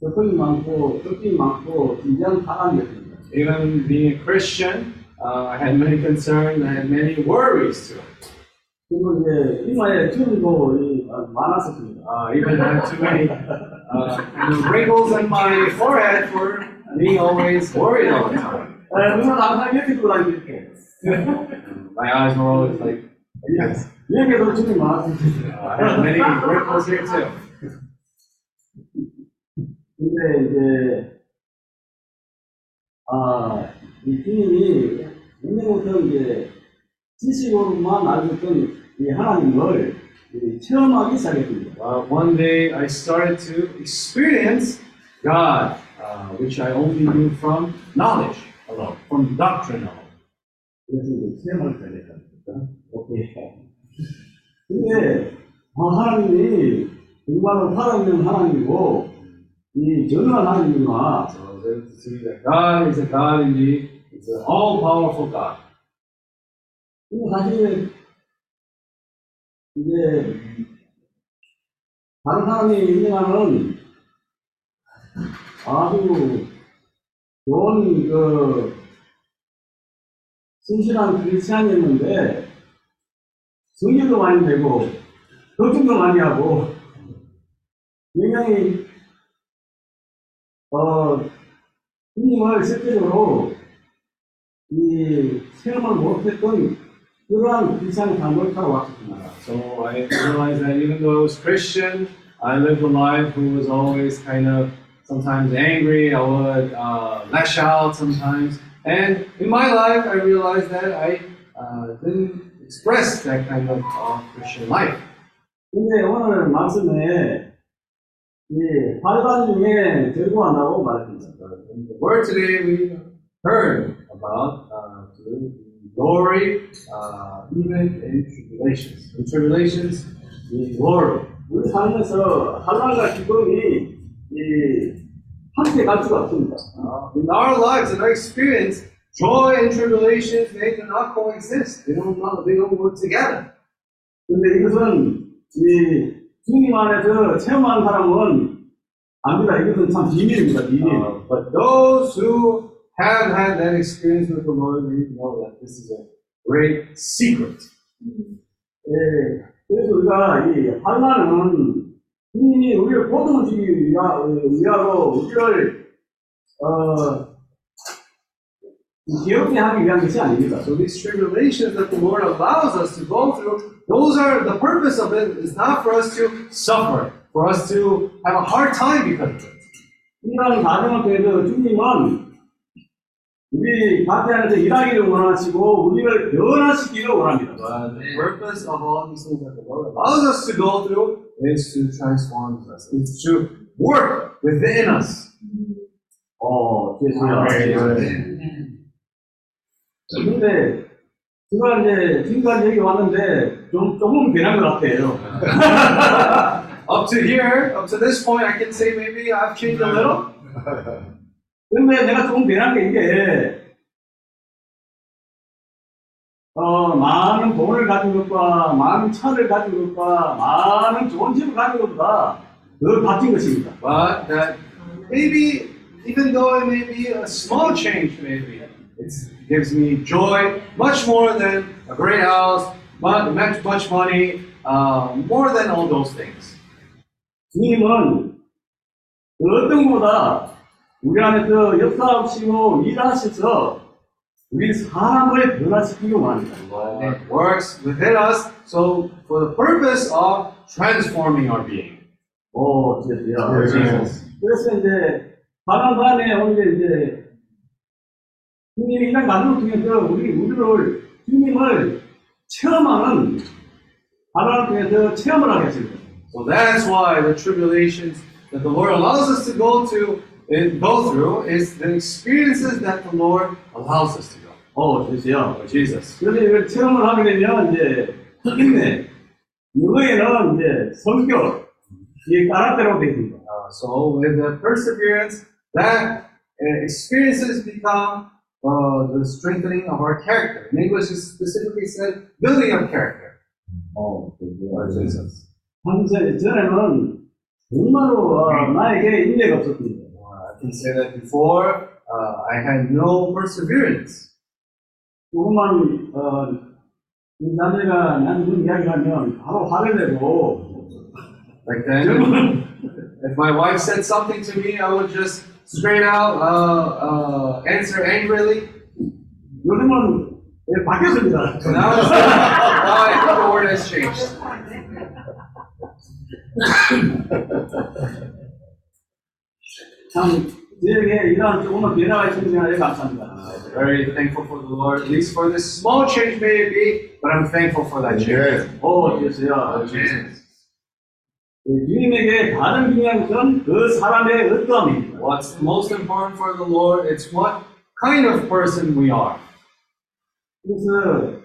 걱정이 많고 걱정이 많고 진지한 사람이었습니다. Even being a Christian, uh, I had many concerns, I had many worries too. 그리고 이제 이, 어, 많았었습니다. Uh, even had too many uh, wrinkles on my forehead for being always worried all the time. 에, 눈은 항상 이렇게 돌아다니 이렇게. My eyes were always like, yes. 여기에도 주름이 많았습니다. Uh, I had many wrinkles here too. 근데 이제 아, 이 주님이 옛날부터 이제 지식으로만 알고 있던 이 하나님을 이 체험하기 시작했습니다. Uh, one day I started to experience God, uh, which I only knew from knowledge alone, from doctrine alone. 그래서 이제 체험을 시작했습니다. 오케이. 근데 아, 하나님이 정말로 살아있는 하나님이고 이 전능한 하나님이구나. So then to see that God is a God indeed, it's an all-powerful God. 근데 사실 이제 다른 사람이 인정하는 아주 좋은 그 순실한 크리스찬이었는데 성질도 많이 내고 걱정도 많이 하고 굉장히 어 주님을 실제적으로 이 체험을 못했던 그러한 크리스찬 삶을 살아왔습니다. So I realized that even though I was Christian, I lived a life who was always kind of sometimes angry. I would uh, lash out sometimes. And in my life, I realized that I uh, didn't express that kind of uh, Christian life. 근데 오늘 말씀에 이 활반 중에 절구한다고 말했습니다. In the word today, we heard about uh, the glory uh, even in tribulations. In tribulations, the glory. 우리 삶에서 환란과 기쁨이 이 함께 갈 수가 없습니다. In our lives, in our experience, joy and tribulations, they do not coexist. They don't, they don't work together. 근데 이것은 이 주님 안에서 체험한 사람은 압니다. 이것은 참 비밀입니다. 비밀. Uh, but those who have had that experience with the Lord, they know that this is a great secret. 예, 그래서 우리가 이 환란은 주님이 우리를 보듬어주기 위하, 위하고 우리를 어, 괴롭게 하기 위한 것이 아닙니다. So these tribulations that the Lord allows us to go through, those are the purpose of it is not for us to suffer, for us to have a hard time because of it. 이런 과정을 통해서 주님은 우리 가게 안에서 일하기를 원하시고 우리를 변화시키기를 원합니다. But the purpose of all these things that the Lord allows us to go through is to transform us, is to work within us. 어, 그래서요. Amen. 근데 제가 이제 지금까지 여기 왔는데 좀 조금 변한 것 같아요. Up to here, up to this point, I can say maybe I've changed a little. 근데 내가 조금 변한 게 이게 어 많은 돈을 가진 것과 많은 차를 가진 것과 많은 좋은 집을 가진 것보다 더 값진 것입니다. But that maybe, even though it may be a small change, maybe it gives me joy much more than a great house, much, much, much money, uh, more than all those things. 주님은 어떤 것보다 우리 안에서 역사하시고 일하셔서 우리 사람을 변화시키기 원합니다. Lord works within us, so for the purpose of transforming our being. 오, 진짜요. Jesus. 그래서 이제 바람반에 오늘 이제 주님이 이런 과정을 통해서 우리 우리를 주님을 체험하는 바람을 통해서 체험을 하게 했습니다. So that's why the tribulations that the Lord allows us to go to and go through is the experiences that the Lord allows us to go. 오, 진짜요. Oh, Jesus. 그래서 이걸 체험을 하게 되면 이제 특인네 영어에는 이제 성격 이 까락대로 되어 있습니다. Uh, so with the perseverance, that uh, experiences become uh, the strengthening of our character. In English, it specifically said building of character. 어, Lord Jesus. 한세 전에는 정말로 어, 나에게 인내가 없었습니다. Uh, I can say that before, uh, I had no perseverance. 조금만 어, 이 자매가 나한테 그런 이야기하면 바로 화를 내고 Like then, if my wife said something to me, I would just straight out uh, uh, answer angrily. 요즘은 예, 바뀌었습니다. So now, it's- now I think the word has changed. 참 저에게 이러한 조금만 변화가 있으면 감사합니다. Very thankful for the Lord, at least for this small change may it be, but I'm thankful for that change. 오, 됐어요. Amen. 예, 주님에게 가장 중요한 것은 그 사람의 어떠함입니다. What's most important for the Lord? It's what kind of person we are. 그래서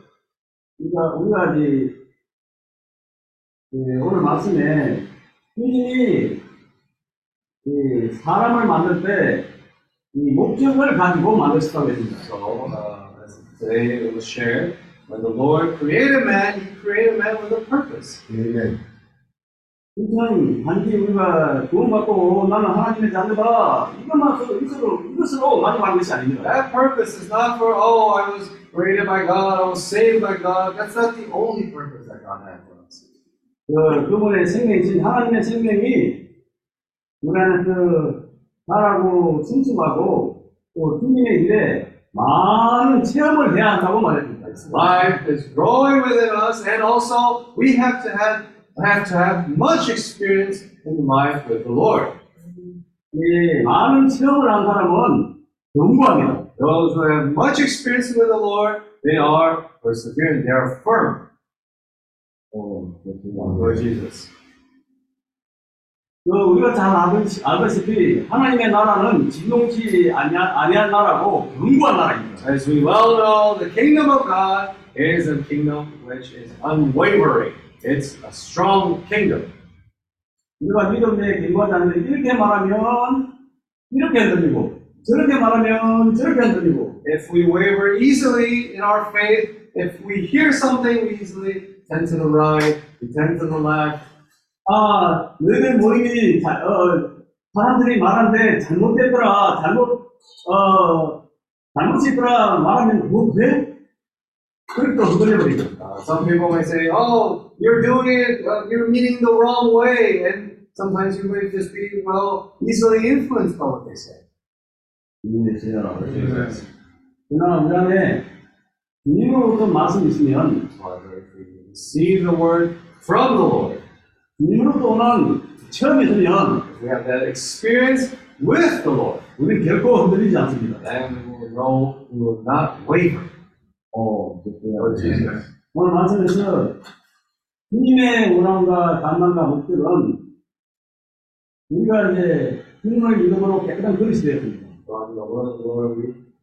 우리가 우리가 이제 예, 오늘 말씀에 주님이 이 사람을 만들 때 이 목적을 가지고 만드셨다고 했습니다. So, uh, as today it was shared, when the Lord created man, He created man with a purpose. 아멘. 그냥 단지 우리가 구원받고 나는 하나님의 자녀다 이것만 써- 이것으로 이것으로 만족하는 것이 아닙니다. That purpose is not for, oh, I was created by God, I was saved by God. That's not the only purpose that God had for us. 그 그분의 생명이신 하나님의 생명이 우리 안에서 자라고 충충하고 또 주님의 일에 많은 체험을 해야 한다고 말했습니다. Life is growing within us, and also we have to have have to have much experience in life with the Lord. 이 많은 체험을 한 사람은 견고합니다. Those who have much experience with the Lord, they are perseverant, they are firm. 어, Lord Jesus. 그 우리가 잘 알다시- 알다시피 하나님의 나라는 진동치 아니한, 아니한 나라고 견고한 나라입니다. As we well know, the kingdom of God is a kingdom which is unwavering. It's a strong kingdom. 우리가 믿음의 견고하지 않는데 이렇게 말하면 이렇게 흔들리고 저렇게 말하면 저렇게 흔들리고 If we waver easily in our faith, if we hear something, we easily tend to the right, we tend to the left. 아 너희들 모임이 자, 어, 사람들이 말하는데 잘못됐더라 잘못 어 잘못이 있더라 말하면 뭐 그래? 그렇게 또 흔들려버리고 Uh, some people may say, "Oh, you're doing it. Uh, you're meaning the wrong way," and sometimes you may just be well easily influenced by what they say. 그러나 우리 안에 주님으로부터 말씀이 있으면 receive the word from the Lord, 주님으로부터 오는 체험이 if we have that experience with the Lord, 우리는 결코 흔들리지 않습니다. then we will know we will not waver. 어, Jesus. 오늘 말씀에서 주님의 원함과 간망과 목적은 우리가 이제 주님을 믿음으로 깨끗한 그릇이 되었습니다.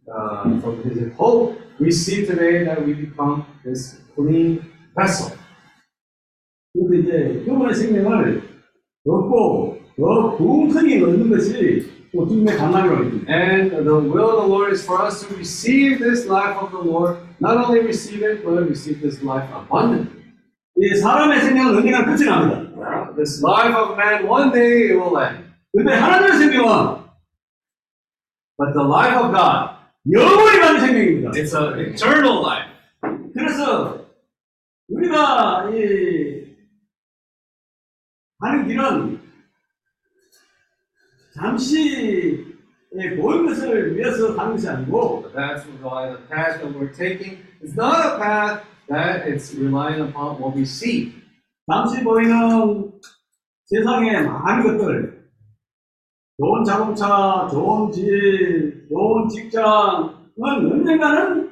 Uh, from His hope, we see today that we become this clean vessel. 그래서 이제 그분의 생명을 얻고 더 풍성히 얻는 것이 간망이라고 합니다. And the will of the Lord is for us to receive this life of the Lord, not only receive it, but receive this life abundantly. 이 사람의 생명은 언젠가 끝이 납니다. This life of man, one day it will end. 근데 하나님의 생명은 But the life of God, 영원히 가는 생명입니다. it's an eternal life. 그래서 우리가 이 하는 길은 잠시의 모인 것을 위해서 가는 것이 아니고 But that's why the path that we're taking is not a path that it's relying upon what we see. 잠시 보이는 세상의 많은 것들 좋은 자동차, 좋은 집, 좋은 직장은 언젠가는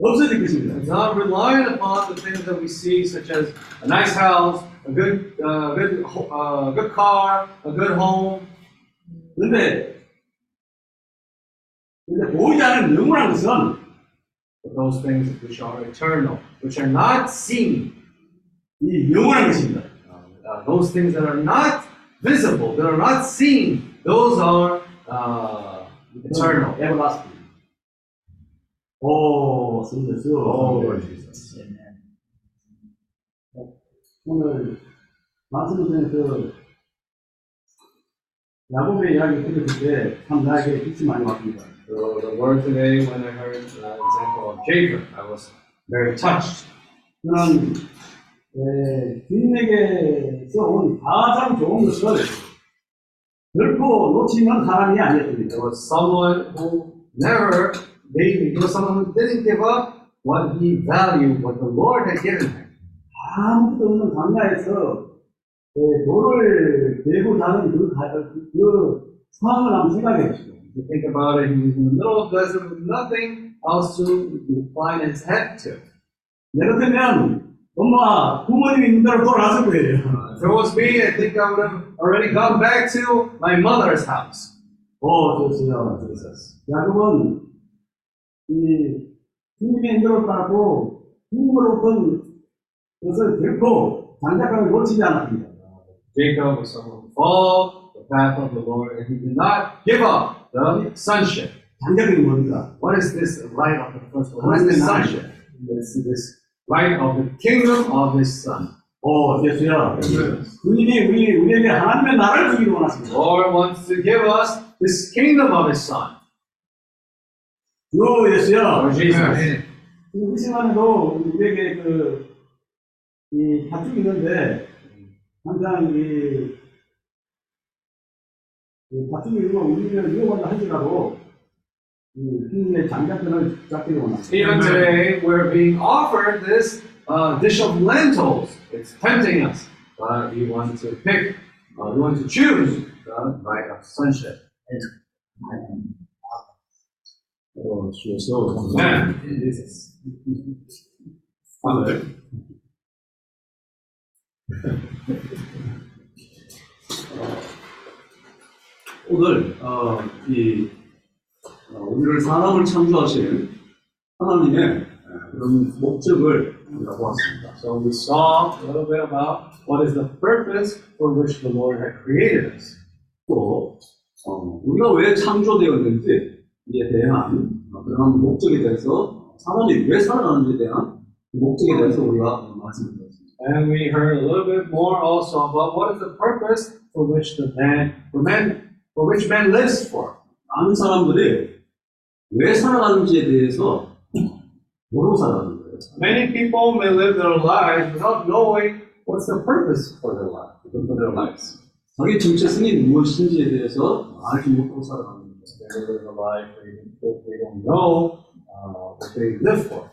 없어질 것입니다. It's not relying upon the things that we see, such as a nice house, a good, uh, good, ho- uh, good car, a good home. 그런데 근데 보이지 않는 영원한 것은 But those things which are eternal, which are not seen, 이 영원한 것입니다. uh, those things that are not visible, that are not seen, those are uh, eternal. everlasting. 오, 성제수. Oh, Lord Jesus. 오늘 말씀 중에 그 야곱의 이야기 들었을 때참 나에게 빛이 많이 왔습니다. So the word today, when I heard the example of Jacob, I was very touched. 저는 에, 주님에게서 온 가장 좋은 것을 결코 놓치는 사람이 아니었습니다. There was someone who never gave, he was someone who didn't give up what he valued, what the Lord had given him. 아무것도 없는 에, 돌을 베고 자는 그, 가- 그 상황을 한번 생각해 보시죠. You think about it, he was in the middle of desert with nothing else to incline his head to. 예를 들면 엄마 부모님이 있는 대로 돌아갔을 거예요. Uh, if it was me, I think I would have already gone back to my mother's house. 어, 좋습니다. 야곱은 이 주님의 인도를 따르고 주님으로부터 것을 결코 장작감을 놓치지 않았습니다. Jacob was someone who followed the path of the Lord, and he did not give up the sonship. 장작이 뭡니까? What is this right of the first one? What is this sonship? It's this right of the kingdom of his son. 어, 예수야. 주님이 우리, 우리에게 하나님의 나라를 주기를 The 원하십니다. Lord wants to give us this kingdom of his son. 요 예수야. Lord Jesus. 이 시간에도 우리에게 그, 이 자축 있는데 이, 이 우리는 위험하다 Even we're being offered this uh, dish of lentils. It's tempting us. But we want to pick, uh, we want to choose the light of sonship. Amen. Jesus. Amen. 오늘 어, 이 어, 우리를 사람을 창조하신 하나님의 어, 그런 목적을 우리가 보았습니다. So we saw a little bit about what is the purpose for which the Lord had created us. 또 어, 우리가 왜 창조되었는지에 대한 어, 그런 목적에 대해서 사람이 왜 살아가는지에 대한 목적에 대해서 우리가 말씀을 드렸습니다. And we heard a little bit more also about what is the purpose for which the man, for man, for which man lives for. 많은 사람들이 왜 살아가는지에 대해서 모르고 살아가는 거예요. Many people may live their lives without knowing what's the purpose for their life, for their lives. 자기 정체성이 무엇인지에 대해서 알지 못하고 살아가는 거예요. They live their life, they, don't know uh, what they live for.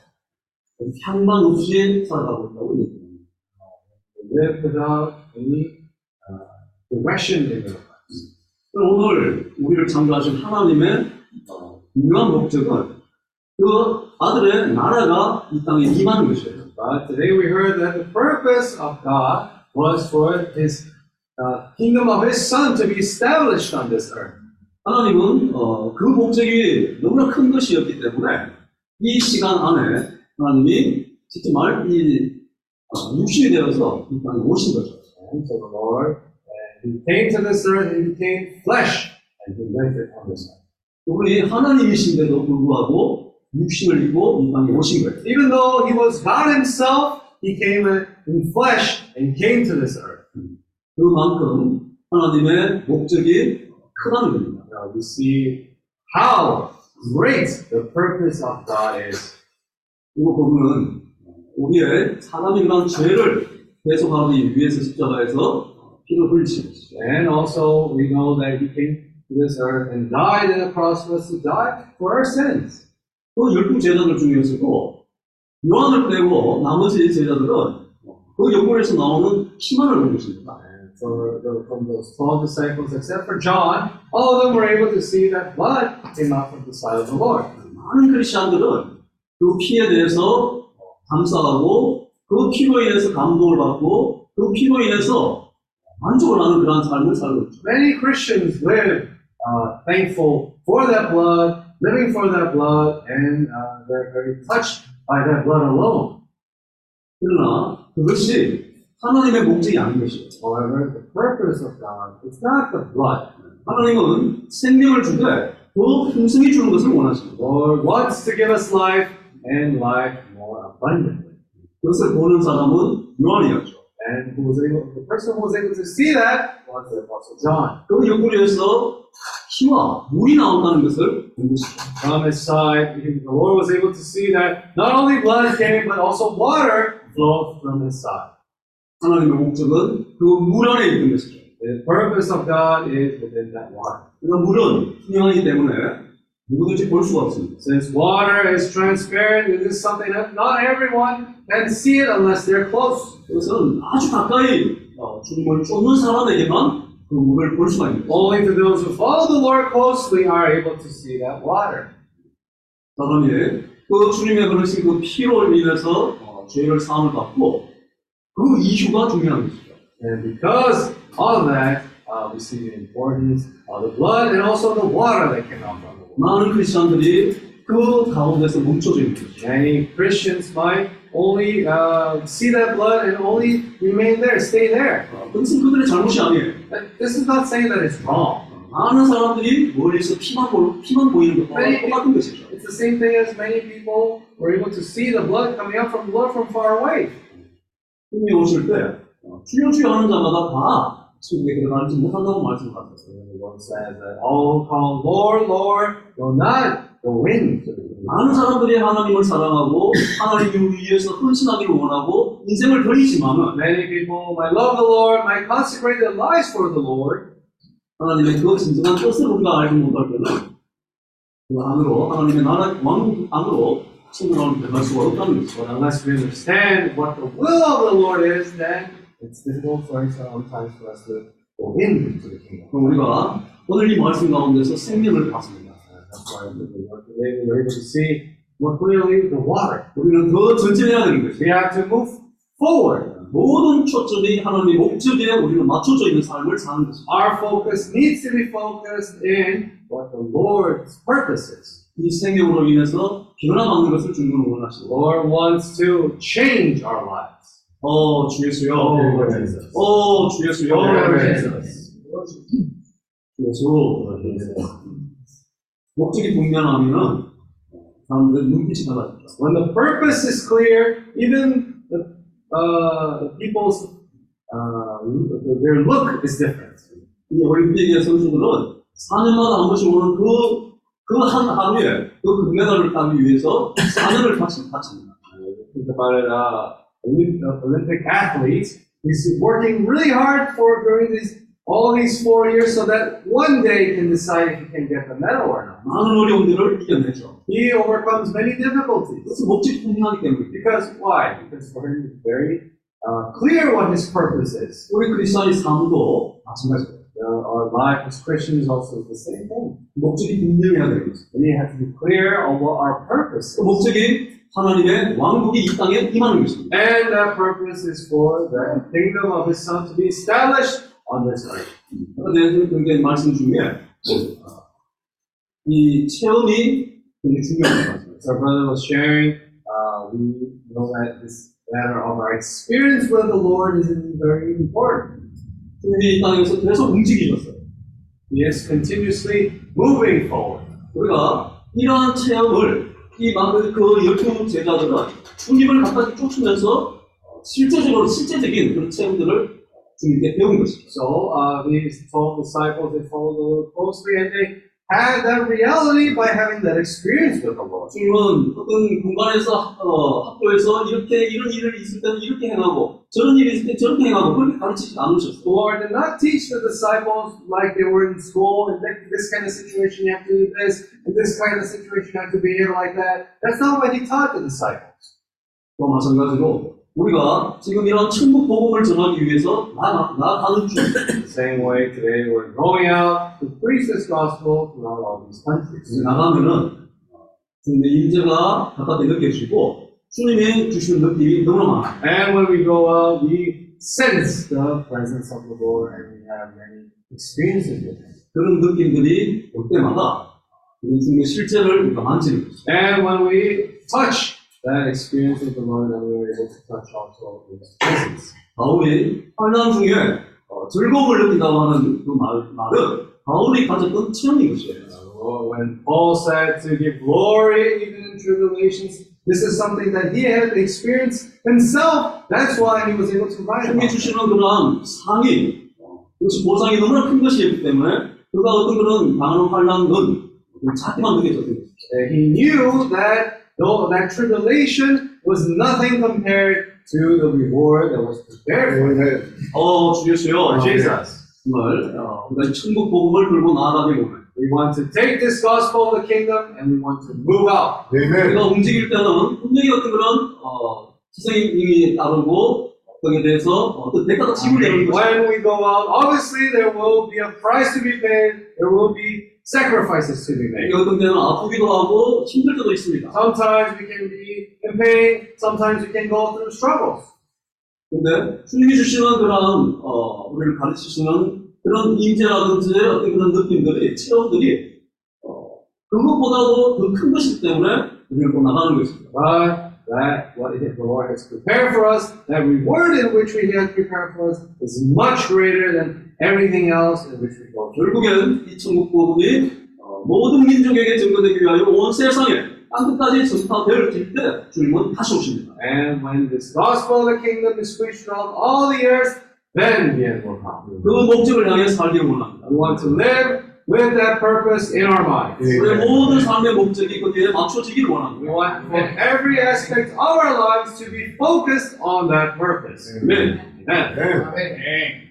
향방 없이 살아가고 있다고 얘기합니다. They live without any uh, direction in their lives. 오늘 우리를 창조하신 하나님의 어, 중요한 목적은 그 아들의 나라가 이 땅에 임하는 것이에요. But today we heard that the purpose of God was for His uh, kingdom of His Son to be established on this earth. 하나님은 어, 그 목적이 너무나 큰 것이었기 때문에 이 시간 안에 하나님이 직접 말이 어, 육신이 되어서 이 땅에 오신 거죠. And so the Lord, and He came to this earth, He became flesh, and He lived on this earth. 그분이 하나님이신데도 불구하고 육신을 입고 이 땅에 오신 거예요. Even though He was God Himself, He came in flesh and came to this earth. 그만큼 하나님의 목적이 크다는 겁니다. Now we see how great the purpose of God is. 이거 보면 우리의 사람이란 죄를 해소하기 위해서 십자가에서 흘리신 것이죠. And also, we know that He came to this earth and died on the cross for us to die for our sins. 그 열두 제자들 중에서도 요한을 빼고 나머지 제자들은 그 연골에서 나오는 피만을. And for the, from those 12 disciples, except for John, all of them were able to see that blood came out from the side of the Lord. 많은 크리스천들은 그 피에 대해서 감사하고 그 피로 인해서 감동을 받고 그 피로 인해서 Many Christians live uh, thankful for that blood, living for that blood, and uh, they're very touched by that blood alone. 그러나 그것이 하나님의 목적이 아닌 것이에요. However, the purpose of God is not the blood. 하나님은 생명을 주되 더 풍성히 주는 것을 원하십니다. Lord wants to give us life and life more abundantly. 그것을 보는 사람은 요한이었죠. And who was able, the person who was able to see that was the Apostle John. 그. From his side, the Lord was able to see that not only blood came, but also water flowed from his side. 그. The purpose of God is within that water. 누구든지 볼 수가 없습니다. Since water is transparent, it is something that not everyone can see it unless they're close. 그것은 아주 가까이 어, 주님을 쫓는 사람에게만 그 물을 볼 수가 있는 거죠. Only to those who follow the Lord closely are able to see that water. 사람이 그 주님의 그러신 그 피로 인해서 어, 죄를 사함을 받고 그 이유가 중요한 것이죠. And because of that, uh, we see the importance of the blood and also the water that came out from the water. 많은 크리스천들이 그 가운데서 멈춰져 있는 거죠. Many Christians might only uh, see that blood and only remain there, stay there. 어, 그것은 그들의 잘못이 아니에요. This is not saying that it's wrong. 많은 사람들이 멀리서 피만, 보, 피만 보이는 것과 똑같은 것이죠. It's the same thing as many people were able to see the blood coming out from Lord from far away. 주님이 오실 때 어, 주여 주여 하는 자마다 다 천국에 들어가지 못한다고 말씀하셨어요. Lord says that who call Lord, Lord will not the kingdom. 많은 사람들이 하나님을 사랑하고 하나님을 위해서 헌신하기를 원하고 인생을 버리지만은 Many people might love the Lord, might consecrate their lives for the Lord, 하나님의 그 진정한 뜻을 우리가 알지 못할 때는 그 안으로 하나님의 나라 왕국 안으로 천국을 들어갈 수가 없다는 but unless we understand what the will of the Lord is, then it's difficult for us sometimes for us to go into the kingdom. 그럼 우리가 오늘 이 말씀 가운데서 생명을 받습니다. And that's why we were today we were able to see more clearly the water. 우리는 더 전진해야 되는 것이죠. We have to move forward. 모든 초점이 하나님의 목적에 우리는 맞춰져 있는 삶을 사는 것입니다. Our focus needs to be focused in what the Lord's purpose is. 이 생명으로 인해서 변화받는 것을 주님은 원하시고 The Lord wants to change our lives. 어, 주. Oh, Jesus. 어, 주 예수여. Oh, Lord Jesus. 그래서 이제 목적이 분명하면은 사람들 눈빛이 달라집니다. When the purpose is clear, even the, uh, people's uh, their look is different. 이 올림픽의 선수들은 4년마다 한 번씩 오는 그, 그 한 하루에 그 금메달을 따기 위해서 4년을 바칩, 바칩니다. Uh, Olymp- uh, Olympic athlete, he's working really hard for during these all these four years so that one day he can decide if he can get the medal or not. 많은 어려움들을 이겨내죠. He overcomes many difficulties. 그래서 목적이 분명하기 때문입니다. Because why? Because for him it's very uh, clear what his purpose is. 우리 크리스천의 삶도 마찬가지예요. Uh, our life as Christians also is the same thing. 목적이 분명해야 되는 거죠. We have to be clear on what our purpose 그 is. 목적이 하나님의 왕국이 이 땅에 임하는 것입니다. And that purpose is for the kingdom of his son to be established on this earth. 그래서 굉장히 말씀 중에 이 체험이 굉장히 중요한 것 같아요. So our brother was sharing, uh, we know that this matter of our experience with the Lord is very important. 주님이 이 땅에서 계속 움직이셨어요. He is continuously moving forward. 우리가 이러한 체험을 이 많은 그 열두 제자들은 주님을 갖다 쫓으면서 어, 실제적으로 실제적인 그런 체험들을 주님께 배운 것입니다. So uh, these 12 disciples, they followed the Lord closely and they had that reality by having that experience with the Lord. 주님은 어떤 공간에서 어, 학교에서 이렇게 이런 일을 있을 때는 이렇게 행하고 저런 일이 있을 때 저렇게 행하고 그렇게 가르치지 않으셨어요. The Lord did not teach the disciples like they were in school, and like, this kind of situation you have to do this, and this kind of situation you have to behave like that. That's not what He taught the disciples. 또 마찬가지로 우리가 지금 이런 천국 복음을 전하기 위해서 나, 나가는 중 The same way today we're going out to preach this gospel throughout all these countries. 나가면은 주님의 임재가 바깥에 느껴지고 주님의 주시는 느낌이 너무나 많아요. And when we go out, we sense the presence of the Lord, and we have many experiences with Him. 그런 느낌들이 올 때마다 주님의 실제를 우리가 만지는 거죠. And when we touch that experience with the Lord, then we are able to touch also His presence. 바울이 환란 중에 어, 즐거움을 느낀다고 하는 그 말, 말은 바울이 가졌던 체험인 것이에요. Uh, When Paul said to give glory even in tribulations, this is something that he had experienced himself. That's why he was able to write 주님이 about it. 주시는 그런 상이 어, 그것이 보상이 너무나 큰 것이기 때문에 그가 어떤 그런 당하는 환란은 작게만 느껴졌던 것이죠. Uh, He knew that though that tribulation was nothing compared to the reward that was prepared for him. 어, 주여시여, For Jesus. 어, 우리가 이 천국 복음을 들고 나아가게 보면 We want to take this gospel of the kingdom and we want to move out. 아멘. 우리가 움직일 때는 분명히 어떤 그런 어, 희생이 따르고 거기에 대해서 어떤 대가가 지불되는 것이 When we go out, obviously there will be a price to be paid. There will be sacrifices to be made. 어떤 때는 아프기도 하고 힘들 때도 있습니다. Sometimes we can be in pain. Sometimes we can go through struggles. 근데 주님이 주시는 그런 어, 우리를 가르치시는 그런 임재라든지 어떤 그런 느낌들이 체험들이 어, 그것보다도 더 큰 것이기 때문에 우리를 또 나가는 것입니다. But that what the Lord has prepared for us, that reward in which He has prepared for us, is much greater than everything else in which we go. 결국엔 이 천국 복음이 어, 모든 민족에게 증거되기 위하여 온 세상에 땅끝까지 전파될 때 주님은 다시 오십니다. And when this gospel of the kingdom is preached throughout all the earth, then the end will come. 그 목적을 향해 살기를 원합니다. We want to live with that purpose in our minds. 우리의 모든 삶의 목적이 거기에 맞춰지기를 We 원합니다. want for every aspect of our lives to be focused on that purpose. 아멘. Amen. 아멘.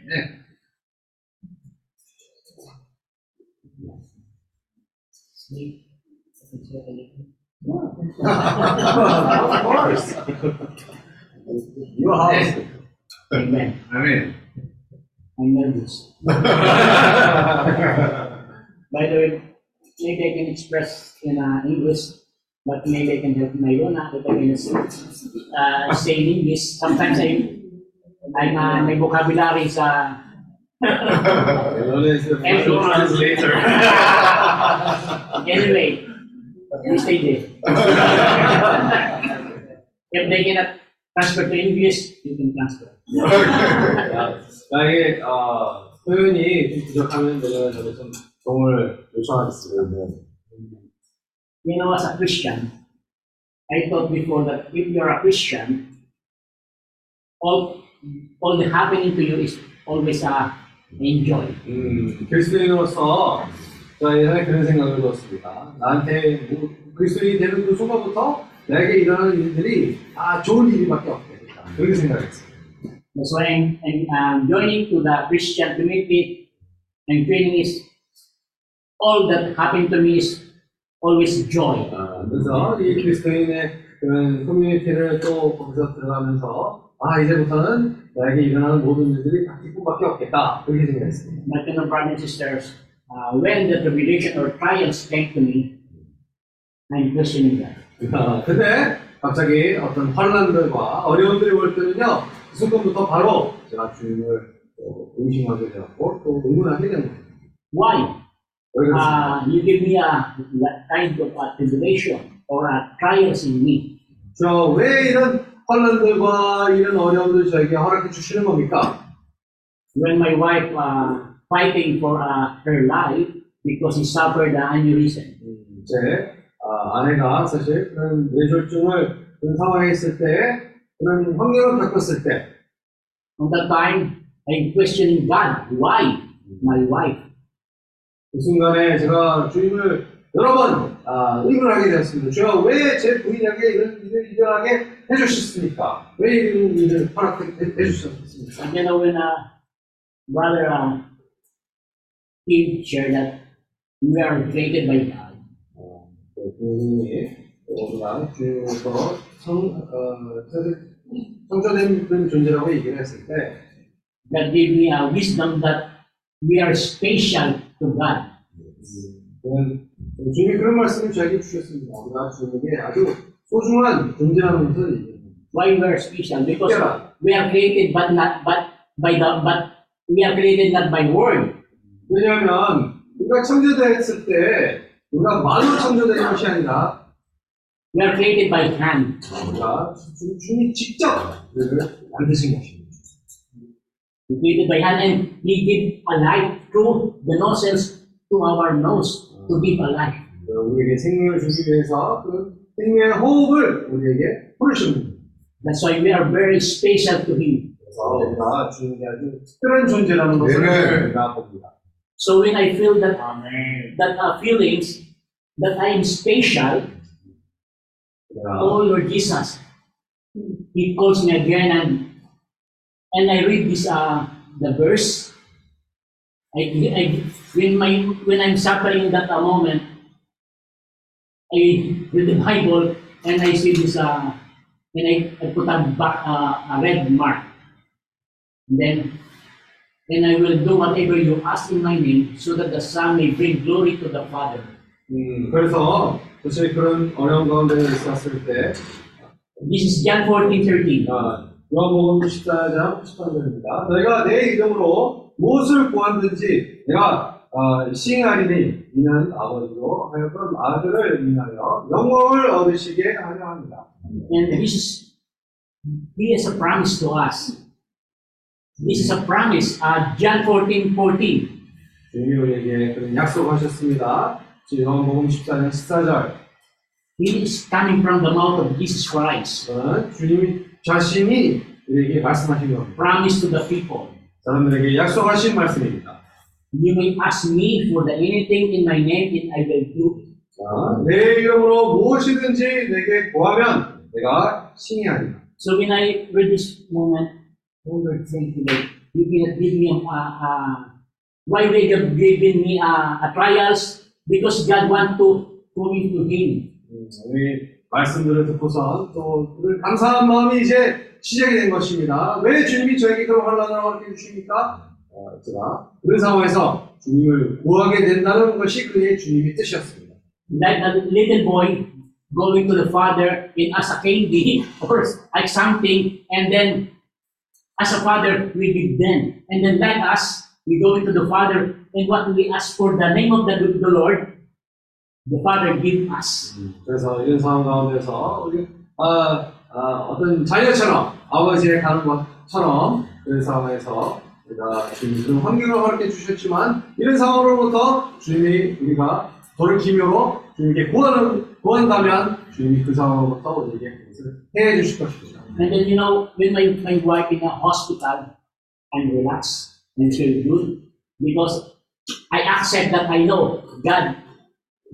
of course. Your house. Amen. Amen. I'm nervous. By the way, maybe I can express in uh, English, but maybe I can help my own uh, if I can uh, say in English. Sometimes I, I'm uh, may vocabulary sa Leona is the official translator. anyway. You stay there. if they cannot transfer to English, you can transfer. 만약에 어, 표현이 좀 부족하면 내가 저를 좀 도움을 요청하겠습니다. You know, as a Christian, I thought before that if you're a Christian, all all the happening to you is always a enjoy. 음, 그리스도인으로서 예전에 그런 생각을 들었습니다. 나한테 뭐, 그리스도인이 되는 그 순간부터 내게 일어나는 일들이 아 좋은 일밖에 없겠다. 그렇게 생각했어요. That's why I'm, I'm joining to the Christian community and feeling is all that happened to me is always joy. 아, 그래서 이 그리스도인의 그런 커뮤니티를 또 거기서 들어가면서 아 이제부터는 나에게 일어나는 모든 일들이 다 기쁨밖에 없겠다 그렇게 생각했습니다. My fellow brothers and sisters, uh, when the tribulation or trials came to me, I'm questioning that. 아, 근데 갑자기 어떤 환란들과 어려움들이 올 때는요 그 순간부터 바로 제가 주님을 또 의심하게 되었고 또 의문하게 된 거예요. Why? Uh, you give me a kind of a tribulation or a trials in me. 저왜 이런 환란들과 이런 어려움들 저에게 허락해 주시는 겁니까? When my wife uh, fighting for uh, her life because she suffered an aneurysm. 음, 제 아, 아내가 사실 그런 뇌졸중을 그런 상황에 있을 때 그런 환경을 겪었을 때 On that time, I'm questioning God. Why my wife? 그 순간에 제가 주님을 여러 번 아, 의문하게 되었습니다. 주가 왜 제 부인에게 이런 일을 일어나게 해주셨습니까? 왜 이런 일을 허락해 주셨습니까? And then when uh, brother uh, Steve shared that we are created by God. 어, 그 부인이 우리가 주님으로서 성, 어, 사실 성조된 그런 존재라고 얘기를 했을 때 that gave me a wisdom that we are special to God. 그는 주님이 그런 말씀을 저에게 주셨습니다. 우리가 주님에게 아주 소중한 존재라는 것을 얘기합니다. Why we are special? Because Yeah. we are created but not but by the but we are created not by word. 왜냐하면 우리가 창조됐을 때 우리가 말로 창조된 것이 아니라 We are created by hand. 우리가 주- 주님이 직접 우리를 만드신 것입니다. We created by hand and He gave a life through the nostrils to our nose to give a life. 우리에게 생명을 주기 위해서 그 생명의 호흡을 우리에게 부르십니다. That's why we are very special to Him. 그래서 우리가 주님이 아주 특별한 존재라는 것을. 우리가 봅니다. So when I feel that Amen. that uh, feelings that I am special, yeah. oh Lord Jesus, He calls me again and and I read this uh, the verse. I, I when my when I'm suffering that a moment, I read the Bible and I see this uh, and I, I put a, back, uh, a red mark. And then and I will do whatever you ask in my name, so that the Son may bring glory to the Father. 음, 그래서 사실 그런 어려운 가운데 있었을 때 This is John 14, 13. 아, 요한복음 14장 13절입니다. 너희가 내 이름으로 무엇을 구하든지 내가 어, 시행하리니 이는 아버지로 하여금 아들을 인하여 영광을 얻으시게 하려 합니다. And this is, he has a promise to us. This is a promise. Uh, John 14, 14. 주님이 우리에게 그런 약속하셨습니다. 지금 요한복음 14장 14절 He is coming from the mouth of Jesus Christ. 어, 주님 자신이 우리에게 말씀하신 겁니다. Promise to the people. 사람들에게 약속하신 말씀입니다. You may ask me for the anything in my name, and I will do it. 자, 내 이름으로 무엇이든지 내게 구하면 내가 칭의하리라. So when I read this moment, oh Lord, thank you, cannot give me a, a, why they have given me a, a trials? Because God want to pull me to Him. 음, 우리 말씀들을 듣고선 또 감사한 마음이 이제 시작이 된 것입니다. 왜 주님이 저에게 그런 환란을 허락해 주십니까? 어, 제가 그런 상황에서 주님을 구하게 된다는 것이 그의 주님의 뜻이었습니다. like a little boy going to the father in as a candy or like something, and then as a father we give them, and then like us we go into the father and what we ask for the name of the, the Lord, the father give us. 그래서 이런 상황 가운데서 아, 아, 어떤 자녀처럼 아버지의 가는 것처럼 그런 상황에서 우리가 그런 환경을 허락해 주셨지만 이런 상황으로부터 주님이 우리가 돌이키므로 주님께 구하는 구한다면 주님이 그 상황으로부터 우리에게 그것을 해해 주실 것입니다. And then, you know, when my, my wife in a hospital, I'm relaxed and feel good because I accept that I know God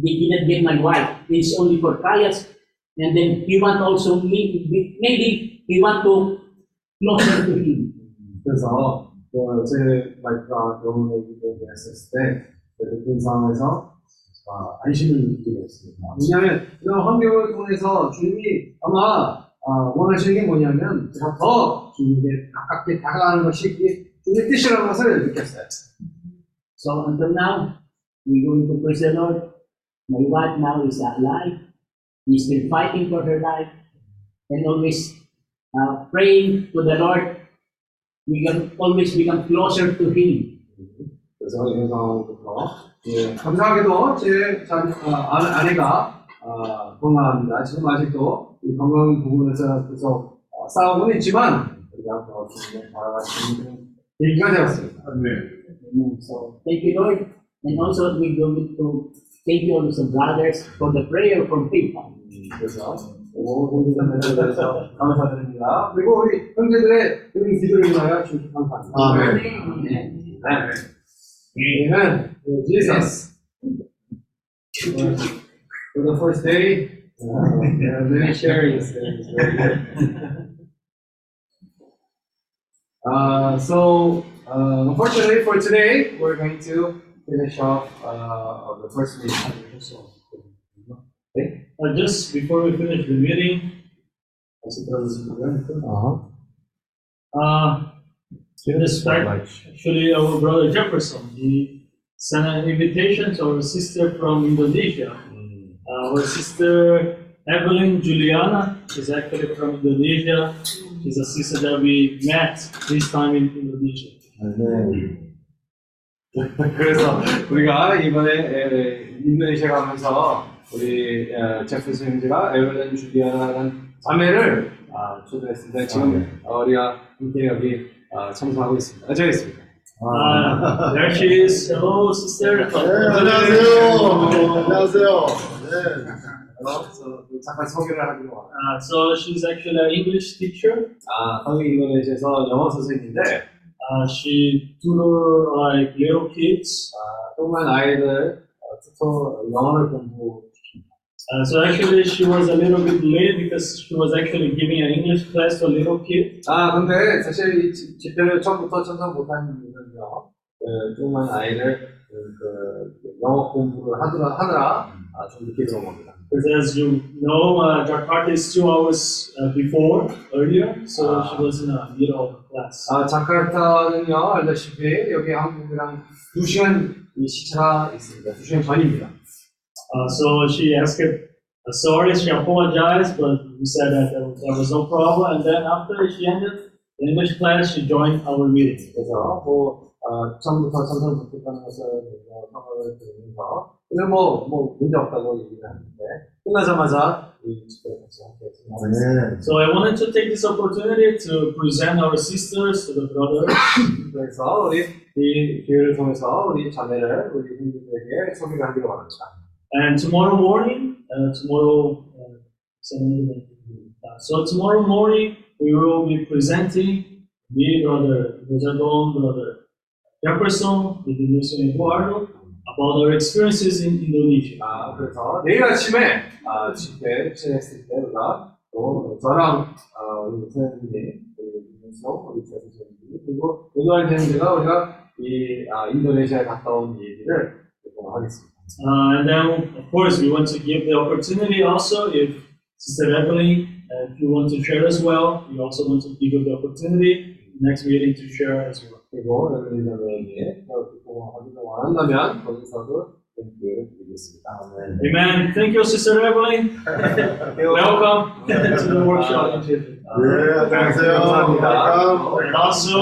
He didn't give my wife. It's only for trials. And then He want also me, maybe He want to closer to Him. 그래서 어, 제 와이프가 병원에 입원했을 때 그런 상황에서 아, 안심을 느끼게 됐습니다. 왜냐하면 이런 환경을 통해서 주님이 아마 아, 원하시는 게 뭐냐면 제가 더 주님께 가깝게 다가가는 것이 이 주님의 뜻이라는 것을 느꼈어요. So until now, we're going to praise the Lord. My wife now is alive. He's still fighting for her life and always uh, praying to the Lord. We can always become closer to Him. 그래서 이런 상황부터 예, 감사하게도 제 아, 아- 아내가 아, 건강합니다. 지금 아직도 이 건강 부분에서 계속 어, 싸우고는 있지만 우리가 더 주님의 바라가시는 얘기가 되었습니다. Amen. So thank you, Lord. And also we go to thank you also brothers for the prayer from people. 그래서 모든 형제자매들에 대해서 감사드립니다. 그리고 우리 형제들의 그런 기도를 위하여 주님 감사합니다. 아멘. 네. Amen. Jesus. For the first day, uh, there are many sharings. Very good. Uh, so, uh, unfortunately for today, we're going to finish off uh, the first meeting. Okay. Uh, just before we finish the meeting, uh, in respect, actually, our brother Jefferson, he sent an invitation to our sister from Indonesia. Uh, our sister Evelyn Juliana is actually from Indonesia. She's a sister that we met this time in Indonesia. 그래서 우리가 이번에 에, 인도네시아 가면서 우리 에, 제프슨 형제가 에벨렌 주디아라는 자매를 아, 초대했습니다. 지금 어, 우리가 함께 여기 아, 참석하고 있습니다. 아, 저기 있습니다. Uh, there she is. Hello, sister. 네, 안녕하세요. 안녕하세요. 네. 그래서 잠깐 소개를 하기로 합니다. Uh, so she's actually an English teacher. 아, 거기 인도네시아에서 영어 선생님인데 Uh, she tutor like little kids. 아, 조그만 아이들 어, 투토 영어를 공부 Uh, so actually, she was a little bit late because she was actually giving an English class to a little kid. 아, 근데 사실 이 집- 집회를 처음부터 참석 못한 이유는요, 그, 조그만 아이들, 그, 그, 영어 공부를 하느라, 하느라, 아, 좀 늦게 들어온 겁니다. Because as you know, uh, Jakarta is two hours uh, before earlier, so she was in the middle of the class. 아, 자카르타는요, 알다시피, 여기 한국이랑 두 시간 이 시차가 있습니다. 두 시간 전입니다. Uh, so she asked, uh, sorry, she apologized, but we said that there was, there was no problem. And then after she ended the English class, she joined our meeting. 그래서, 뭐, 어, 처음부터 참석 못했다는 것을 어, 성을 들으면서, 그냥 뭐, 뭐, 문제 없다고 얘기를 하는데, 끝나자마자 이 집회를 같이 함께 했습니다. 네. So I wanted to take this opportunity to present our sisters to the brothers. 그래서 우리 이 기회를 통해서 우리 자매를 우리 형님들에게 소개를 하기로 합니다. And tomorrow morning, uh, tomorrow, uh, seven, uh, so tomorrow morning we will be presenting me, brother Rosardon, brother Jefferson, the Indonesian Eduardo, about our experiences in Indonesia. 아, 그래서 내일 아침에 아, 집회 진행했을 때 우리가 또 저랑 아, 우리 목사님이 우리 김민성, 우리 재수생님 그리고 오늘 형제가 우리가 이 아, 인도네시아에 갔다 온 얘기를 좀 하겠습니다. Uh, and then, of course, we want to give the opportunity also if Sister Evelyn, uh, if you want to share as well, we also want to give you the opportunity next meeting to share as well. 그리고 여러분이 자매에게 듣고 하기를 원한다면 거기서도 기회를 드리겠습니다. Amen. Thank you, Sister Evelyn. Welcome to the workshop. 네, 안녕하세요. 감사합니다. And also,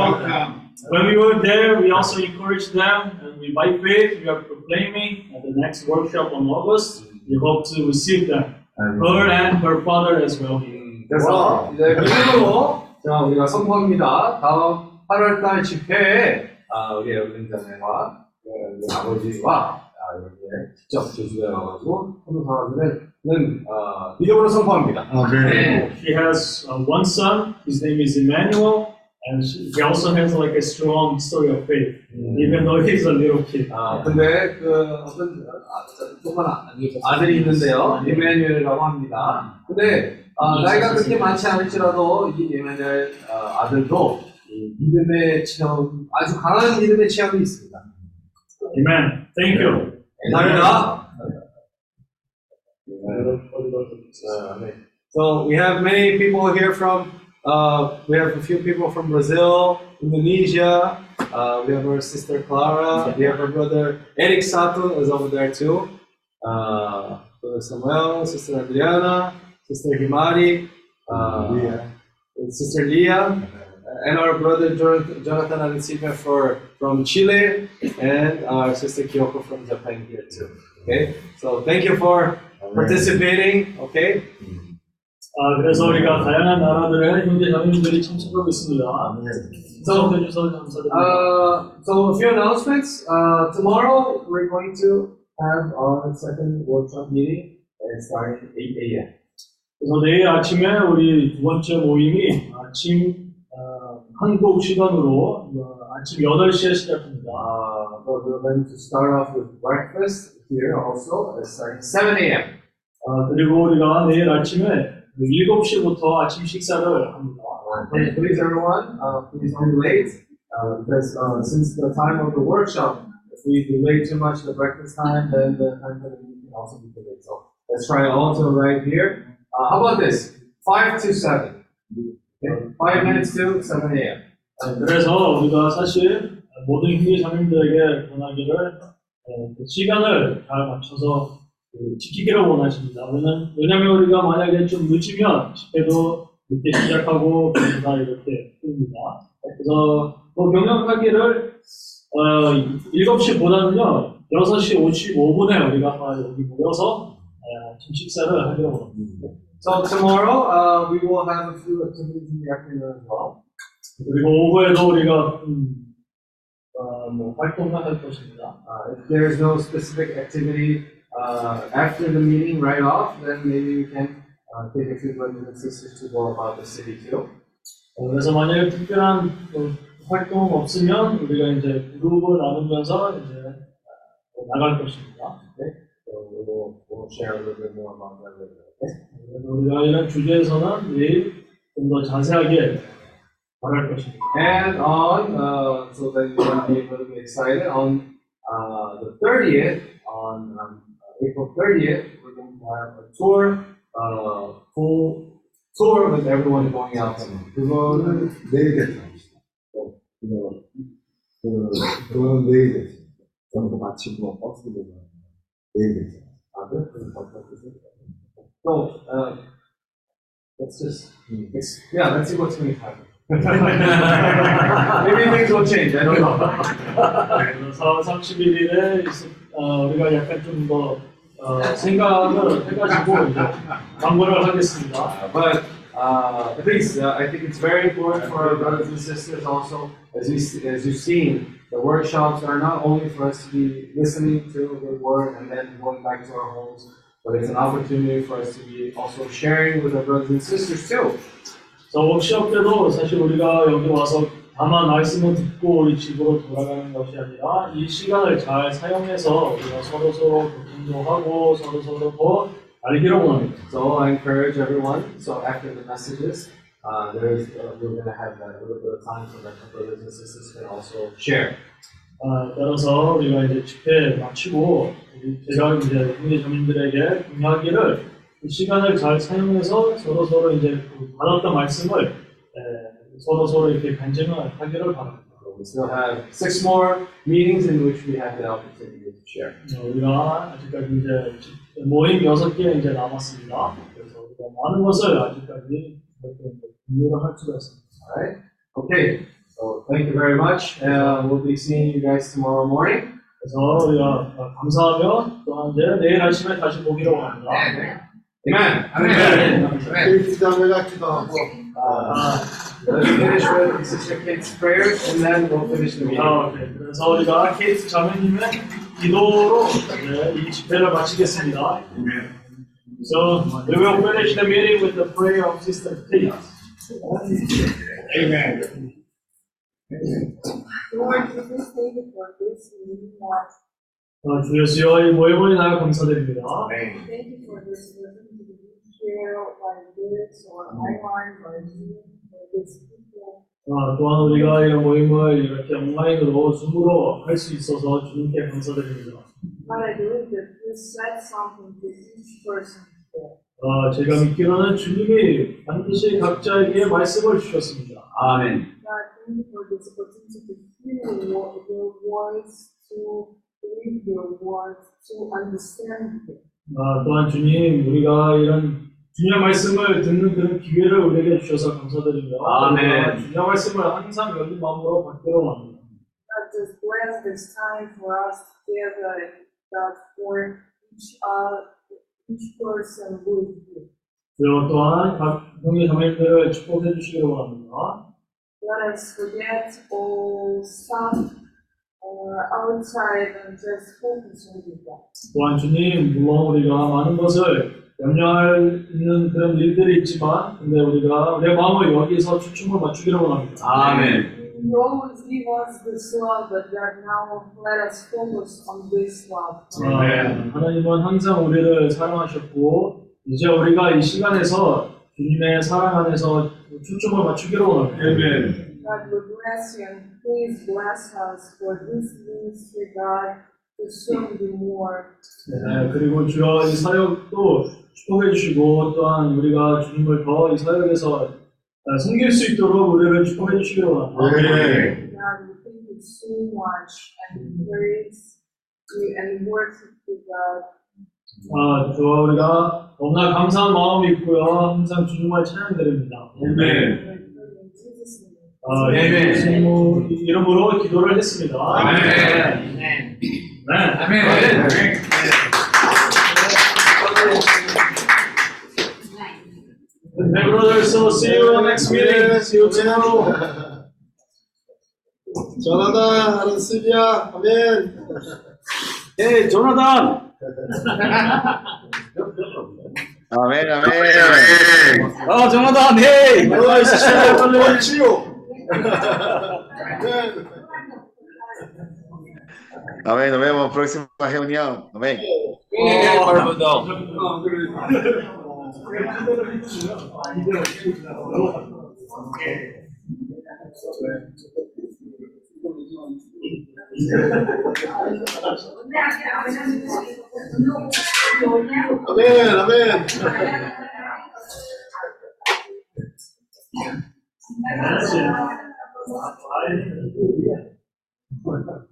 when we were there, we also encouraged them, and we, by faith, we are proclaiming at the next workshop on August, we hope to receive them, her and her father as well. 그래서 이제 믿음으로 자 우리가 선포합니다. 다음 8월달 집회에 아, 우리 에블린자매와 우리 아버지와 아, 이렇게 직접 제주도에 와가지고 선교사들은 어, 믿음으로 선포합니다. 아멘. He has uh, one son, his name is Emmanuel, and she- he also has like a strong story of faith, even though he's a little kid. 아, 근데 그 어떤 아, 저- 조그만 아- 아들이 있는데요. 이메뉴엘이라고 합니다. 근데 아, 나이가 그렇게 많지 않을지라도 이 이메뉴엘 아, 아들도 이 믿음의 체험, 아주 강한 믿음의 체험이 있습니다. Amen. Thank you. 감사합니다. Uh, So we have many people here from, uh, we have a few people from Brazil, Indonesia, uh, we have our sister Clara, we have our brother Eric Sato is over there too, uh, brother Samuel, sister Adriana, sister Himari, uh, and sister Leah, and our brother Jonathan Jonathan Arencibe for from Chile, and our sister Kyoko from Japan here too. Okay, so thank you for participating. Okay, 아, 그래서 우리가 다양한 나라들의 형제 자매님들이 참석하고 있습니다. 참석해 주셔서 감사드립니다. uh, so a few announcements. Uh, tomorrow we're going to have our second workshop meeting, and starting at 8 a.m. 그래서 내일 아침에 우리 두 번째 모임이 아침 어, 한국 시간으로 어, 아침 8시에 시작합니다. Uh, but we're going to start off with breakfast here also, at starting 7 a.m. 아, 그리고 우리가 내일 아침에 7시부터 아침 식사를 합니다. And please, everyone, uh, please don't be late, uh, because uh, since the time of the workshop, if we delay too much the breakfast time, then the time for the meeting can also be delayed. So let's try all to arrive here. Uh, how about this? Five to seven. Okay? Five minutes to seven a.m. 아, 그래서 우리가 사실 모든 형제 자매님들에게 권하기를 어, 그 시간을 잘 맞춰서 그 지키기를 원하십니다. 왜냐면 우리가 만약에 좀 늦으면 집회도 늦게 시작하고 그러다 이렇게 됩니다. 그래서 뭐 경영하기를 어, 7시보다는요 6시 55분에 우리가 다 여기 모여서 어, 아침 식사를 하기로 원합니다. So tomorrow, uh, we will have a few activities in the afternoon as well. 그리고 오후에도 우리가 음, 어, 뭐 활동을 할 것입니다. Uh, if there's no specific activity uh, after the meeting right off, then maybe we can uh, take a few brothers and sisters to go about the city too. 어, 그래서 만약에 특별한 어, 활동 없으면 우리가 이제 그룹을 나누면서 이제 어, 나갈 것입니다. So we will we'll share a little bit more about that later. 우리가 이런 주제에서는 내일 좀 더 자세하게 말할 것입니다. And on, uh, so that you can be able to be excited, on uh, the 30th, on um, April 30th, we're going to have a tour, uh, full tour with everyone going out. 그거는 내일 괜찮습니다. 그거, 그, 그거는 내일 괜찮습니다. 전부 마치고 버스 내일 괜찮습니다. 아, 그래? 그럼 바꿔주세요. So, uh, let's just, let's, yeah, let's see what's going to happen. Maybe things will change, I don't know. 그래서 31일에 어, 우리가 약간 좀 더 어, 생각을 해가지고 이제 광고를 하겠습니다. But uh, please, uh, I think it's very important for our brothers and sisters also, as, we, as you've seen, the workshops are not only for us to be listening to the word and then going back to our homes, but it's an opportunity for us to be also sharing with our brothers and sisters too. 저 워크숍 때도 사실 우리가 여기 와서 다만 말씀을 듣고 우리 집으로 돌아가는 것이 아니라 이 시간을 잘 사용해서 우리가 서로 서로 교통도 하고 서로 서로 더 알기를 원합니다. So I encourage everyone, so after the messages, uh, there's, uh, we're going to have that little bit of time so that the brothers and sisters can also share. 아, 따라서 우리가 이제 집회 마치고 제가 이제 형제 자매님들에게 공유하기를 이 시간을 잘 사용해서 서로 서로 이제 그 받았던 말씀을 에, 서로 서로 이렇게 간증을 하기를 바랍니다. We still have six more meetings in which we have the opportunity to share. 어, 우리가 아직까지 이제 집- 모임 여섯 개 이제 남았습니다. 그래서 우리가 많은 것을 아직까지 공유를 할 수가 있습니다. Alright? Okay, so thank you very much. Uh, we'll be seeing you guys tomorrow morning. 그래서 우리가 감사하며 또 이제 내일 아침에 다시 보기로 원합니다. Amen. Amen. 일주장을 같기도 하고, 아, Let's finish with Sister Kate's prayers and then we'll finish the meeting. 아, 오케이. 그래서 우리가 케이트 자매님의 기도로 네, 이 집회를 마치겠습니다. So we will finish the meeting with the prayer of Sister Kate. Amen. Lord, we just thank you for this meeting, Lord. 어, 주 예수여 이 모임을 인하여 감사드립니다. Amen. Thank you for this opportunity to share like this or online or Zoom for these people. 아, 또한 우리가 이 모임을 이렇게 온라인으로 줌으로 할 수 있어서 주님께 감사드립니다. 아, 제가 믿기로는 주님이 반드시 각자에게 말씀을 주셨습니다. 아멘. You for this opportunity to hear your, your voice, to read your words, to understand it. 아, 또한 주님, 우리가 이런 주님의 말씀을 듣는 그런 기회를 우리에게 주셔서 감사드리며 아멘. 주님의 말씀을 항상 열린 마음으로 받기로 합니다. God, just bless this time for us together God, for each, uh, each person with you. 그리고 또한 각 형제 자매님들을 축복해 주시기를 원합니다. Let us forget all stuff uh, outside and just focus on God. 또한 주님, 물론 우리가 많은 것을 염려할 있는 그런 일들이 있지만, 근데 우리가 우리의 마음을 여기서 초점을 맞추기를 원합니다. 아멘. You always give us this love, but God, now let us focus on this love. 아, 하나님은 항상 우리를 사랑하셨고, 이제 우리가 이 시간에서 주님의 사랑 안에서 초점을 맞추기를 원합니다. God will bless you and please bless us for this ministry, God, to serve you more. 네, 그리고 주여 이 사역도 축복해 주시고 또한 우리가 주님을 더 이 사역에서 아, 섬길 수 있도록 우리를 축복해 주시기를 원합니다. Amen. God, we thank you so much and praise you and worship you, God. 아, 주여 우리가 너무나 감사한 마음이 있고요. 항상 주님을 찬양드립니다. We pray in Jesus' name. 아, 예수님 이름으로 기도를 했습니다. 아멘. Amen. 네. 네, brothers, so see you next meeting. See you tomorrow. 전하다 하는 쓰리야 아멘. 에이, 조나단. 아멘, 아 Amén. Amén. 아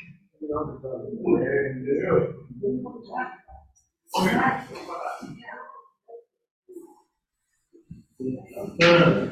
네.